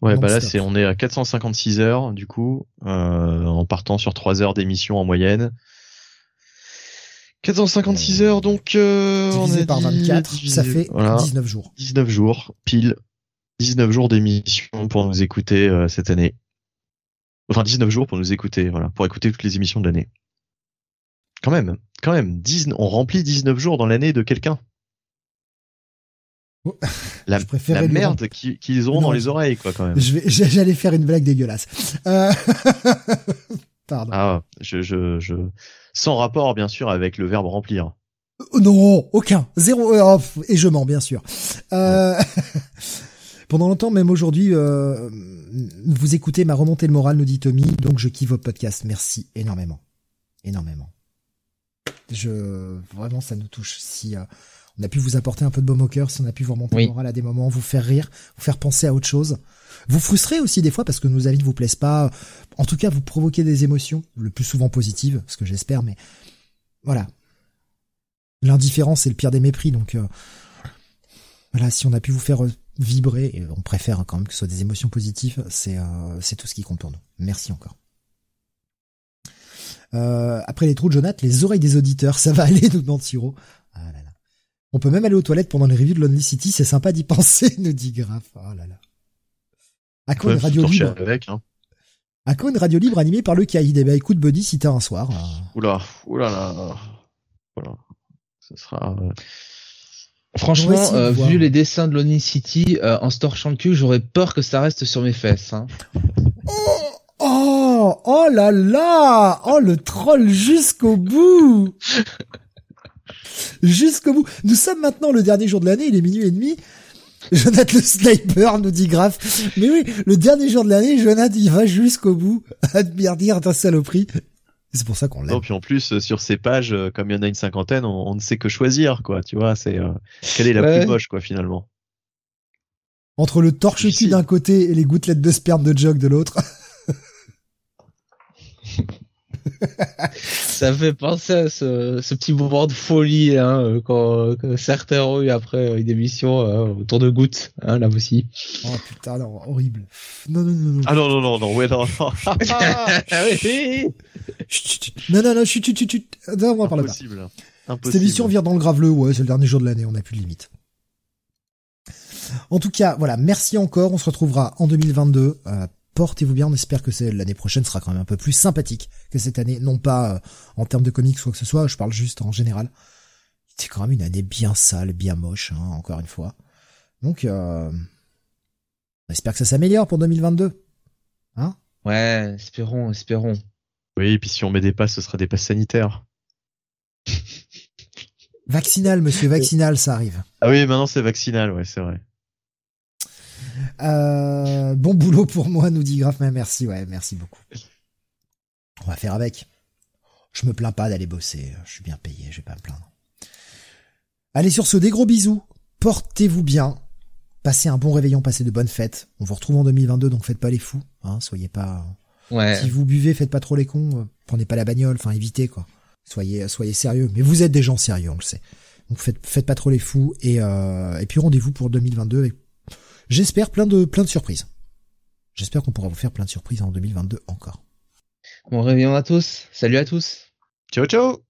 Ouais, bah là c'est on est à 456 heures du coup, euh, en partant sur 3 heures d'émission en moyenne. 456 heures donc euh, divisé on par 24, ça fait 19 jours. 19 jours, pile 19 jours d'émission pour nous écouter euh, cette année. Enfin 19 jours pour nous écouter, voilà, pour écouter toutes les émissions de l'année. Quand même, quand même, 10, on remplit 19 jours dans l'année de quelqu'un. Oh, la, la merde qu'ils auront dans les oreilles, quoi, quand même. J'allais faire une blague dégueulasse. Euh... Pardon. Ah, je, je, je, sans rapport, bien sûr, avec le verbe remplir. Euh, non, aucun, zéro, euh, et je mens, bien sûr. Euh... Pendant longtemps, même aujourd'hui, euh, vous écoutez ma remontée le moral, nous dit Tommy, donc je kiffe votre podcast. Merci énormément. Énormément. Je, vraiment, ça nous touche. Si euh, on a pu vous apporter un peu de baume au cœur, si on a pu vous remonter le moral à des moments, vous faire rire, vous faire penser à autre chose. Vous frustrer aussi des fois parce que nos avis ne vous plaisent pas. En tout cas, vous provoquez des émotions, le plus souvent positives, ce que j'espère, mais voilà. L'indifférence est le pire des mépris, donc euh, voilà, si on a pu vous faire vibrer, et on préfère quand même que ce soit des émotions positives, c'est euh, tout ce qui compte pour nous. Merci encore. Euh, après les trous de Jonathan, les oreilles des auditeurs, ça va aller, nous demande Siro. Ah. On peut même aller aux toilettes pendant les reviews de Lonely City, c'est sympa d'y penser, nous dit Graf. Oh là là. À quoi une radio libre avec, hein. À quoi une radio libre animée par le Caïd Eh ben écoute Buddy, si t'as un soir. Euh. Oula, oula là. Voilà. Ce sera. Franchement, euh, vu les dessins de Lonely City euh, en store le cul, j'aurais peur que ça reste sur mes fesses. Hein. Oh, oh, oh là là, oh le troll jusqu'au bout, jusqu'au bout. Nous sommes maintenant le dernier jour de l'année, il est minuit et demi. Jonathan le sniper nous dit grave. Mais oui, le dernier jour de l'année, Jonathan il va jusqu'au bout à dire ta saloperie. C'est pour ça qu'on l'a. Non, puis en plus euh, sur ces pages, euh, comme il y en a une cinquantaine, on, ne sait que choisir, quoi. Tu vois, c'est euh, quelle est la plus moche, quoi, finalement. Entre le torche-cul d'un côté et les gouttelettes de sperme de Jog de l'autre. ça fait penser à ce, ce, petit mouvement de folie hein, quand, que certains ont eu après une émission euh, autour de gouttes, hein, là aussi. Oh putain, non, horrible. Non, non, non, non. Ah non, non, non, non, ouais, non, non. ah, oui. non, non, non, chut, chut, chut, chut. Non, on va parler Impossible. Impossible. Cette émission vient dans le graveleux, ouais, c'est le dernier jour de l'année, on n'a plus de limite. En tout cas, voilà, merci encore. On se retrouvera en 2022 euh, portez-vous bien. On espère que l'année prochaine sera quand même un peu plus sympathique que cette année. Non pas euh, en termes de comics ou quoi que ce soit, je parle juste en général. C'est quand même une année bien sale, bien moche, hein, encore une fois. Donc, euh, on espère que ça s'améliore pour 2022. Hein? Ouais, espérons, espérons. Oui, et puis si on met des passes, ce sera des passes sanitaires. Vaccinal, monsieur, vaccinal, ça arrive. Ah oui, maintenant c'est vaccinal, ouais, c'est vrai. Euh, bon boulot pour moi, nous dit Graf, mais merci, ouais, merci beaucoup. On va faire avec. Je me plains pas d'aller bosser, je suis bien payé, je vais pas me plaindre. Allez sur ce, des gros bisous, portez-vous bien, passez un bon réveillon, passez de bonnes fêtes. On vous retrouve en 2022, donc faites pas les fous, hein, soyez pas... Ouais. Si vous buvez, faites pas trop les cons, euh, prenez pas la bagnole, enfin évitez quoi. Soyez, soyez sérieux, mais vous êtes des gens sérieux, on le sait. Donc faites, faites pas trop les fous et, euh, et puis rendez-vous pour 2022 avec J'espère plein de plein de surprises. J'espère qu'on pourra vous faire plein de surprises en 2022 encore. Bon réveillon à tous. Salut à tous. Ciao ciao.